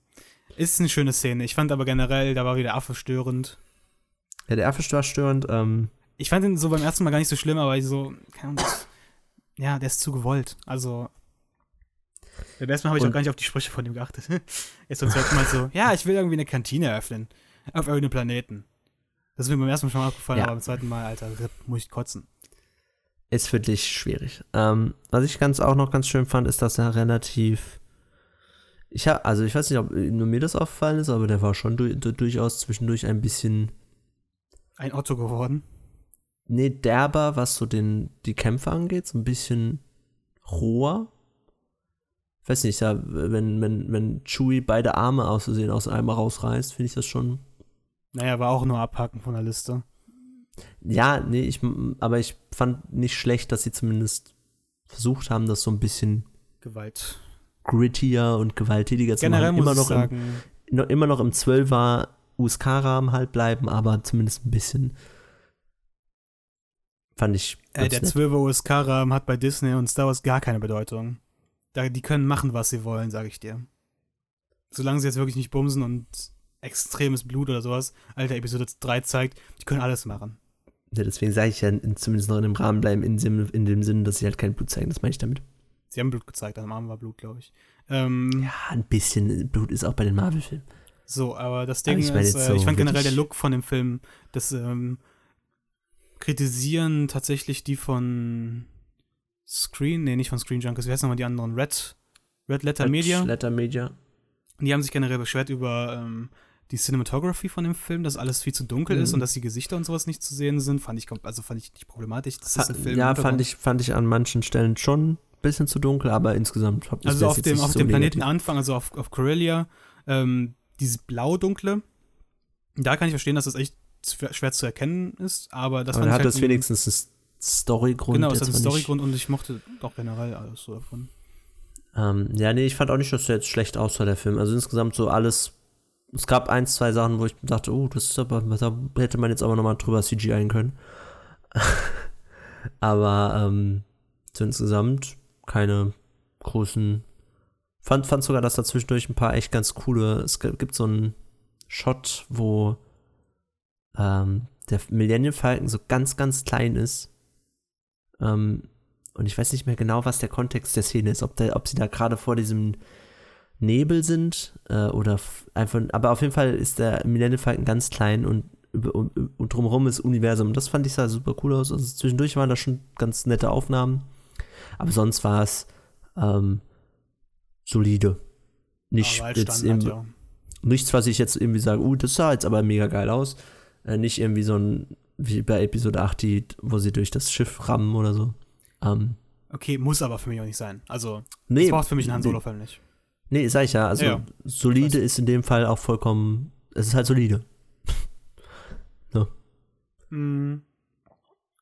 Ist eine schöne Szene. Ich fand aber generell, da war wieder Affe störend. Ja, der Affe war störend. Ähm, Ich fand ihn so beim ersten Mal gar nicht so schlimm, aber ich so, keine Ahnung, ja, der ist zu gewollt. Also, beim ersten Mal habe ich auch gar nicht auf die Sprüche von ihm geachtet. *laughs* Jetzt beim zweiten Mal so, ja, ich will irgendwie eine Kantine eröffnen. Auf irgendeinem Planeten. Das ist mir beim ersten Mal schon mal aufgefallen, Ja. aber beim zweiten Mal, Alter, Rip, muss ich kotzen. ist wirklich schwierig. Ähm, was ich ganz auch noch ganz schön fand, ist, dass er relativ. Ich habe, also ich weiß nicht, ob nur mir das aufgefallen ist, aber der war schon du, du, durchaus zwischendurch ein bisschen, Ein Otto geworden. nee, derber, was so den, die Kämpfe angeht, so ein bisschen roher. Weiß nicht, ja, wenn, wenn, wenn Chewie beide Arme aus Versehen aus einem rausreißt, finde ich das schon. Naja, war auch nur abhaken von der Liste. Ja, nee, ich, aber ich fand nicht schlecht, dass sie zumindest versucht haben, das so ein bisschen Gewalt. grittier und gewalttätiger zu Generell machen. muss Immer ich noch, im, sagen, no- immer noch im 12er USK-Rahmen halt bleiben, aber zumindest ein bisschen fand ich äh, der nett. 12er USK-Rahmen hat bei Disney und Star Wars gar keine Bedeutung. Da, die können machen, was sie wollen, sage ich dir. Solange sie jetzt wirklich nicht bumsen und extremes Blut oder sowas, Alter, Episode 3 zeigt, die können alles machen. Ja, deswegen sage ich ja in, zumindest noch in dem Rahmen bleiben, in dem, in dem Sinne, dass sie halt kein Blut zeigen. Das meine ich damit. Sie haben Blut gezeigt, am Arm war Blut, glaube ich. Ähm, Ja, ein bisschen Blut ist auch bei den Marvel-Filmen. So, aber das Ding Aber ich ist, äh, so ich fand generell der Look von dem Film, das ähm, kritisieren tatsächlich die von Screen, nee, nicht von Screen Junkies, wie heißen nochmal die anderen? Red, Red Letter Media. Letter Media. Die haben sich generell beschwert über ähm, die Cinematography von dem Film, dass alles viel zu dunkel ist Mhm. und dass die Gesichter und sowas nicht zu sehen sind. Fand ich, also fand ich nicht problematisch. Das ist ein Film. ja, fand ich, fand ich an manchen Stellen schon ein bisschen zu dunkel, aber insgesamt hab- ist Also auf dem, auf so dem Planeten negativ. Anfang, also auf, auf Corellia, ähm, dieses blau-dunkle, da kann ich verstehen, dass das echt schwer, zu erkennen ist, aber das aber fand dann ich hat halt das wenigstens Storygrund. Genau, es hat einen Storygrund und ich mochte doch generell alles so davon. Ähm, ja, nee, ich fand auch nicht, dass der jetzt schlecht aussah, der Film. Also insgesamt so alles. Es gab ein, zwei Sachen, wo ich dachte, oh, das ist aber, da hätte man jetzt aber nochmal drüber CGI können. *laughs* aber ähm, so insgesamt keine großen. Fand, fand sogar, dass da zwischendurch ein paar echt ganz coole. Es gibt so einen Shot, wo ähm, der Millennium Falcon so ganz, ganz klein ist. Ähm, und ich weiß nicht mehr genau, was der Kontext der Szene ist, ob, der, ob sie da gerade vor diesem Nebel sind äh, oder einfach, aber auf jeden Fall ist der Millennium Falcon ganz klein und, und, und drumherum ist Universum. Das fand ich sah super cool aus. Also zwischendurch waren da schon ganz nette Aufnahmen, aber sonst war es ähm, solide. Nicht halt jetzt Standard, im, ja. nichts, was ich jetzt irgendwie sage, uh, das sah jetzt aber mega geil aus. Äh, nicht irgendwie so ein, wie bei Episode 8, die, wo sie durch das Schiff rammen oder so. Ähm, Okay, muss aber für mich auch nicht sein. Also, nee, das braucht für mich einen Han Solo-Film nicht. Nee, sag ich ja. Also Ja, solide ist in dem Fall auch vollkommen. Es ist halt solide. *laughs* Hm.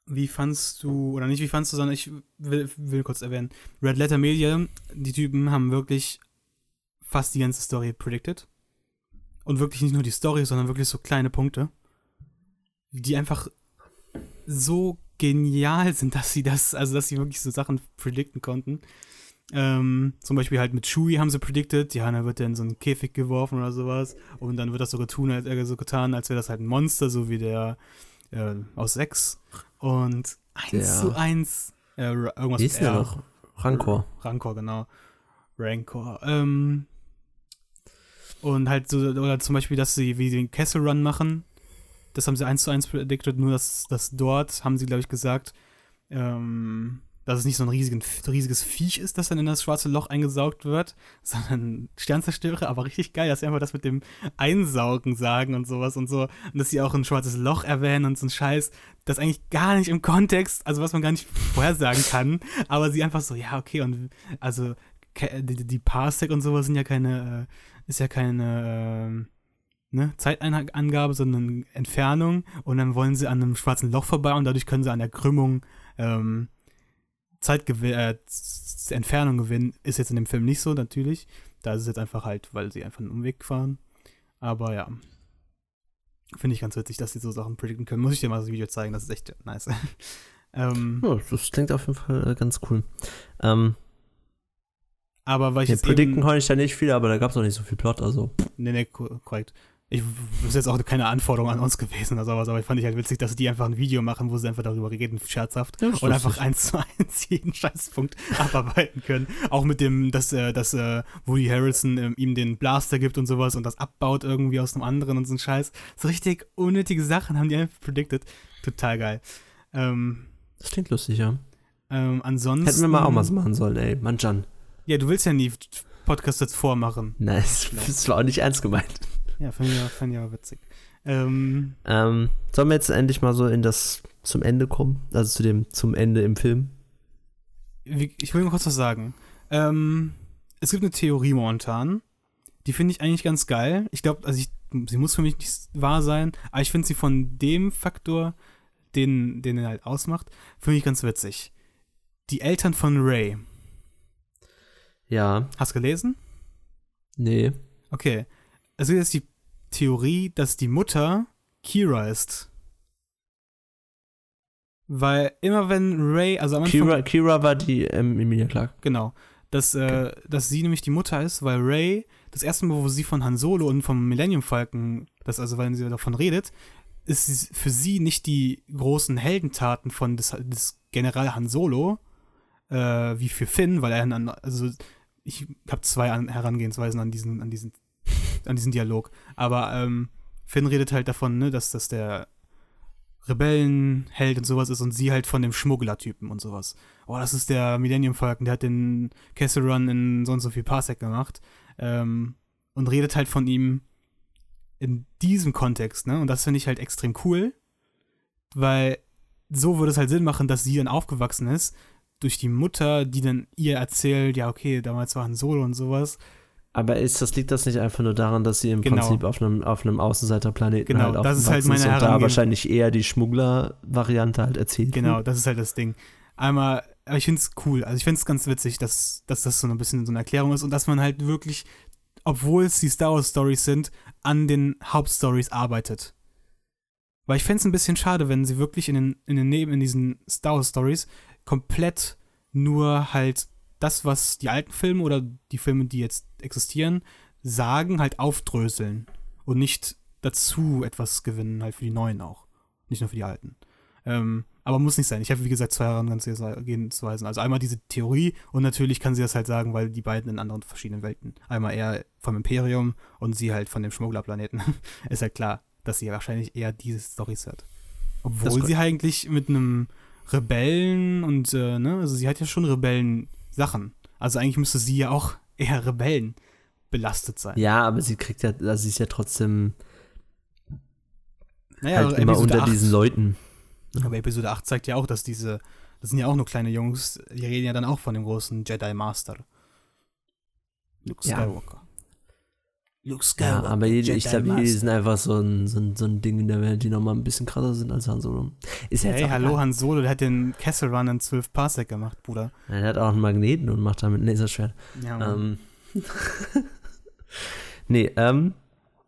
Wie fandst du, oder nicht wie fandst du, sondern ich will, will kurz erwähnen, Red Letter Media, die Typen haben wirklich fast die ganze Story predicted. Und wirklich nicht nur die Story, sondern wirklich so kleine Punkte, die einfach so genial sind, dass sie das, also dass sie wirklich so Sachen predikten konnten. Ähm, zum Beispiel halt mit Chewie haben sie predicted, ja, dann wird er in so einen Käfig geworfen oder sowas. Und dann wird das so getan, als, äh, so getan, als wäre das halt ein Monster, so wie der äh, aus 6. Und 1 Der- zu 1. Äh, irgendwas Wie ist der noch? Rancor. Rancor, genau. Rancor. Ähm, und halt so, oder zum Beispiel, dass sie wie den Castle Run machen. Das haben sie eins zu eins predicted, nur dass, dass dort haben sie, glaube ich, gesagt, ähm, dass es nicht so ein riesigen, riesiges Viech ist, das dann in das schwarze Loch eingesaugt wird, *laughs* sondern Sternzerstörer, aber richtig geil, dass sie einfach das mit dem Einsaugen sagen und sowas und so. Und dass sie auch ein schwarzes Loch erwähnen und so ein Scheiß, das eigentlich gar nicht im Kontext, also was man gar nicht *laughs* vorhersagen kann, aber sie einfach so, ja, okay, und also die, die Parsec und sowas sind ja keine, äh, ist ja keine, ähm, ne, Zeitangabe, sondern Entfernung und dann wollen sie an einem schwarzen Loch vorbei und dadurch können sie an der Krümmung ähm, Zeitgewinn, äh, Entfernung gewinnen. Ist jetzt in dem Film nicht so, natürlich. Da ist es jetzt einfach halt, weil sie einfach einen Umweg fahren. Aber ja. Finde ich ganz witzig, dass sie so Sachen predikten können. Muss ich dir mal das Video zeigen, das ist echt nice. *laughs* ähm, ja, das klingt auf jeden Fall äh, ganz cool. Ähm, aber weil ich ja, predikten konnte ich da nicht viel, aber da gab es noch nicht so viel Plot, also. Nee, nee, korrekt ich, das ist jetzt auch keine Anforderung an uns gewesen oder sowas, aber ich fand ich halt witzig, dass die einfach ein Video machen, wo sie einfach darüber reden, scherzhaft, und einfach eins zu eins *laughs* jeden Scheißpunkt abarbeiten können. Auch mit dem, dass, äh, dass äh, Woody Harrelson äh, ihm den Blaster gibt und sowas und das abbaut irgendwie aus einem anderen und so ein Scheiß. So richtig unnötige Sachen haben die einfach predicted. Total geil. Ähm, das klingt lustig, ja. Ähm, ansonsten. Hätten wir mal auch was machen sollen, ey. Mann, Jan. Ja, du willst ja nie Podcast jetzt vormachen. Nein, das war auch nicht ernst gemeint. Ja, fand ich, fand ich aber witzig. Ähm, ähm, sollen wir jetzt endlich mal so in das zum Ende kommen? Also zu dem zum Ende im Film? Ich will mal kurz was sagen. Ähm, es gibt eine Theorie momentan, die finde ich eigentlich ganz geil. Ich glaube, also ich, sie muss für mich nicht wahr sein, aber ich finde sie von dem Faktor, den, den er halt ausmacht, finde ich ganz witzig. Die Eltern von Ray. Ja. Hast du gelesen? Nee. Okay es gibt jetzt die Theorie, dass die Mutter Kira ist. Weil immer wenn Ray, also am Anfang, Kira, Kira war die ähm, Emilia Clark. Genau. Dass, äh, dass sie nämlich die Mutter ist, weil Ray, das erste Mal, wo sie von Han Solo und vom Millennium Falcon, das also, weil sie davon redet, ist für sie nicht die großen Heldentaten von des, des General Han Solo, äh, wie für Finn, weil er, also ich habe zwei Herangehensweisen an diesen, an diesen an diesen Dialog. Aber ähm, Finn redet halt davon, ne, dass das der Rebellenheld und sowas ist und sie halt von dem Schmugglertypen und sowas. Oh, das ist der Millennium Falcon, der hat den Castle Run in so und so viel Parsec gemacht. Ähm, und redet halt von ihm in diesem Kontext, ne? Und das finde ich halt extrem cool, weil so würde es halt Sinn machen, dass sie dann aufgewachsen ist durch die Mutter, die dann ihr erzählt, ja, okay, damals war ein Solo und sowas. Aber ist das, liegt das nicht einfach nur daran, dass sie im genau. Prinzip auf einem, auf einem Außenseiterplaneten genau, halt das ist halt meine und da wahrscheinlich eher die Schmuggler-Variante halt erzählt. Genau, das ist halt das Ding. Einmal, aber ich finde es cool, also ich finde es ganz witzig, dass, dass das so ein bisschen so eine Erklärung ist und dass man halt wirklich, obwohl es die Star Wars Stories sind, an den Hauptstories arbeitet. Weil ich fände es ein bisschen schade, wenn sie wirklich in den, in den Neben, in diesen Star Wars Stories komplett nur halt das, was die alten Filme oder die Filme, die jetzt existieren, sagen, halt aufdröseln und nicht dazu etwas gewinnen, halt für die neuen auch. Nicht nur für die alten. Ähm, aber muss nicht sein. Ich habe, wie gesagt, zwei Herangehensweisen. Also einmal diese Theorie und natürlich kann sie das halt sagen, weil die beiden in anderen verschiedenen Welten. Einmal er vom Imperium und sie halt von dem Schmugglerplaneten. *laughs* Ist halt klar, dass sie wahrscheinlich eher diese Storys hat. Obwohl sie eigentlich mit einem Rebellen und, äh, ne, also sie hat ja schon Rebellen Sachen. Also eigentlich müsste sie ja auch *laughs* eher Rebellen belastet sein. Ja, aber sie kriegt ja, also sie ist ja trotzdem naja, halt immer unter 8, diesen Leuten. Aber Episode 8 zeigt ja auch, dass diese, das sind ja auch nur kleine Jungs, die reden ja dann auch von dem großen Jedi Master. Luke Skywalker. Ja. Luke Skywalker. Ja, aber jede, ich glaube, die sind einfach so ein, so, ein, so ein Ding in der Welt, die nochmal ein bisschen krasser sind als Han Solo. Ist hey, hallo Han Solo, der hat den Kessel Run in 12 Parsec gemacht, Bruder. Ja, der hat auch einen Magneten und macht damit ein Laserschwert. Ja, ähm. *laughs* nee, ähm.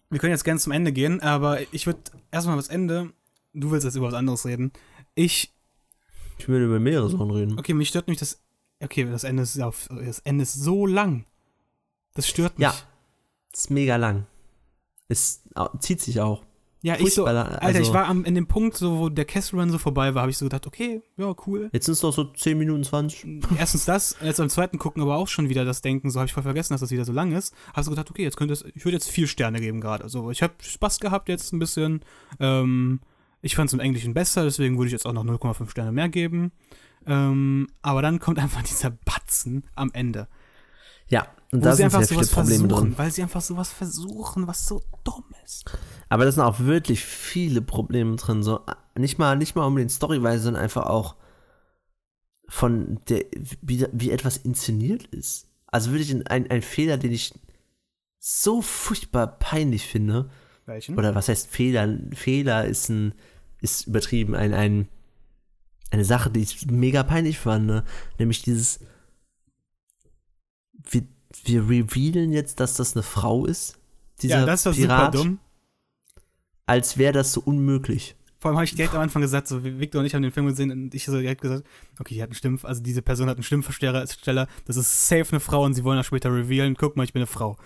Wir können jetzt gerne zum Ende gehen, aber ich würde erstmal das Ende. Du willst jetzt über was anderes reden. Ich. Ich will über mehrere Sachen reden. Okay, mich stört mich das. Okay, das Ende ist, auf, das Ende ist so lang. Das stört mich. Ja, ist mega lang. Es zieht sich auch. Ja, ich so, Alter, also, ich war am, in dem Punkt, so, wo der Kessel Run so vorbei war, habe ich so gedacht, okay, ja, cool. Jetzt sind es doch so 10 Minuten 20. *laughs* Erstens das, jetzt beim zweiten gucken aber auch schon wieder das Denken, so habe ich voll vergessen, dass das wieder so lang ist. Hast du gedacht, okay, jetzt könnte es, ich würde jetzt vier Sterne geben gerade. Also ich habe Spaß gehabt jetzt ein bisschen. Ähm, ich fand es im Englischen besser, deswegen würde ich jetzt auch noch 0,5 Sterne mehr geben. Ähm, aber dann kommt *laughs* einfach dieser Batzen am Ende. Ja, und da sind sehr viele Probleme drin. Weil sie einfach sowas versuchen, was so dumm ist. Aber da sind auch wirklich viele Probleme drin. So, nicht mal, nicht mal unbedingt storyweise, sondern einfach auch von der, wie, wie etwas inszeniert ist. Also wirklich ein, ein Fehler, den ich so furchtbar peinlich finde. Welchen? oder was heißt Fehler? Fehler ist ein, ist übertrieben, ein, ein, eine Sache, die ich mega peinlich fand, ne? nämlich dieses, wir, wir revealen jetzt, dass das eine Frau ist, dieser ja, das war Pirat, super dumm. als wäre das so unmöglich. Vor allem habe ich direkt am Anfang gesagt, so Victor und ich haben den Film gesehen und ich so direkt gesagt, okay, die hat einen Stimm, also diese Person hat einen Stimmversteller, das ist safe eine Frau und sie wollen das später revealen, guck mal, ich bin eine Frau.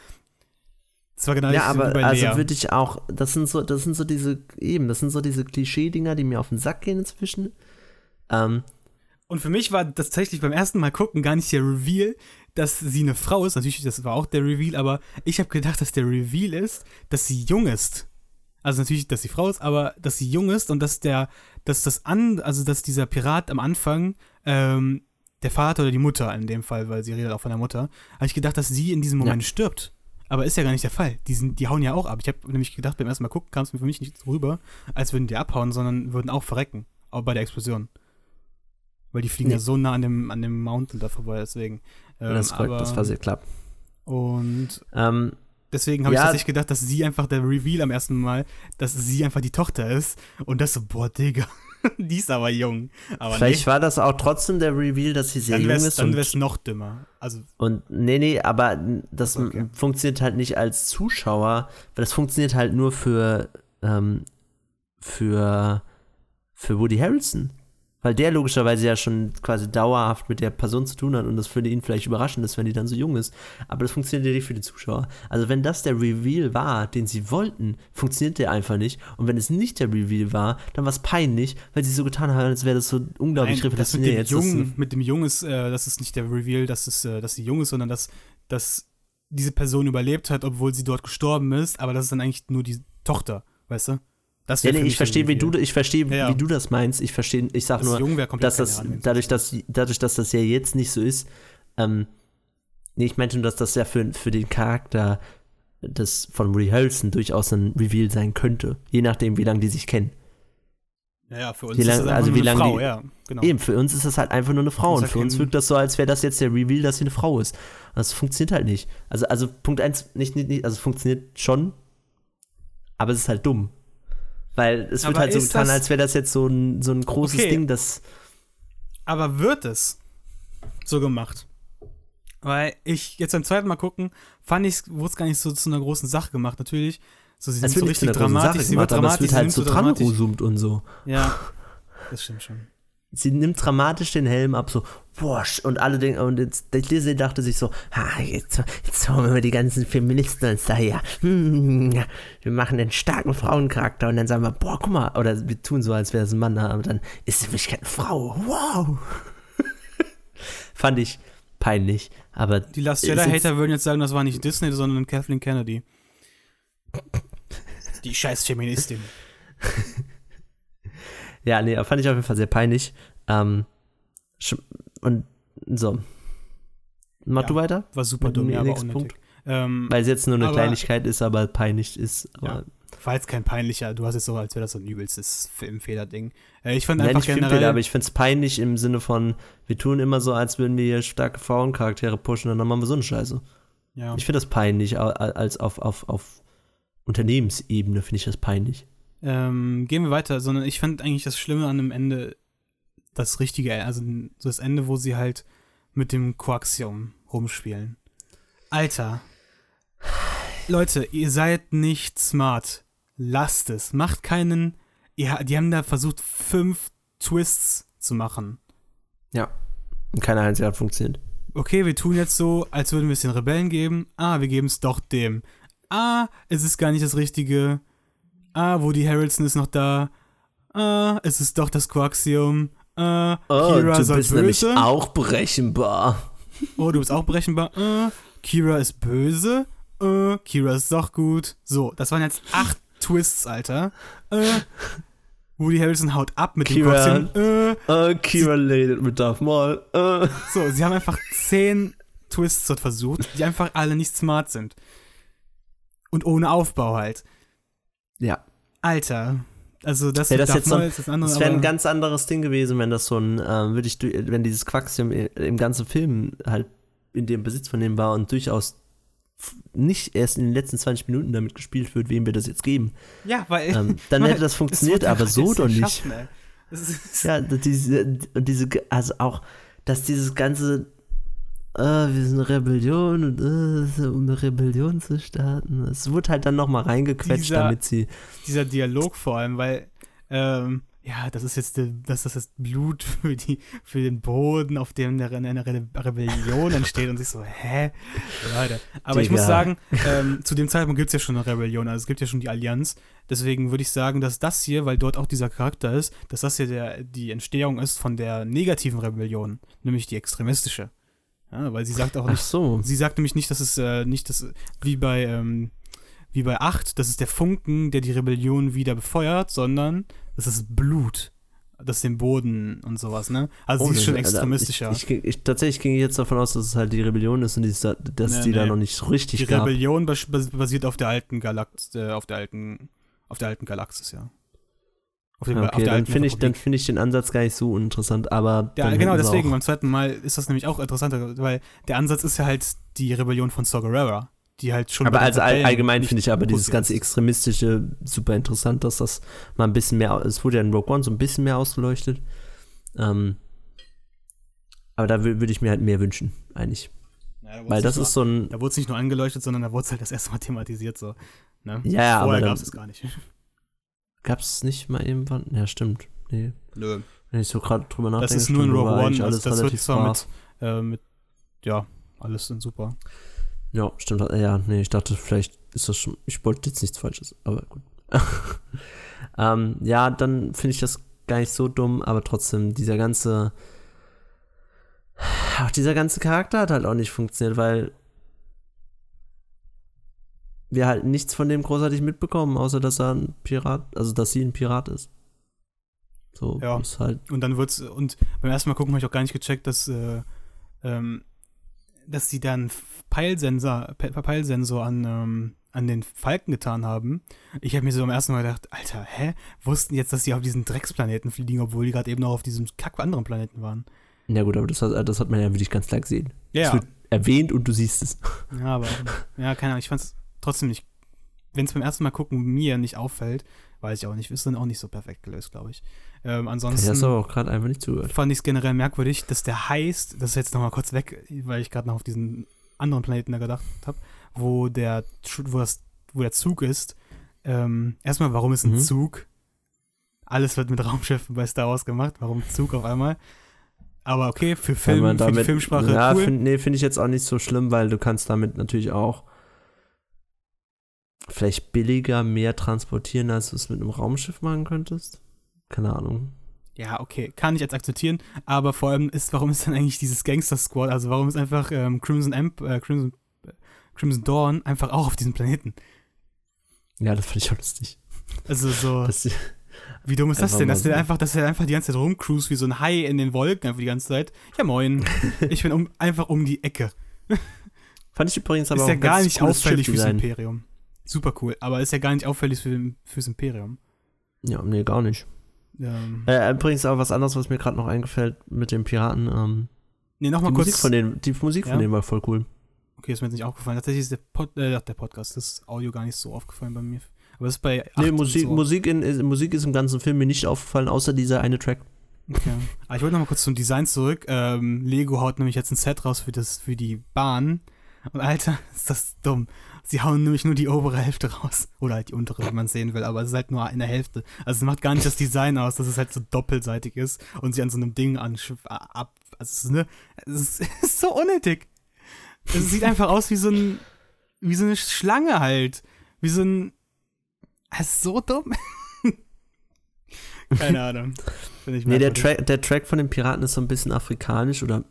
Das war genau Ja, aber bei also würde ich auch, das sind so, das sind so diese, eben, das sind so diese Klischee-Dinger, die mir auf den Sack gehen inzwischen. Ähm, Und für mich war das tatsächlich beim ersten Mal gucken gar nicht der Reveal, dass sie eine Frau ist. Natürlich, das war auch der Reveal, aber ich habe gedacht, dass der Reveal ist, dass sie jung ist. Also natürlich, dass sie Frau ist, aber dass sie jung ist und dass der, dass das an, also dass dieser Pirat am Anfang ähm, der Vater oder die Mutter in dem Fall, weil sie redet auch von der Mutter, habe ich gedacht, dass sie in diesem Moment stirbt. Aber ist ja gar nicht der Fall. Die, sind, die hauen ja auch ab. Ich habe nämlich gedacht, beim ersten Mal gucken kam es mir für mich nicht so rüber, als würden die abhauen, sondern würden auch verrecken. Auch bei der Explosion. Weil die fliegen Nee. ja so nah an dem, an dem Mountain da vorbei, deswegen. Ähm, das, ist korrekt, aber, das war sehr klar. Und Ähm, deswegen habe Ja. ich tatsächlich gedacht, dass sie einfach der Reveal am ersten Mal, dass sie einfach die Tochter ist. Und das so, boah, Digga, *laughs* die ist aber jung. Aber vielleicht nee, war das auch trotzdem der Reveal, dass sie sehr jung ist. dann und, wär's noch dümmer. Also, und nee, nee, aber das Okay. m- funktioniert halt nicht als Zuschauer, weil das funktioniert halt nur für, ähm, für, für Woody Harrelson. Weil der logischerweise ja schon quasi dauerhaft mit der Person zu tun hat und das für ihn vielleicht überraschend ist, wenn die dann so jung ist. Aber das funktioniert ja nicht für die Zuschauer. Also wenn das der Reveal war, den sie wollten, funktioniert der einfach nicht. Und wenn es nicht der Reveal war, dann war es peinlich, weil sie so getan haben, als wäre das so unglaublich Nein, das mit dem, Jetzt Jungen, mit dem Jungen ist, äh, das ist nicht der Reveal, dass, es, äh, dass sie jung ist, sondern dass, dass diese Person überlebt hat, obwohl sie dort gestorben ist, aber das ist dann eigentlich nur die Tochter, weißt du? Das Ja, nee, ich verstehe, wie du, ich verstehe, Ja, ja. wie du das meinst. Ich verstehe, ich sag Dass nur, jung dass das, dadurch, dass, dadurch, dass das ja jetzt nicht so ist, ähm, nee, ich meinte nur, dass das ja für, für den Charakter des, von Woody Harrelson durchaus ein Reveal sein könnte. Je nachdem, wie lange die sich kennen. Ja, für uns Wie ist lang- das also nur eine lang Frau, die- ja, genau. Eben, für uns ist das halt einfach nur eine Frau Das und ist für uns wirkt das so, als wäre das jetzt der Reveal, dass sie eine Frau ist. Das funktioniert halt nicht. Also, also Punkt eins, nicht, nicht, nicht, also es funktioniert schon, aber es ist halt dumm. Weil es wird Aber halt so getan, als wäre das jetzt so ein, so ein großes Okay. Ding, das Aber wird es so gemacht? Weil ich jetzt beim zweiten Mal gucken, fand ich, wurde es gar nicht so zu einer großen Sache gemacht. Natürlich, so, sie sind so richtig dramatisch, sie wird dramatisch, sie halt so dran und so. Ja, das stimmt schon. Sie nimmt dramatisch den Helm ab, so, boah, sch- und alle denken, und jetzt, Disney dachte sich so, ha, jetzt, jetzt hauen wir mal die ganzen Feministen uns daher. Hm, ja, wir machen einen starken Frauencharakter und dann sagen wir, boah, guck mal, oder wir tun so, als wäre es ein Mann, aber dann ist sie wirklich eine Frau. Wow. *laughs* Fand ich peinlich, aber Die Last Jedi-Hater würden jetzt sagen, das war nicht Disney, sondern Kathleen Kennedy. *laughs* Die scheiß Feministin. *laughs* ja, nee, fand ich auf jeden Fall sehr peinlich. Ähm, und so. Mach Ja. du weiter? War super dumm, ja, aber. Punkt. Ähm, Weil es jetzt nur eine Aber- Kleinigkeit ist, aber peinlich ist. Aber Ja. war jetzt kein peinlicher, du hast jetzt so, als wäre das so ein übelstes Filmfehler-Ding. Äh, ich fand Nein, einfach nicht Filmfehler, generell, aber ich finde es peinlich im Sinne von, wir tun immer so, als würden wir hier starke Frauencharaktere pushen und dann machen wir so eine Scheiße. ja. Ich finde das peinlich, als auf, auf, auf Unternehmensebene finde ich das peinlich. Ähm, gehen wir weiter, sondern ich fand eigentlich das Schlimme an dem Ende das richtige, also so das Ende, wo sie halt mit dem Koaxium rumspielen. Alter. Leute, ihr seid nicht smart. Lasst es. Macht keinen. Ja, die haben da versucht, fünf Twists zu machen. Und keiner einziger hat funktioniert. Okay, wir tun jetzt so, als würden wir es den Rebellen geben. Ah, wir geben es doch dem. Ah, es ist gar nicht das Richtige. Ah, Woody Harrelson ist noch da. Ah, es ist doch das Koaxium. Ah, Kira soll böse. auch berechenbar. Oh, du bist auch berechenbar. Äh, Kira ist böse. Äh, Kira ist doch gut. So, das waren jetzt acht Twists, Alter. Äh, Woody Harrelson haut ab mit Kira. dem Koaxium. Äh, Äh, Kira redet mit Darth Maul. Äh. so, sie haben einfach zehn Twists dort versucht, die einfach alle nicht smart sind. Und ohne Aufbau halt. Ja. Alter. Also, das, Ja, das jetzt so- ist das andere, Das wäre ein ganz anderes Ding gewesen, wenn das so ein, ähm, würde ich, wenn dieses Quaxium im ganzen Film halt in dem Besitz von dem war und durchaus nicht erst in den letzten 20 Minuten damit gespielt wird, wem wir das jetzt geben, Ja, weil. ähm, *laughs* dann hätte das funktioniert, wird aber so doch nicht. schaffen. Das Ja, diese, diese, also auch, dass dieses ganze, äh, wir sind eine Rebellion und äh, um eine Rebellion zu starten, es wurde halt dann nochmal reingequetscht, Dieser- damit sie, dieser Dialog vor allem, weil, ähm, ja, das ist jetzt, das ist Blut *laughs* für, die, für den Boden, auf dem eine, eine Re Rebellion entsteht und sich so, hä? Leute. Aber ich muss Digga. sagen, ähm, zu dem Zeitpunkt gibt es ja schon eine Rebellion, also es gibt ja schon die Allianz. Deswegen würde ich sagen, dass das hier, weil dort auch dieser Charakter ist, dass das hier der, die Entstehung ist von der negativen Rebellion, nämlich die extremistische. Ja, weil sie sagt auch nicht, so, Sie sagt nämlich nicht, dass es äh, nicht das wie bei ähm, wie bei 8, das ist der Funken, der die Rebellion wieder befeuert, sondern das ist Blut, das den Boden und sowas, ne? Also Oh, sie ist schon also extremistischer. Ich, ich, ich, tatsächlich ging ich jetzt davon aus, dass es halt die Rebellion ist und die, dass Nee, die da nee. noch nicht richtig die gab. Rebellion bas bas basiert auf der alten Galax äh, auf der alten auf der alten Galaxis, ja. Auf, dem, auf Okay, der dann finde ich, dann finde ich den Ansatz gar nicht so uninteressant, aber Ja, genau deswegen. Beim zweiten Mal ist das nämlich auch interessanter, weil der Ansatz ist ja halt die Rebellion von Saw Gerrera, die halt schon. Aber also all, allgemein finde ich aber dieses ganze ist. Extremistische super interessant, dass das mal ein bisschen mehr, es wurde ja in Rogue One so ein bisschen mehr ausgeleuchtet. Ähm, aber da wür- würde ich mir halt mehr wünschen, eigentlich. Ja, da wurde Weil es das nicht ist so ein, Da wurde es nicht nur angeleuchtet, sondern da wurde es halt das erste Mal thematisiert. So, ne? ja, ja, Vorher gab es es gar nicht. Gab es nicht mal irgendwann, ja stimmt, nee. Nö. Wenn ich so gerade drüber nachdenke, Das ist nur in Rogue One. alles das wird relativ zwar brav. mit, äh, mit, ja, alles sind super. Ja, stimmt. Ja, nee, ich dachte, vielleicht ist das schon. Ich wollte jetzt nichts Falsches, aber gut. *laughs* ähm, ja, dann finde ich das gar nicht so dumm, aber trotzdem, dieser ganze. Auch *sighs* dieser ganze Charakter hat halt auch nicht funktioniert, weil wir halt nichts von dem großartig mitbekommen, außer dass er ein Pirat, also dass sie ein Pirat ist. So, Ja. ist halt. Und dann wird's, und beim ersten Mal gucken habe ich auch gar nicht gecheckt, dass, äh, ähm, dass sie dann Peilsensor, Pe Peilsensor an, ähm, an den Falken getan haben. Ich habe mir so am ersten Mal gedacht, Alter, hä? Wussten jetzt, dass die auf diesen Drecksplaneten fliegen, obwohl die gerade eben noch auf diesem kack anderen Planeten waren. Ja, gut, aber das, hat- das hat man ja wirklich ganz klar gesehen. Es Ja, wird erwähnt und du siehst es. ja, aber, ja, keine Ahnung, ich fand's trotzdem nicht, wenn es beim ersten Mal gucken mir nicht auffällt, weiß ich auch nicht, ist dann auch nicht so perfekt gelöst, glaube ich. Ähm, ansonsten. hast aber auch gerade einfach nicht zugehört. fand ich es generell merkwürdig, dass der heißt, das ist jetzt nochmal kurz weg, weil ich gerade noch auf diesen anderen Planeten da gedacht habe, wo der, wo, das, wo der Zug ist. Ähm, erstmal, warum ist ein Mhm. Zug? Alles wird mit Raumschiffen bei Star Wars gemacht, warum Zug auf einmal? Aber okay, für Film, man für die damit- Filmsprache Ja, cool. find, nee, finde ich jetzt auch nicht so schlimm, weil du kannst damit natürlich auch vielleicht billiger mehr transportieren, als du es mit einem Raumschiff machen könntest. Keine Ahnung. Ja, okay, kann ich jetzt akzeptieren, aber vor allem ist, warum ist dann eigentlich dieses Gangster Squad, also warum ist einfach ähm, Crimson Amp, äh, Crimson, äh, Crimson Dawn einfach auch auf diesem Planeten? Ja, das fand ich auch lustig. Also so. *laughs* Das, Wie dumm ist das denn, dass der einfach, dass er einfach die ganze Zeit rumcruist wie so ein Hai in den Wolken einfach die ganze Zeit. Ja moin, *laughs* ich bin um, einfach um die Ecke. fand ich übrigens aber ist auch ja gar nicht auffällig fürs. Imperium. Super cool, aber ist ja gar nicht auffällig für, fürs Imperium. Ja, nee, gar nicht. Ähm, Äh, übrigens auch was anderes, was mir gerade noch eingefällt mit den Piraten. Ähm, nee, nochmal Musik kurz. von denen, die Musik Ja? von denen war voll cool. okay, ist mir jetzt nicht aufgefallen. Tatsächlich ist der, Pod, äh, der Podcast, das Audio gar nicht so aufgefallen bei mir. Aber es ist bei. Nee, Musik, so. Musik, in, ist- Musik ist im ganzen Film mir nicht aufgefallen, außer dieser eine Track. Okay. Aber ich wollte nochmal kurz zum Design zurück. Ähm, Lego haut nämlich jetzt ein Set raus für, das, für die Bahn. Und Alter, *laughs* ist das dumm. Sie hauen nämlich nur die obere Hälfte raus. Oder halt die untere, wenn man es sehen will. Aber es ist halt nur eine Hälfte. Also es macht gar nicht das Design aus, dass es halt so doppelseitig ist und sie an so einem Ding an ab. Also ne, es ist, *laughs* es ist so unnötig. Es sieht einfach aus wie so ein, wie so eine Schlange halt. Wie so ein. Es ist so dumm. *laughs* Keine Ahnung. Nee, der. Track, der Track von den Piraten ist so ein bisschen afrikanisch oder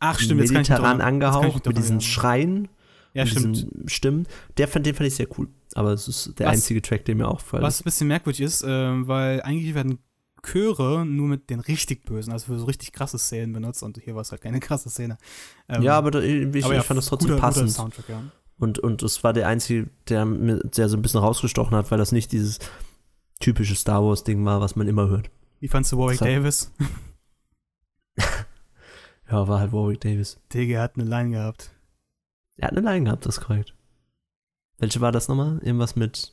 Ach, stimmt, mediterran jetzt kann ich angehaucht mit diesen. Schreien, Ja, stimmt. Stimmen. Der fand, den fand ich sehr cool. Aber es ist der Was- einzige Track, der mir aufgefallen Was ein bisschen merkwürdig ist, ähm, weil eigentlich werden Chöre nur mit den richtig Bösen, also für so richtig krasse Szenen benutzt und hier war es halt keine *laughs* krasse Szene. Ähm, ja, aber da, ich, aber ja, ich fand das trotzdem guter, guter passend. Soundtrack, ja. Und, und es war der einzige, der, der so ein bisschen rausgestochen hat, weil das nicht dieses typische Star Wars-Ding war, was man immer hört. Wie fandst du Warwick Davis? *laughs* Ja, war halt Warwick Davis. Digga, hat eine Line gehabt. Er hat eine Line gehabt, das ist korrekt. Welche war das nochmal? Irgendwas mit.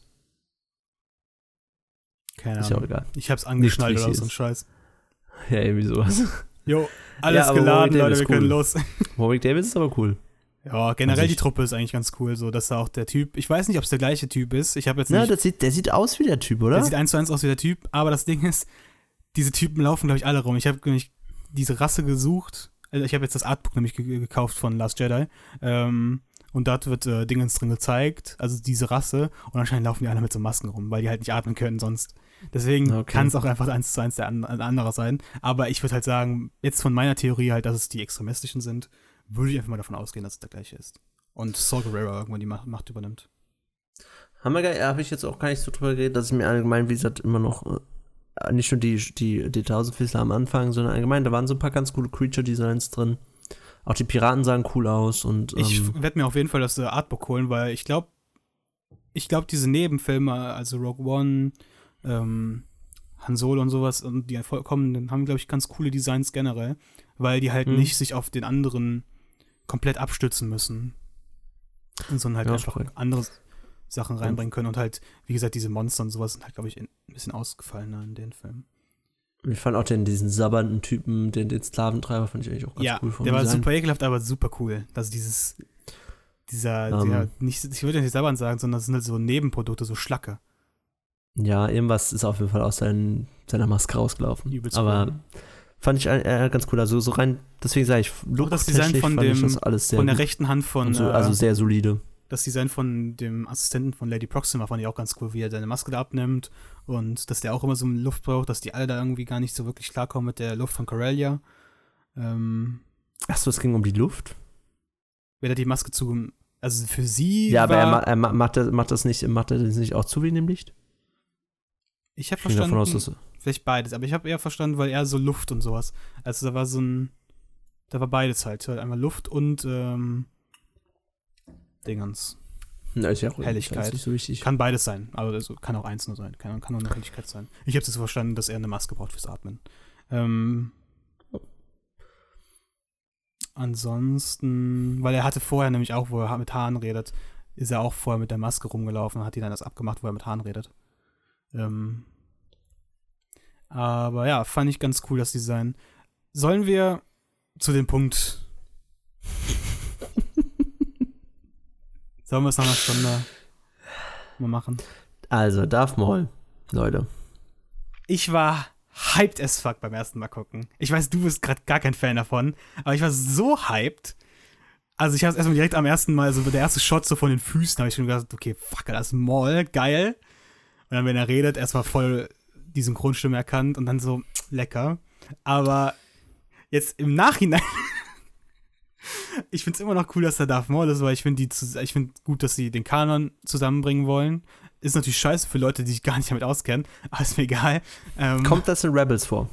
Keine Ist ja auch Ahnung. egal. Ich hab's angeschnallt oder so ein. Scheiß. *laughs* Ja, irgendwie sowas. Jo, *laughs* alles aber geladen, Leute, wir können cool. los. *laughs* Warwick Davis ist aber cool. Ja, generell die Truppe ist eigentlich ganz cool, so dass da auch der Typ, ich weiß nicht, ob es der gleiche Typ ist. Ich habe jetzt Na, nicht, das sieht, der sieht aus wie der Typ, oder? der sieht eins zu eins aus wie der Typ, aber das Ding ist, diese Typen laufen, glaube ich, alle rum. Ich habe nämlich diese Rasse gesucht. Also ich habe jetzt das Artbook nämlich ge gekauft von Last Jedi. Ähm, und dort wird äh, Dingens drin gezeigt, also diese Rasse. Und anscheinend laufen die alle mit so Masken rum, weil die halt nicht atmen können sonst. Deswegen Okay. kann es auch einfach eins zu eins der an, ein anderer sein. Aber ich würde halt sagen, jetzt von meiner Theorie halt, dass es die extremistischen sind, würde ich einfach mal davon ausgehen, dass es der gleiche ist. Und Saw Gerrera irgendwann die Macht, Macht übernimmt. Gar, habe ich jetzt auch gar nicht so drüber geredet, dass ich mir allgemein, wie gesagt, immer noch äh, nicht nur die, die, die Tausendfüßler am Anfang, sondern allgemein, da waren so ein paar ganz coole Creature-Designs drin. Auch die Piraten sahen cool aus und Ich ähm, werde mir auf jeden Fall das äh, Artbook holen, weil ich glaube, ich glaube, diese Nebenfilme, also Rogue One, ähm, Han Solo und sowas, und die kommenden, haben, glaube ich, ganz coole Designs generell, weil die halt Mhm. nicht sich auf den anderen komplett abstützen müssen. Sondern halt Ja, einfach korrekt. andere Sachen reinbringen können und halt, wie gesagt, diese Monster und sowas sind halt, glaube ich, ein bisschen ausgefallener in den Filmen. ich fand auch den, diesen sabbernden Typen, den, den Sklaventreiber, fand ich eigentlich auch ganz ja, cool vom der war Design. super ekelhaft, aber super cool. Also dieses, dieser, Ähm. der, nicht, ich würde ja nicht selber sagen, sondern das sind halt so Nebenprodukte, so Schlacke. Ja, irgendwas ist auf jeden Fall aus seinen, seiner Maske rausgelaufen. Übelst Aber cool. fand ich äh, ganz cool. Also so rein, deswegen sage ich, Auch das Design von dem- alles sehr Von der rechten Hand von, so, äh, also sehr solide. Das Design von dem Assistenten von Lady Proxima fand ich auch ganz cool, wie er seine Maske da abnimmt und dass der auch immer so Luft braucht, dass die alle da irgendwie gar nicht so wirklich klarkommen mit der Luft von Corellia. Ähm, Achso, es ging um die Luft. wer hat die Maske zu, also für sie Ja, aber er, er ma macht, das, macht das nicht, macht das nicht auch zu wegen dem Licht? ich habe gehe davon verstanden, aus, dass vielleicht beides, aber ich habe eher verstanden, weil er so Luft und sowas, also da war so ein, da war beides halt, halt einmal Luft und ähm, Dingens. Na, ist ja auch Helligkeit. nicht so wichtig. Kann beides sein, aber also kann auch eins nur sein. Kann, kann nur eine Helligkeit sein. Ich habe es jetzt verstanden, dass er eine Maske braucht fürs Atmen. Ähm, ansonsten, weil er hatte vorher nämlich auch, wo er mit Haaren redet, ist er auch vorher mit der Maske rumgelaufen und hat die dann das abgemacht, wo er mit Haaren redet. Ähm, aber ja, fand ich ganz cool, das Design. Sollen wir zu dem Punkt. Sollen wir es nach einer Stunde mal machen? Also, Darth Maul, Leute. Ich war hyped as fuck beim ersten Mal gucken. Ich weiß, du bist gerade gar kein Fan davon, aber ich war so hyped. Also ich habe es erstmal direkt am ersten Mal, so der erste Shot so von den Füßen, habe ich schon gedacht, okay, fuck, das ist Maul, geil. Und dann, wenn er redet, erstmal voll die Synchronstimme erkannt und dann so, lecker. Aber jetzt im Nachhinein, ich finde es immer noch cool, dass er Darth Maul ist, weil ich finde ich finde gut, dass sie den Kanon zusammenbringen wollen. Ist natürlich scheiße für Leute, die sich gar nicht damit auskennen, aber ist mir egal. Ähm, Kommt das in Rebels vor?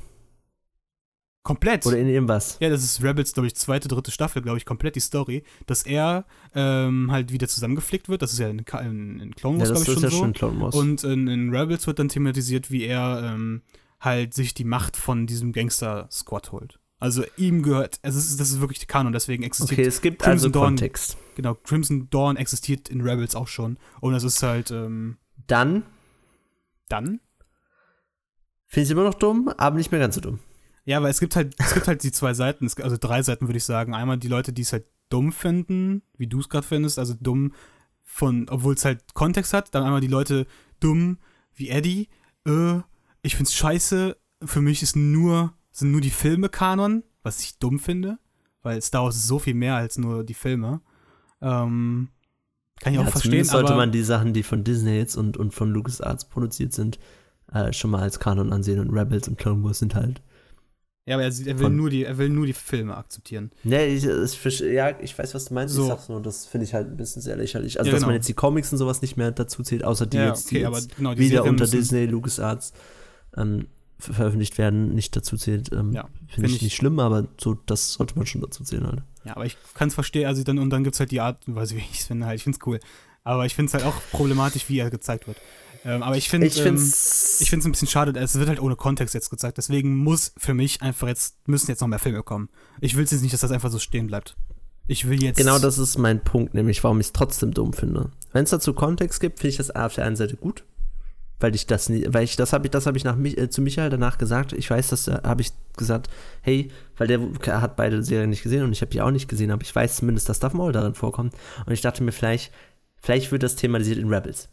komplett. Oder in irgendwas? Ja, das ist Rebels, glaube ich, zweite, dritte Staffel, glaube ich, komplett die Story, dass er ähm, halt wieder zusammengeflickt wird. Das ist ja in, in, in Clone Ja, Wars, das glaube ich, ist schon ja so. schon Clone Wars. Und in, in Rebels wird dann thematisiert, wie er ähm, halt sich die Macht von diesem Gangster-Squad holt. Also ihm gehört, also es ist, das ist wirklich die Kanon, deswegen existiert, okay, es gibt Crimson also Dawn- Kontext. genau, Crimson Dawn existiert in Rebels auch schon. Und das ist halt, ähm, Dann dann finde ich es immer noch dumm, aber nicht mehr ganz so dumm. Ja, aber es gibt halt, es gibt halt die zwei Seiten, es, also drei Seiten würde ich sagen. Einmal die Leute, die es halt dumm finden, wie du es gerade findest, also dumm von, obwohl es halt Kontext hat. Dann einmal die Leute dumm wie Eddie. Äh, ich find's scheiße. Für mich ist nur, sind nur die Filme Kanon, was ich dumm finde, weil Star Wars ist so viel mehr als nur die Filme. Ähm, kann ich auch verstehen, sollte man die Sachen, die von Disney jetzt und, und von LucasArts produziert sind, äh, schon mal als Kanon ansehen und Rebels und Clone Wars sind halt. ja, aber er, er will nur die, er will nur die Filme akzeptieren. Ne, ich, ich, ja, ich weiß, was du meinst. So. Ich sag's nur, das finde ich halt ein bisschen sehr lächerlich. Also, Ja, dass genau. man jetzt die Comics und sowas nicht mehr dazu zählt, außer die ja, jetzt, die okay, aber jetzt genau, die wieder unter müssen- Disney, LucasArts ähm, veröffentlicht werden, nicht dazu zählt. Ähm, Ja, finde find ich, ich- nicht schlimm, aber so, das sollte man schon dazu zählen halt. Ja, aber ich kann es verstehen, also dann, und dann gibt es halt die Art und Weise, wie ich es finde, halt. Ich finde es cool. Aber ich finde es halt auch problematisch, wie er gezeigt wird. Ähm, aber ich finde Ich ähm, es ein bisschen schade, es wird halt ohne Kontext jetzt gezeigt. Deswegen muss für mich einfach jetzt, müssen jetzt noch mehr Filme kommen. Ich will jetzt nicht, dass das einfach so stehen bleibt. Ich will jetzt. Genau das ist mein Punkt, nämlich warum ich es trotzdem dumm finde. Wenn es dazu Kontext gibt, finde ich das auf der einen Seite gut, weil ich das nie, weil ich das habe ich das habe ich nach äh, zu Michael danach gesagt. Ich weiß, dass da habe ich gesagt, hey, weil der hat beide Serien nicht gesehen und ich habe die auch nicht gesehen, aber ich weiß zumindest, dass Darth Maul darin vorkommt und ich dachte mir vielleicht, vielleicht wird das thematisiert in Rebels.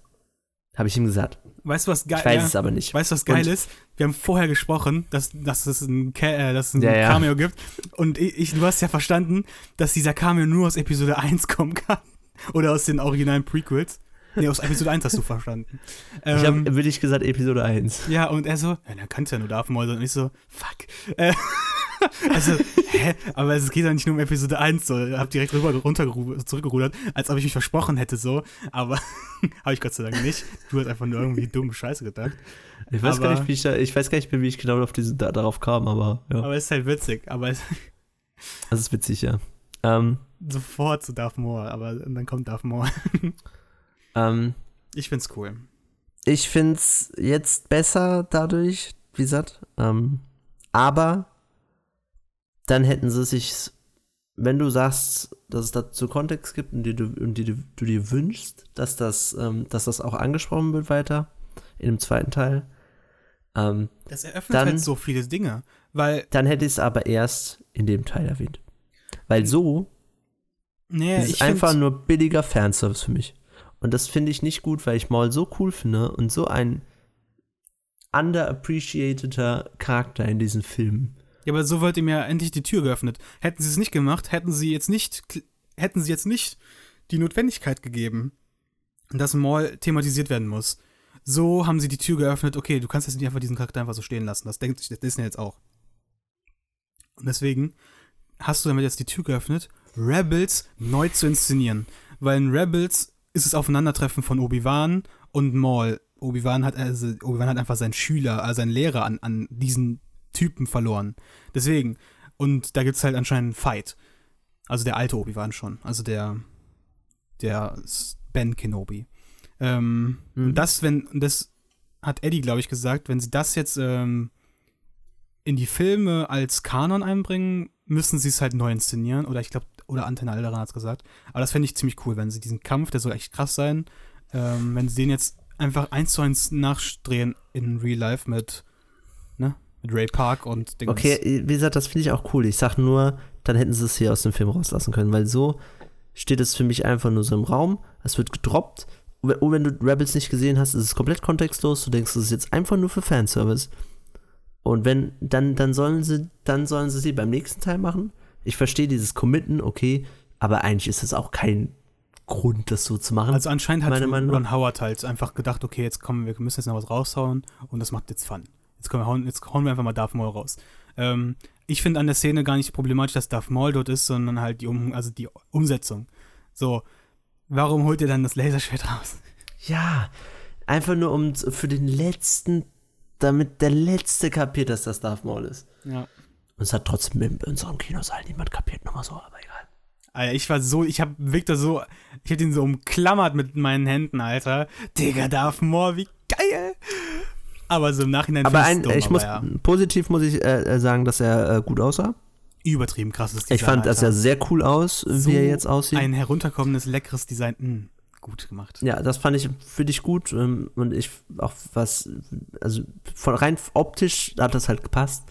Habe ich ihm gesagt. Weißt du, was geil Ich weiß ja, es aber nicht. Weißt du, was geil Und- ist? Wir haben vorher gesprochen, dass, dass es ein, äh, dass es ein Ja, ja. Cameo gibt. Und ich, ich, du hast ja verstanden, dass dieser Cameo nur aus Episode 1 kommen kann. *laughs* Oder aus den originalen Prequels. Nee, aus Episode 1 hast du verstanden. Ich Ähm, habe, würde ich gesagt, Episode 1. ja, und er so, ja, dann kannst du ja nur Darth Maul sein. Und ich so, fuck. Äh, *laughs* also, hä? Aber es geht ja nicht nur um Episode 1, so. Ich hab direkt rüber runtergeru- zurückgerudert, als ob ich mich versprochen hätte, so. Aber *laughs* habe ich Gott sei Dank nicht. Du hast einfach nur irgendwie dumme Scheiße gedacht. Ich weiß gar Aber- nicht, wie ich da, ich weiß gar nicht mehr, wie ich genau auf diese, da, darauf kam, aber ja. Aber es ist halt witzig. Aber es, *laughs* Das ist witzig, ja. Ähm, sofort zu Darth Maul. Aber dann kommt Darth Maul. Ähm, Ich find's cool. ich finde es jetzt besser dadurch, wie gesagt. Ähm, aber dann hätten sie sich, wenn du sagst, dass es dazu Kontext gibt und die du, und die du, dir wünschst, dass das, ähm, dass das auch angesprochen wird weiter in dem zweiten Teil, ähm, Das eröffnet Dann- halt so viele Dinge. Weil, dann hätte ich es aber erst in dem Teil erwähnt. Weil so nee, ist einfach nur billiger Fanservice für mich. Und das finde ich nicht gut, weil ich Maul so cool finde und so ein underappreciateter Charakter in diesen Filmen. Ja, aber so wird ihm ja endlich die Tür geöffnet. Hätten sie es nicht gemacht, hätten sie jetzt nicht, hätten sie jetzt nicht die Notwendigkeit gegeben, dass Maul thematisiert werden muss. So haben sie die Tür geöffnet, okay, du kannst jetzt nicht einfach diesen Charakter einfach so stehen lassen. Das denkt sich Disney jetzt auch. Und deswegen hast du damit jetzt die Tür geöffnet, Rebels neu zu inszenieren. Weil in Rebels ist es Aufeinandertreffen von Obi-Wan und Maul. Obi-Wan hat, also, Obi-Wan hat einfach seinen Schüler, also seinen Lehrer an, an diesen Typen verloren. Deswegen. Und da gibt es halt anscheinend einen Fight. Also der alte Obi-Wan schon. Also der, der Ben Kenobi. Ähm, Mhm. Das, wenn, das hat Eddie, glaube ich, gesagt, wenn sie das jetzt ähm, in die Filme als Kanon einbringen, müssen sie es halt neu inszenieren. Oder ich glaube, oder Antenne Alderan hat es gesagt. Aber das fände ich ziemlich cool, wenn sie diesen Kampf, der soll echt krass sein, ähm, wenn sie den jetzt einfach eins zu eins nachdrehen in Real Life mit, ne, mit Ray Park und Dingens. Okay, wie gesagt, das finde ich auch cool. Ich sag nur, dann hätten sie es hier aus dem Film rauslassen können, weil so steht es für mich einfach nur so im Raum. Es wird gedroppt. Und wenn- du Rebels nicht gesehen hast, ist es komplett kontextlos. Du denkst, es ist jetzt einfach nur für Fanservice. Und wenn, dann, dann sollen sie, dann sollen sie sie beim nächsten Teil machen. Ich verstehe dieses Committen, okay, aber eigentlich ist es auch kein Grund, das so zu machen. Also anscheinend hat Ron Howard halt einfach gedacht, okay, jetzt kommen wir, wir müssen jetzt noch was raushauen und das macht jetzt Fun. Jetzt, wir hauen, jetzt hauen wir einfach mal Darth Maul raus. Ähm, ich finde an der Szene gar nicht problematisch, dass Darth Maul dort ist, sondern halt die, um, also die Umsetzung. So, warum holt ihr dann das Laserschwert raus? Ja, einfach nur um für den letzten, damit der letzte kapiert, dass das Darth Maul ist. Ja. Und es hat trotzdem in unserem Kinosaal niemand kapiert, nochmal so, aber egal. Alter, ich war so, ich hab Victor so, ich hab ihn so umklammert mit meinen Händen, Alter. Digga, Darth Maul, wie geil! Aber so im Nachhinein Aber ein, dumm, ich aber muss, ja, positiv muss ich äh, äh, sagen, dass er äh, gut aussah. übertrieben krasses Design. ich fand, dass er sehr cool aus, So wie er jetzt aussieht. Ein herunterkommendes, leckeres Design. Mh, gut gemacht. ja, das fand ich für dich gut ähm, und ich auch was, also von rein optisch hat das halt gepasst.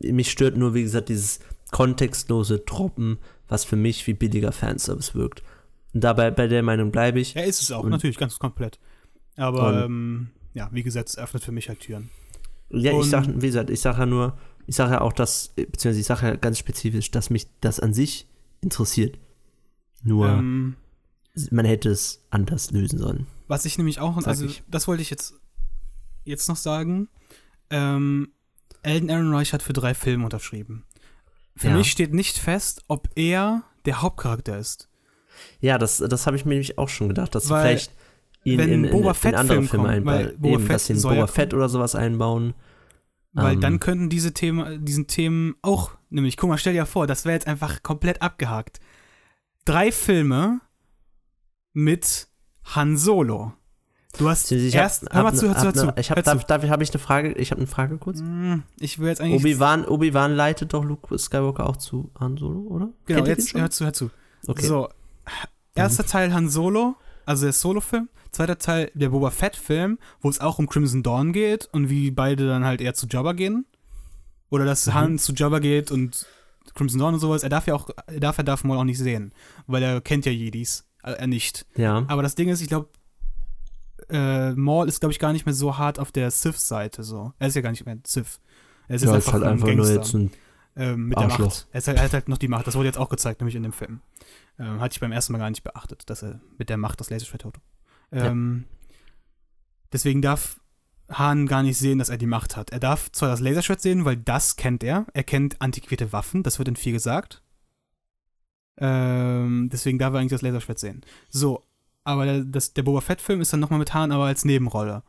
Mich stört nur, wie gesagt, dieses kontextlose Droppen, was für mich wie billiger Fanservice wirkt. Und dabei, bei der Meinung bleibe ich. Ja, ist es auch, Und- natürlich, ganz komplett. Aber, ähm, ja, wie gesagt, es öffnet für mich halt Türen. Ja, ich Und- sag, wie gesagt, ich sage ja nur, ich sage ja auch das, beziehungsweise ich sage ja ganz spezifisch, dass mich das an sich interessiert. Nur, Ähm, man hätte es anders lösen sollen. was ich nämlich auch, also ich. das wollte ich jetzt, jetzt noch sagen. Ähm, Elden Ehrenreich hat für drei Filme unterschrieben. Für Ja. mich steht nicht fest, ob er der Hauptcharakter ist. Ja, das, das habe ich mir nämlich auch schon gedacht, dass Weil, vielleicht ihn wenn in, in, Boba in Fett andere Film Filme einbauen. Eben, Fett dass sie in Boba Fett oder sowas einbauen. Weil Ähm, dann könnten diese Themen, diesen Themen auch, nämlich, guck mal, stell dir vor, das wäre jetzt einfach komplett abgehakt. Drei Filme mit Han Solo. Du hast Ich erst, hab, hör mal hab zu, hör ne- zu, hör hab zu. ne- Ich hab, darf, darf, habe ich eine Frage? Ich habe eine Frage kurz. Hm, Ich will jetzt eigentlich. Obi-Wan Obi leitet doch Luke Skywalker auch zu Han Solo, oder? genau, jetzt hör zu, hör zu. Okay. So, erster Teil Han Solo, also der Solo-Film. Zweiter Teil, der Boba Fett-Film, wo es auch um Crimson Dawn geht und wie beide dann halt eher zu Jabba gehen. Oder dass Mhm. Han zu Jabba geht und Crimson Dawn und sowas. Er darf ja auch, er darf ja Darth Maul auch nicht sehen, weil er kennt ja Jedis. Äh, Er nicht. Ja. Aber das Ding ist, ich glaube, äh, Maul ist, glaube ich, gar nicht mehr so hart auf der Sith-Seite. So. Er ist ja gar nicht mehr Sith. Er ist ja, ist einfach, halt ein einfach nur Gangster jetzt ein. ähm, mit der Arschloch. Macht. Er, ist halt, er hat halt noch die Macht. Das wurde jetzt auch gezeigt, nämlich in dem Film. Ähm, hatte ich beim ersten Mal gar nicht beachtet, dass er mit der Macht das Laserschwert hat. Ähm, Deswegen darf Han gar nicht sehen, dass er die Macht hat. Er darf zwar das Laserschwert sehen, weil das kennt er. Er kennt antiquierte Waffen, das wird in viel gesagt. Ähm, deswegen darf er eigentlich das Laserschwert sehen. So, aber der, das, der Boba Fett-Film ist dann nochmal mit Han, aber als Nebenrolle.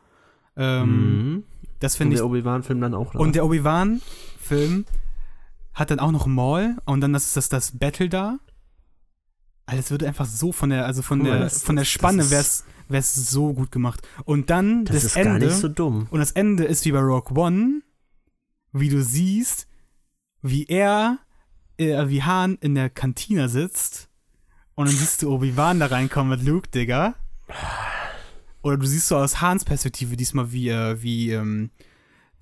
Ähm, Mhm. Das Und finde ich der Obi-Wan-Film dann auch. und der Obi-Wan-Film hat dann auch noch Maul und dann das ist das, das Battle da. Alter, das würde einfach so von der, also von Guck der, das- von der Spanne wär's, wär's so gut gemacht. Und dann das das, ist Ende. gar nicht so dumm. und das Ende ist wie bei Rogue One, wie du siehst, wie er, äh, wie Han in der Kantine sitzt und dann siehst du Obi-Wan da reinkommen mit Luke, Digga. Oder du siehst so aus Hans Perspektive diesmal, wie, äh, wie ähm,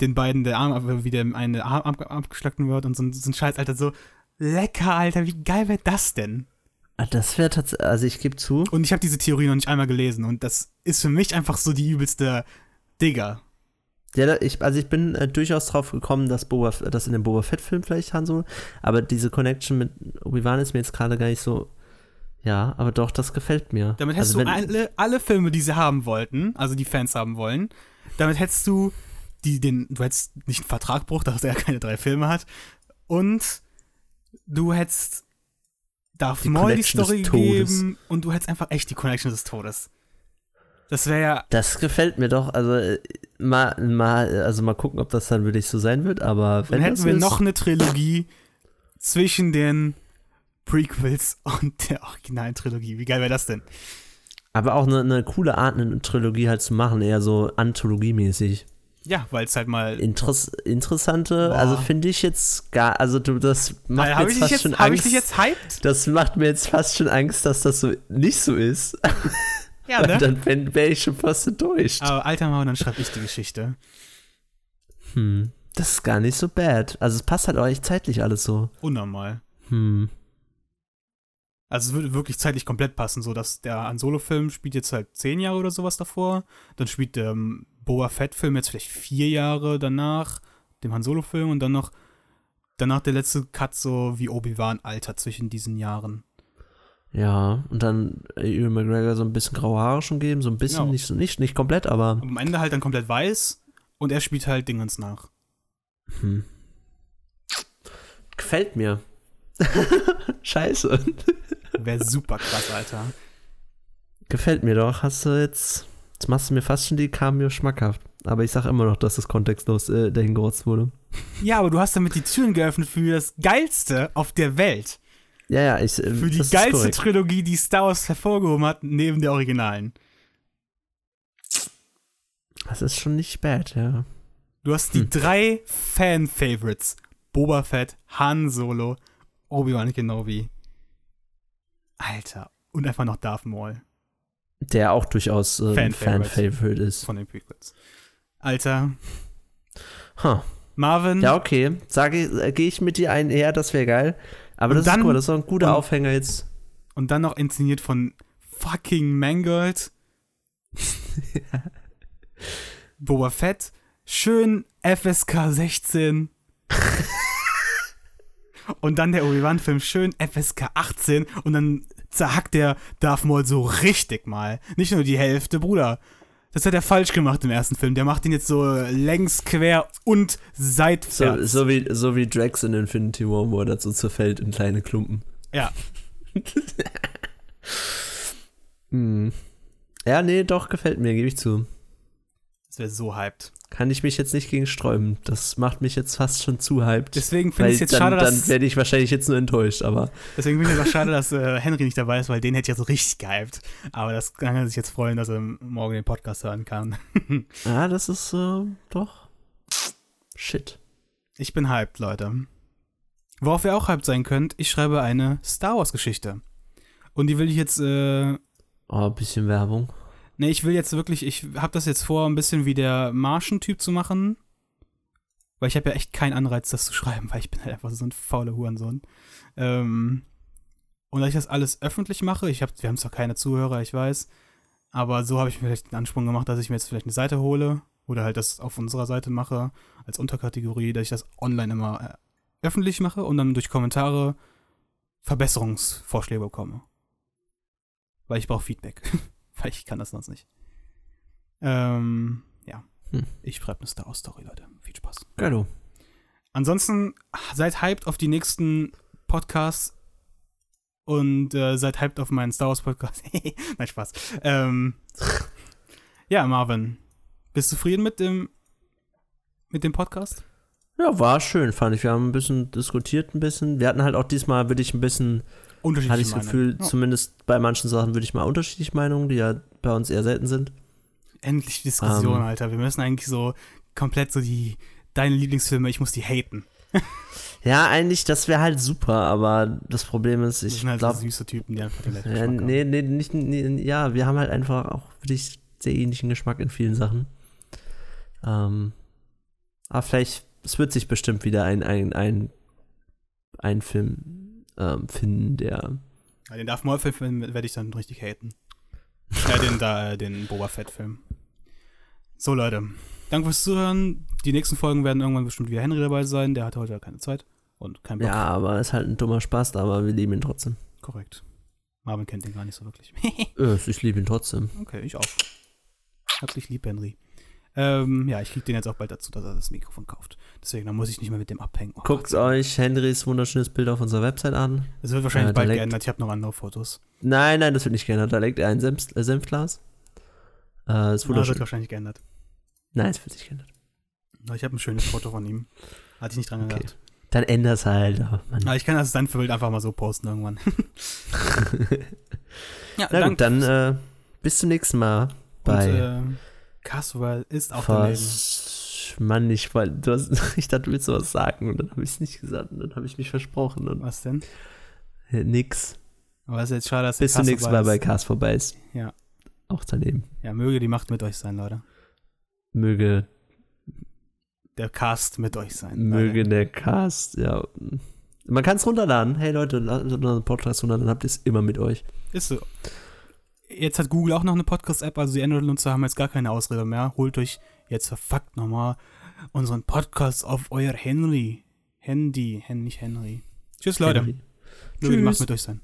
den beiden der Arm, äh, wie dem eine Arm ab, abgeschlagen wird und so, ein- so ein Scheiß, Alter, so lecker, Alter, wie geil wäre das denn? Ah, Das wäre tatsächlich. Also, ich gebe zu. Und ich habe diese Theorie noch nicht einmal gelesen und das ist für mich einfach so die übelste Digga. Ja, da- ich, also ich bin äh, durchaus drauf gekommen, dass Boba, dass in dem Boba Fett-Film vielleicht Han Solo, aber diese Connection mit Obi-Wan ist mir jetzt gerade gar nicht so. Ja, aber doch, das gefällt mir. Damit also hättest wenn, du alle, alle Filme, die sie haben wollten, also die Fans haben wollen, damit hättest du die, den, du hättest nicht einen Vertragbruch, dass er keine drei Filme hat, und du hättest Darth Die Maul die Story gegeben und du hättest einfach echt die Connection des Todes. Das wäre ja, Das gefällt mir doch. Also äh, mal, mal, also mal gucken, ob das dann wirklich so sein wird, aber dann wenn hätten das wir ist, noch eine Trilogie zwischen den Prequels und der originalen Trilogie. Wie geil wäre das denn? Aber auch eine, eine coole Art, eine Trilogie halt zu machen, eher so anthologiemäßig. Ja, weil es halt mal. Interess interessante, Boah. also finde ich jetzt gar, also du, das macht mir Habe jetzt fast schon jetzt- hab ich Angst. dich jetzt hyped? das macht mir jetzt fast schon Angst, dass das so nicht so ist. *laughs* Ja, ne? Dann wäre ich schon fast enttäuscht. Aber alter Maul, dann schreibe ich die Geschichte. Hm, das ist gar nicht so bad. Also es passt halt auch echt zeitlich alles so. Unnormal. Hm. Also es würde wirklich zeitlich komplett passen, so dass der Han Solo-Film spielt jetzt halt zehn Jahre oder sowas davor. Dann spielt der ähm, Boba Fett-Film jetzt vielleicht vier Jahre danach, dem Han Solo-Film und dann noch danach der letzte Cut so wie Obi-Wan Alter zwischen diesen Jahren. Ja, und dann Ewan McGregor so ein bisschen graue Haare schon geben, so ein bisschen, Genau. nicht nicht, nicht komplett, aber am Ende halt dann komplett weiß und er spielt halt Dingens nach. hm. gefällt mir. *laughs* Scheiße. Wäre super krass, Alter. Gefällt mir doch. Hast du jetzt. Jetzt machst du mir fast schon die Cameo schmackhaft. Aber ich sag immer noch, dass das kontextlos äh, dahin gerotzt wurde. Ja, aber du hast damit die Türen geöffnet für das Geilste auf der Welt. Ja, ja, ich. äh, Für die geilste. Trilogie, die Star Wars hervorgehoben hat, neben der Originalen. Das ist schon nicht bad, ja. Du hast die Hm. drei Fan-Favorites. Boba Fett, Han Solo, Obi-Wan Kenobi. Alter. Und einfach noch Darth Maul Der auch durchaus äh, Fan-Favorite. Ist. von den Prequels. Alter. Huh. Marvin. Ja, okay. Sage ich, äh, gehe ich mit dir ein, ja, das wäre geil. Aber das dann- ist cool, das ist ein guter und- Aufhänger jetzt. Und dann noch inszeniert von fucking Mangold. *laughs* Boba Fett. Schön FSK 16. *laughs* und dann der Obi-Wan-Film. Schön FSK 18. Und dann zerhackt der Darth Maul so richtig mal. Nicht nur die Hälfte, Bruder. Das hat er falsch gemacht im ersten Film. Der macht ihn jetzt so längs, quer und seitwärts. So, so, wie, so wie Drax in Infinity War, wo er dazu zerfällt in kleine Klumpen. Ja. *laughs* Hm. Ja, nee, doch, gefällt mir, gebe ich zu. Das wäre so hyped. Kann ich mich jetzt nicht gegen sträuben. Das macht mich jetzt fast schon zu hyped. Deswegen finde ich es jetzt dann, schade, dass. dann werde ich wahrscheinlich jetzt nur enttäuscht, aber Deswegen finde ich es auch schade, dass äh, Henry nicht dabei ist, weil den hätte ich ja so richtig gehypt. Aber das kann er sich jetzt freuen, dass er morgen den Podcast hören kann. *laughs* ja, das ist äh, doch shit. Ich bin hyped, Leute. Worauf ihr auch hyped sein könnt, ich schreibe eine Star Wars-Geschichte. Und die will ich jetzt äh, Oh, ein bisschen Werbung. Nee, ich will jetzt wirklich, ich habe das jetzt vor, ein bisschen wie der Marschen-Typ zu machen. Weil ich habe ja echt keinen Anreiz, das zu schreiben, weil ich bin halt einfach so ein fauler Hurensohn. Ähm, und dass ich das alles öffentlich mache, ich hab, wir haben zwar keine Zuhörer, ich weiß, aber so habe ich mir vielleicht den Ansprung gemacht, dass ich mir jetzt vielleicht eine Seite hole oder halt das auf unserer Seite mache als Unterkategorie, dass ich das online immer äh, öffentlich mache und dann durch Kommentare Verbesserungsvorschläge bekomme. Weil ich brauche Feedback. *laughs* weil ich kann das sonst nicht. Ähm, ja. Hm. Ich schreibe eine Star Wars Story, Leute. Viel Spaß. Geilo. Ansonsten seid hyped auf die nächsten Podcasts und äh, seid hyped auf meinen Star Wars Podcast. *laughs* Nein, Spaß. Ähm, ja, Marvin, bist du zufrieden mit dem mit dem Podcast? Ja, war schön, fand ich. Wir haben ein bisschen diskutiert, ein bisschen. Wir hatten halt auch diesmal, würde ich ein bisschen, hatte ich das Gefühl. Ja. zumindest bei manchen Sachen würde ich mal unterschiedliche Meinungen, die ja bei uns eher selten sind. Endlich Diskussion, Ähm. Alter. Wir müssen eigentlich so komplett so die deine Lieblingsfilme, ich muss die haten. *laughs* Ja, eigentlich, das wäre halt super, aber das Problem ist, Das ich sind halt so glaube, süße Typen, die einfach den ja, nee, nee, nicht, nee, ja, wir haben halt einfach auch wirklich sehr ähnlichen Geschmack in vielen Sachen. Ähm, aber vielleicht, es wird sich bestimmt wieder ein, ein, ein, ein Film ähm, finden, der Ja, den Darth Maul-Film werde ich dann richtig haten. ja, den, da, äh, den Boba Fett-Film. So, Leute. Danke fürs Zuhören. Die nächsten Folgen werden irgendwann bestimmt wieder Henry dabei sein. Der hat heute keine Zeit und keinen Bock. Ja, aber ist halt ein dummer Spaß, aber wir lieben ihn trotzdem. Korrekt. Marvin kennt den gar nicht so wirklich. *laughs* Äh, ich liebe ihn trotzdem. okay, ich auch. Hab dich lieb, Henry. Ähm, ja, ich krieg den jetzt auch bald dazu, dass er das Mikrofon kauft. Deswegen, dann muss ich nicht mehr mit dem abhängen. Oh Guckt euch Henrys wunderschönes Bild auf unserer Website an. Es wird wahrscheinlich äh, da bald leckt- geändert. Ich habe noch andere Fotos. Nein, nein, das wird nicht geändert. Da legt er ein Senf, äh, Senfglas. Äh, Ja, wird wahrscheinlich geändert. Nein, es wird nicht geändert. Ich habe ein schönes Foto von ihm. Hatte ich nicht dran Okay. gedacht. Dann änder's halt. Oh. Aber ich kann das dann für Bild einfach mal so posten irgendwann. *laughs* *laughs* ja, Na gut, dann äh, bis zum nächsten Mal bei Und, äh, Castwell ist auch daneben. Mann, ich, wollte- du hast, *laughs* ich dachte, du willst was sagen und dann habe ich es nicht gesagt und dann habe ich mich versprochen und Was denn? nix. Aber es ist jetzt schade, dass Bis zum nächsten Mal bei. Cast vorbei ist. Ja. Auch daneben. Ja, möge die Macht mit euch sein, Leute. Möge, Der Cast mit euch sein. möge Leute. der Cast, ja. Man kann es runterladen. Hey Leute, ladet unseren Podcast runter, dann habt ihr es immer mit euch. Ist so. Jetzt hat Google auch noch eine Podcast-App, also die Android-Nutzer haben jetzt gar keine Ausrede mehr. Holt euch jetzt verfuckt nochmal unseren Podcast auf euer Henry. Handy, Hen nicht Henry. Tschüss, Leute. Henry. Die Macht Tschüss. mit euch sein.